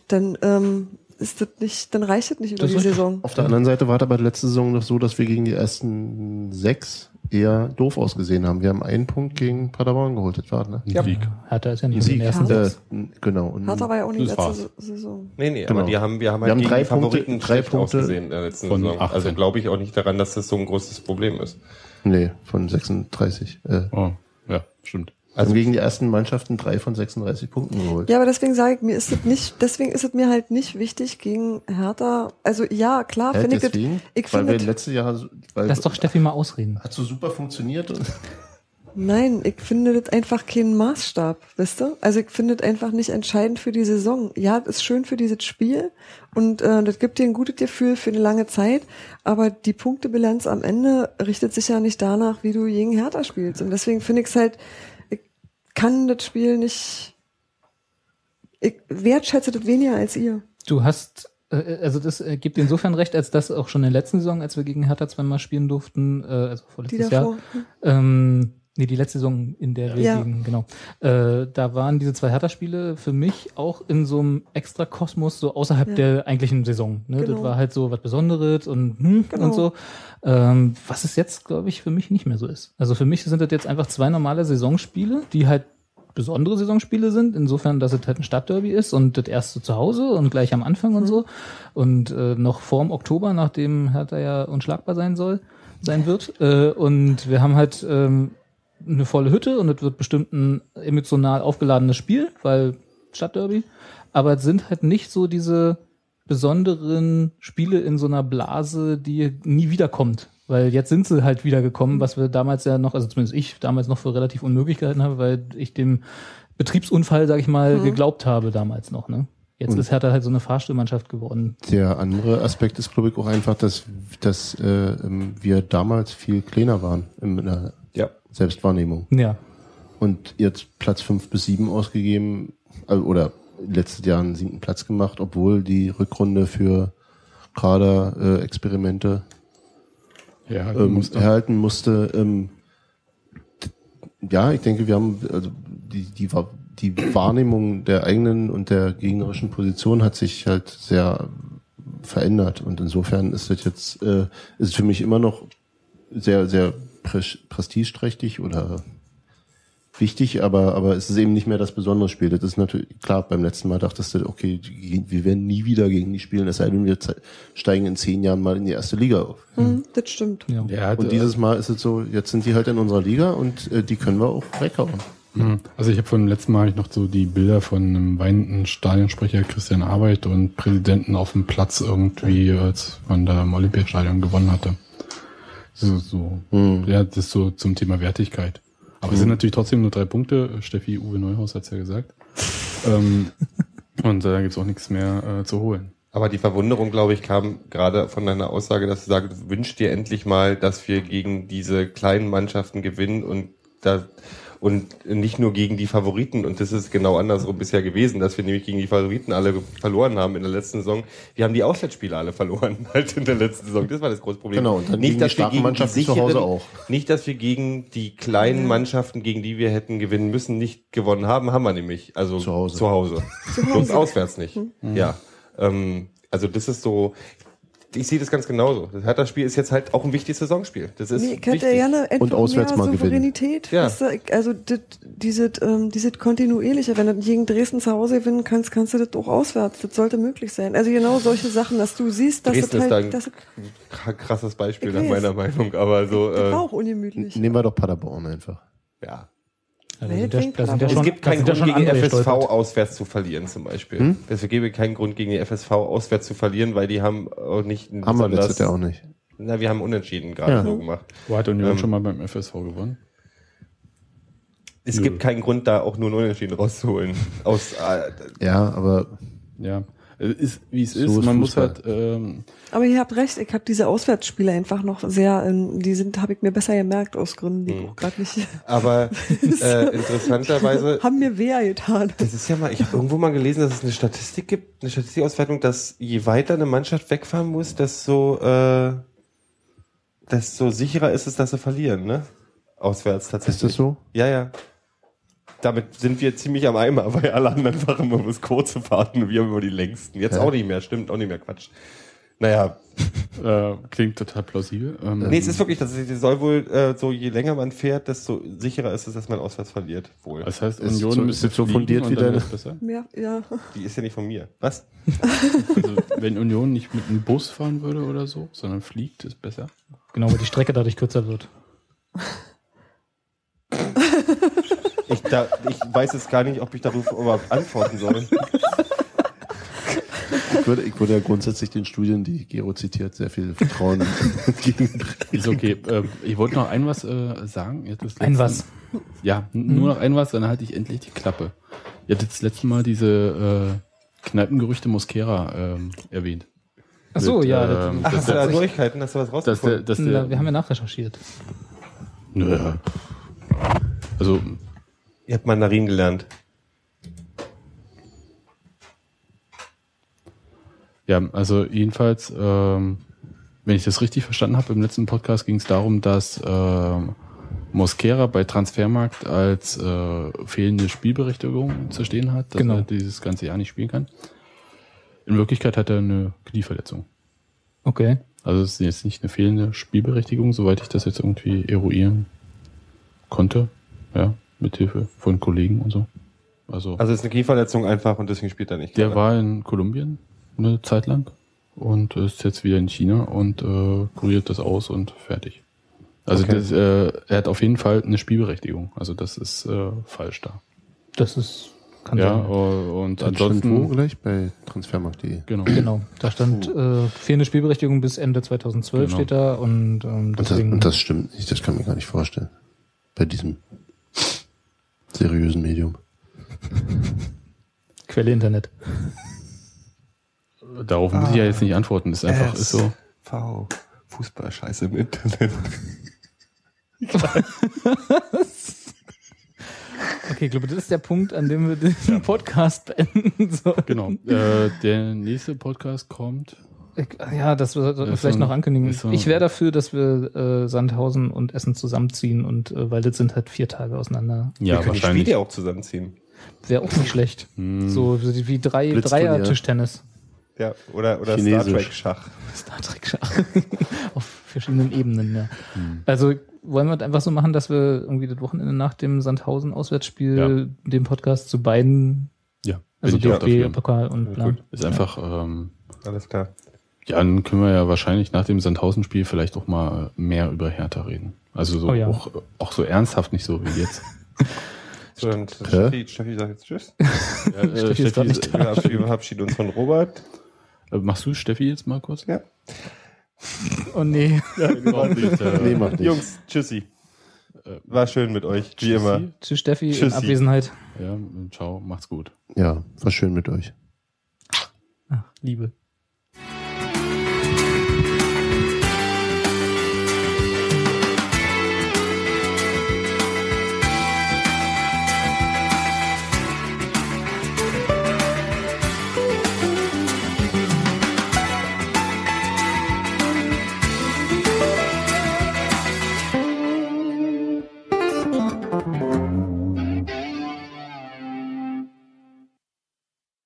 dann ähm, ist das nicht, dann reicht das nicht über Das die. Saison. auf der anderen Seite war es aber letzte Saison noch so, dass wir gegen die ersten sechs eher doof ausgesehen haben. Wir haben einen Punkt gegen Paderborn geholt, das war, ne? Ja. Sieg. Hertha ist ja nicht Sieg. den ersten. Äh, genau. Und Hertha war ja auch nicht letzte. Saison. Nee, nee, Genau. aber die haben wir haben Wir halt haben gegen drei die Punkte- Favoriten drei Punkte ausgesehen in der letzten von Saison. 18. Also glaube ich auch nicht daran, dass das so ein großes Problem ist. nee, von 36. Äh, Oh, ja, stimmt. Also gegen die ersten Mannschaften drei von 36 Punkten geholt. Ja, aber deswegen sage ich, mir ist es nicht, deswegen ist es mir halt nicht wichtig gegen Hertha. Also ja, klar, Hä, finde ich das, deswegen? ich weil finde wir das- letztes Jahr, weil Lass doch Steffi mal ausreden. hat so super funktioniert. Und Nein, ich finde das einfach keinen Maßstab, wisst ihr? Also ich finde das einfach nicht entscheidend für die Saison. Ja, es ist schön für dieses Spiel und äh, das gibt dir ein gutes Gefühl für eine lange Zeit, aber die Punktebilanz am Ende richtet sich ja nicht danach, wie du gegen Hertha spielst. Und deswegen finde ich es halt, kann das Spiel nicht, ich wertschätze das weniger als ihr. Du hast, äh, also das äh, gibt insofern recht, als das auch schon in der letzten Saison, als wir gegen Hertha zweimal spielen durften, äh, also vorletztes Jahr, davor. ähm, nee, die letzte Saison, in der wir Ja. gegen, genau, äh, da waren diese zwei Hertha-Spiele für mich auch in so einem extra Kosmos, so außerhalb Ja. der eigentlichen Saison. Ne? Das Genau. war halt so was Besonderes und, hm, Genau. und so. Ähm, was es jetzt, glaube ich, für mich nicht mehr so ist. Also für mich sind das jetzt einfach zwei normale Saisonspiele, die halt besondere Saisonspiele sind, insofern, dass es halt ein Stadtderby ist und das erste zu Hause und gleich am Anfang und so. Und äh, noch vorm Oktober, nachdem Hertha ja unschlagbar sein soll, sein wird. Äh, und wir haben halt ähm, eine volle Hütte und es wird bestimmt ein emotional aufgeladenes Spiel, weil Stadtderby. Aber es sind halt nicht so diese besonderen Spiele in so einer Blase, die nie wiederkommt. Weil jetzt sind sie halt wiedergekommen, was wir damals ja noch, also zumindest ich damals noch für relativ unmöglich gehalten habe, weil ich dem Betriebsunfall, sag ich mal, geglaubt habe damals noch. Ne? Jetzt ist Hertha halt so eine Fahrstuhlmannschaft geworden. Der andere Aspekt ist, glaube ich, auch einfach, dass, dass äh, ähm, wir damals viel kleiner waren in der. Selbstwahrnehmung. Ja. Und jetzt Platz fünf bis sieben ausgegeben, also, oder letztes Jahr einen siebten Platz gemacht, obwohl die Rückrunde für Kader-Experimente Ja, ähm, musst du- erhalten musste. Ähm, ja, ich denke, wir haben also die, die, die Wahrnehmung der eigenen und der gegnerischen Position hat sich halt sehr verändert. Und insofern ist das jetzt, äh, ist es für mich immer noch sehr, sehr prestigeträchtig oder wichtig, aber, aber es ist eben nicht mehr das besondere Spiel. Das ist natürlich, klar, beim letzten Mal dachtest du, okay, die- wir werden nie wieder gegen die spielen, es sei denn, wir steigen in zehn Jahren mal in die erste Liga auf. Hm, das stimmt. ja. ja, Und dieses Mal ist es so, jetzt sind die halt in unserer Liga und äh, die können wir auch weghauen. Mhm. Also ich habe vom letzten Mal noch so die Bilder von einem weinenden Stadionsprecher Christian Arbeit und Präsidenten auf dem Platz irgendwie, als man da im Olympiastadion gewonnen hatte. So, so ja, das ist so zum Thema Wertigkeit. Aber es sind natürlich trotzdem nur drei Punkte. Steffi Uwe Neuhaus hat's ja gesagt. ähm, und äh, da gibt's auch nichts mehr äh, zu holen. Aber die Verwunderung, glaube ich, kam gerade von deiner Aussage, dass du sagst, du wünschst dir endlich mal, dass wir gegen diese kleinen Mannschaften gewinnen und da und nicht nur gegen die Favoriten. Und das ist genau andersrum bisher gewesen, dass wir nämlich gegen die Favoriten alle verloren haben in der letzten Saison. Wir haben die Auswärtsspiele alle verloren halt in der letzten Saison. Das war das große Problem. Genau, und dann gegen die starken Mannschaften zu Hause auch. Nicht, dass wir gegen die kleinen Mannschaften, gegen die wir hätten gewinnen müssen, nicht gewonnen haben, haben wir nämlich. Also Zu Hause. Zu Hause. Bloß auswärts nicht. Ja. Ähm, also das ist so, ich sehe das ganz genauso. Das Hertha-Spiel ist jetzt halt auch ein wichtiges Saisonspiel. Das ist Nee, wichtig. gerne etwas Und auswärts mal gewinnen. Souveränität. Ja. Weißt du, also das, dieses, ähm, dieses kontinuierliche, wenn du gegen Dresden zu Hause gewinnen kannst, kannst du das auch auswärts. Das sollte möglich sein. Also genau solche Sachen, dass du siehst, dass Dresden das ist halt, da dass ein krasses Beispiel nach meiner Meinung. Aber so, das war äh, auch ungemütlich. Nehmen wir doch Paderborn einfach. ja. Da Nee, da sind ja Es gibt keinen Grund gegen andere FSV gestolpert. auswärts zu verlieren zum Beispiel. Hm? Es gäbe keinen Grund gegen die FSV auswärts zu verlieren, weil die haben auch nicht ein Haben wir letztes Jahr auch nicht. Na, wir haben unentschieden gerade Ja. so gemacht. Wo hat Union Ähm, schon mal beim FSV gewonnen? Es Nö. gibt keinen Grund, da auch nur ein Unentschieden rauszuholen. Aus, äh, Ja, aber Ja. Es Ist, wie es So ist. ist Man muss Fußball. halt, ähm, Aber ihr habt recht, ich habe diese Auswärtsspiele einfach noch sehr, ähm, die sind, habe ich mir besser gemerkt aus Gründen, die Hm. ich auch gerade nicht, aber äh, interessanterweise haben mir weh getan. Das ist ja mal, ich habe irgendwo mal gelesen, dass es eine Statistik gibt, eine Statistikauswertung, dass je weiter eine Mannschaft wegfahren muss, desto, äh, desto sicherer ist es, dass sie verlieren, ne? Auswärts tatsächlich. ist das so? Ja, ja. Damit sind wir ziemlich am Eimer, weil alle anderen fahren immer bloß kurze Fahrten und wir haben immer die längsten. Jetzt Hä? auch nicht mehr, stimmt, auch nicht mehr Quatsch. Naja, äh, klingt total plausibel. Ähm, nee, es ist wirklich, das soll wohl, äh, so je länger man fährt, desto sicherer ist es, dass man auswärts verliert, wohl. Das heißt, Ist Union so- müsste ist so fliegen fundiert und wie deine-. Mehr, ja. Die ist ja nicht von mir. Was? Also, wenn Union nicht mit einem Bus fahren würde oder so, sondern fliegt, ist besser. Genau, weil die Strecke dadurch kürzer wird. Ich, da, ich weiß jetzt gar nicht, ob ich darauf überhaupt antworten soll. würde, ich würde ja grundsätzlich den Studien, die Gero zitiert, sehr viel Vertrauen entgegenbringen. Ist okay. äh, ich wollte noch ein was äh, sagen. Ein was? Ja, n- nur noch ein was, dann halte ich endlich die Klappe. Ihr hattet das letzte Mal diese äh, Kneipengerüchte Mosquera ähm, erwähnt. Ach so, Mit, ja. ähm, das, dass Hast du da Neuigkeiten? Hast du was Dass der, rausgefunden? dass der, wir haben ja nachrecherchiert. Nö. Also, Ihr habt Mandarin gelernt. ja, also jedenfalls, ähm, wenn ich das richtig verstanden habe, im letzten Podcast ging es darum, dass ähm, Mosquera bei Transfermarkt als äh, fehlende Spielberechtigung zu stehen hat, dass Genau. er dieses ganze Jahr nicht spielen kann. In Wirklichkeit hat er eine Knieverletzung. Okay. Also es ist jetzt nicht eine fehlende Spielberechtigung, soweit ich das jetzt irgendwie eruieren konnte. Ja, mit Hilfe von Kollegen und so. Also, Also ist eine Knieverletzung einfach und deswegen spielt er nicht. der gerade. war in Kolumbien eine Zeit lang und ist jetzt wieder in China und äh, kuriert das aus und fertig. Also Okay. das, äh, er hat auf jeden Fall eine Spielberechtigung. Also das ist äh, falsch da. Das ist, kann ja, sein. äh, und Das stand wo ansonsten gleich? Bei transfermarkt.de. genau. Genau, da stand äh, fehlende Spielberechtigung bis Ende 2012 Genau. steht da und ähm, Und das, deswegen und das stimmt nicht, das kann man gar nicht vorstellen. Bei diesem seriösen Medium. Quelle Internet. Darauf muss ich ja jetzt nicht antworten. Das ist einfach ist so. V. Fußballscheiße im Internet. Okay, ich glaube, das ist der Punkt, an dem wir den Podcast beenden sollen. Genau. Äh, der nächste Podcast kommt. Ja, das sollten wir Ist vielleicht so- noch ankündigen. so- Ich wäre dafür, dass wir äh, Sandhausen und Essen zusammenziehen und äh, weil das sind halt vier Tage auseinander. Ja, wir können die wahrscheinlich. Spiele auch zusammenziehen. Wäre auch nicht schlecht. Hm. So wie drei Blitzturnier. Dreier-Tischtennis. Ja, oder, oder Star. Trek Schach. Star Trek Schach. Auf verschiedenen Ebenen, ja. Hm. Also wollen wir es einfach so machen, dass wir irgendwie das Wochenende nach dem Sandhausen-Auswärtsspiel den Podcast zu beiden, Ja, also bin ich auch DFB, dafür. Pokal und gut. Ist einfach, ähm, Alles klar. Ja, dann können wir ja wahrscheinlich nach dem Sandhausen-Spiel vielleicht auch mal mehr über Hertha reden. Also so Oh ja. auch, auch so ernsthaft, nicht so wie jetzt. So, und Steffi, Steffi sagt jetzt Tschüss. Ja, äh, Steffi ist grad nicht ist- Wir verabschieden- uns von Robert. äh, machst du Steffi jetzt mal kurz? Ja. Oh nee. Überhaupt nicht, äh, Nee, macht nicht. Jungs, tschüssi. War schön mit euch, wie immer. Tschüss Steffi in Tschüssi. Abwesenheit. Ja, ciao, macht's gut. Ja, war schön mit euch. Ach, Liebe.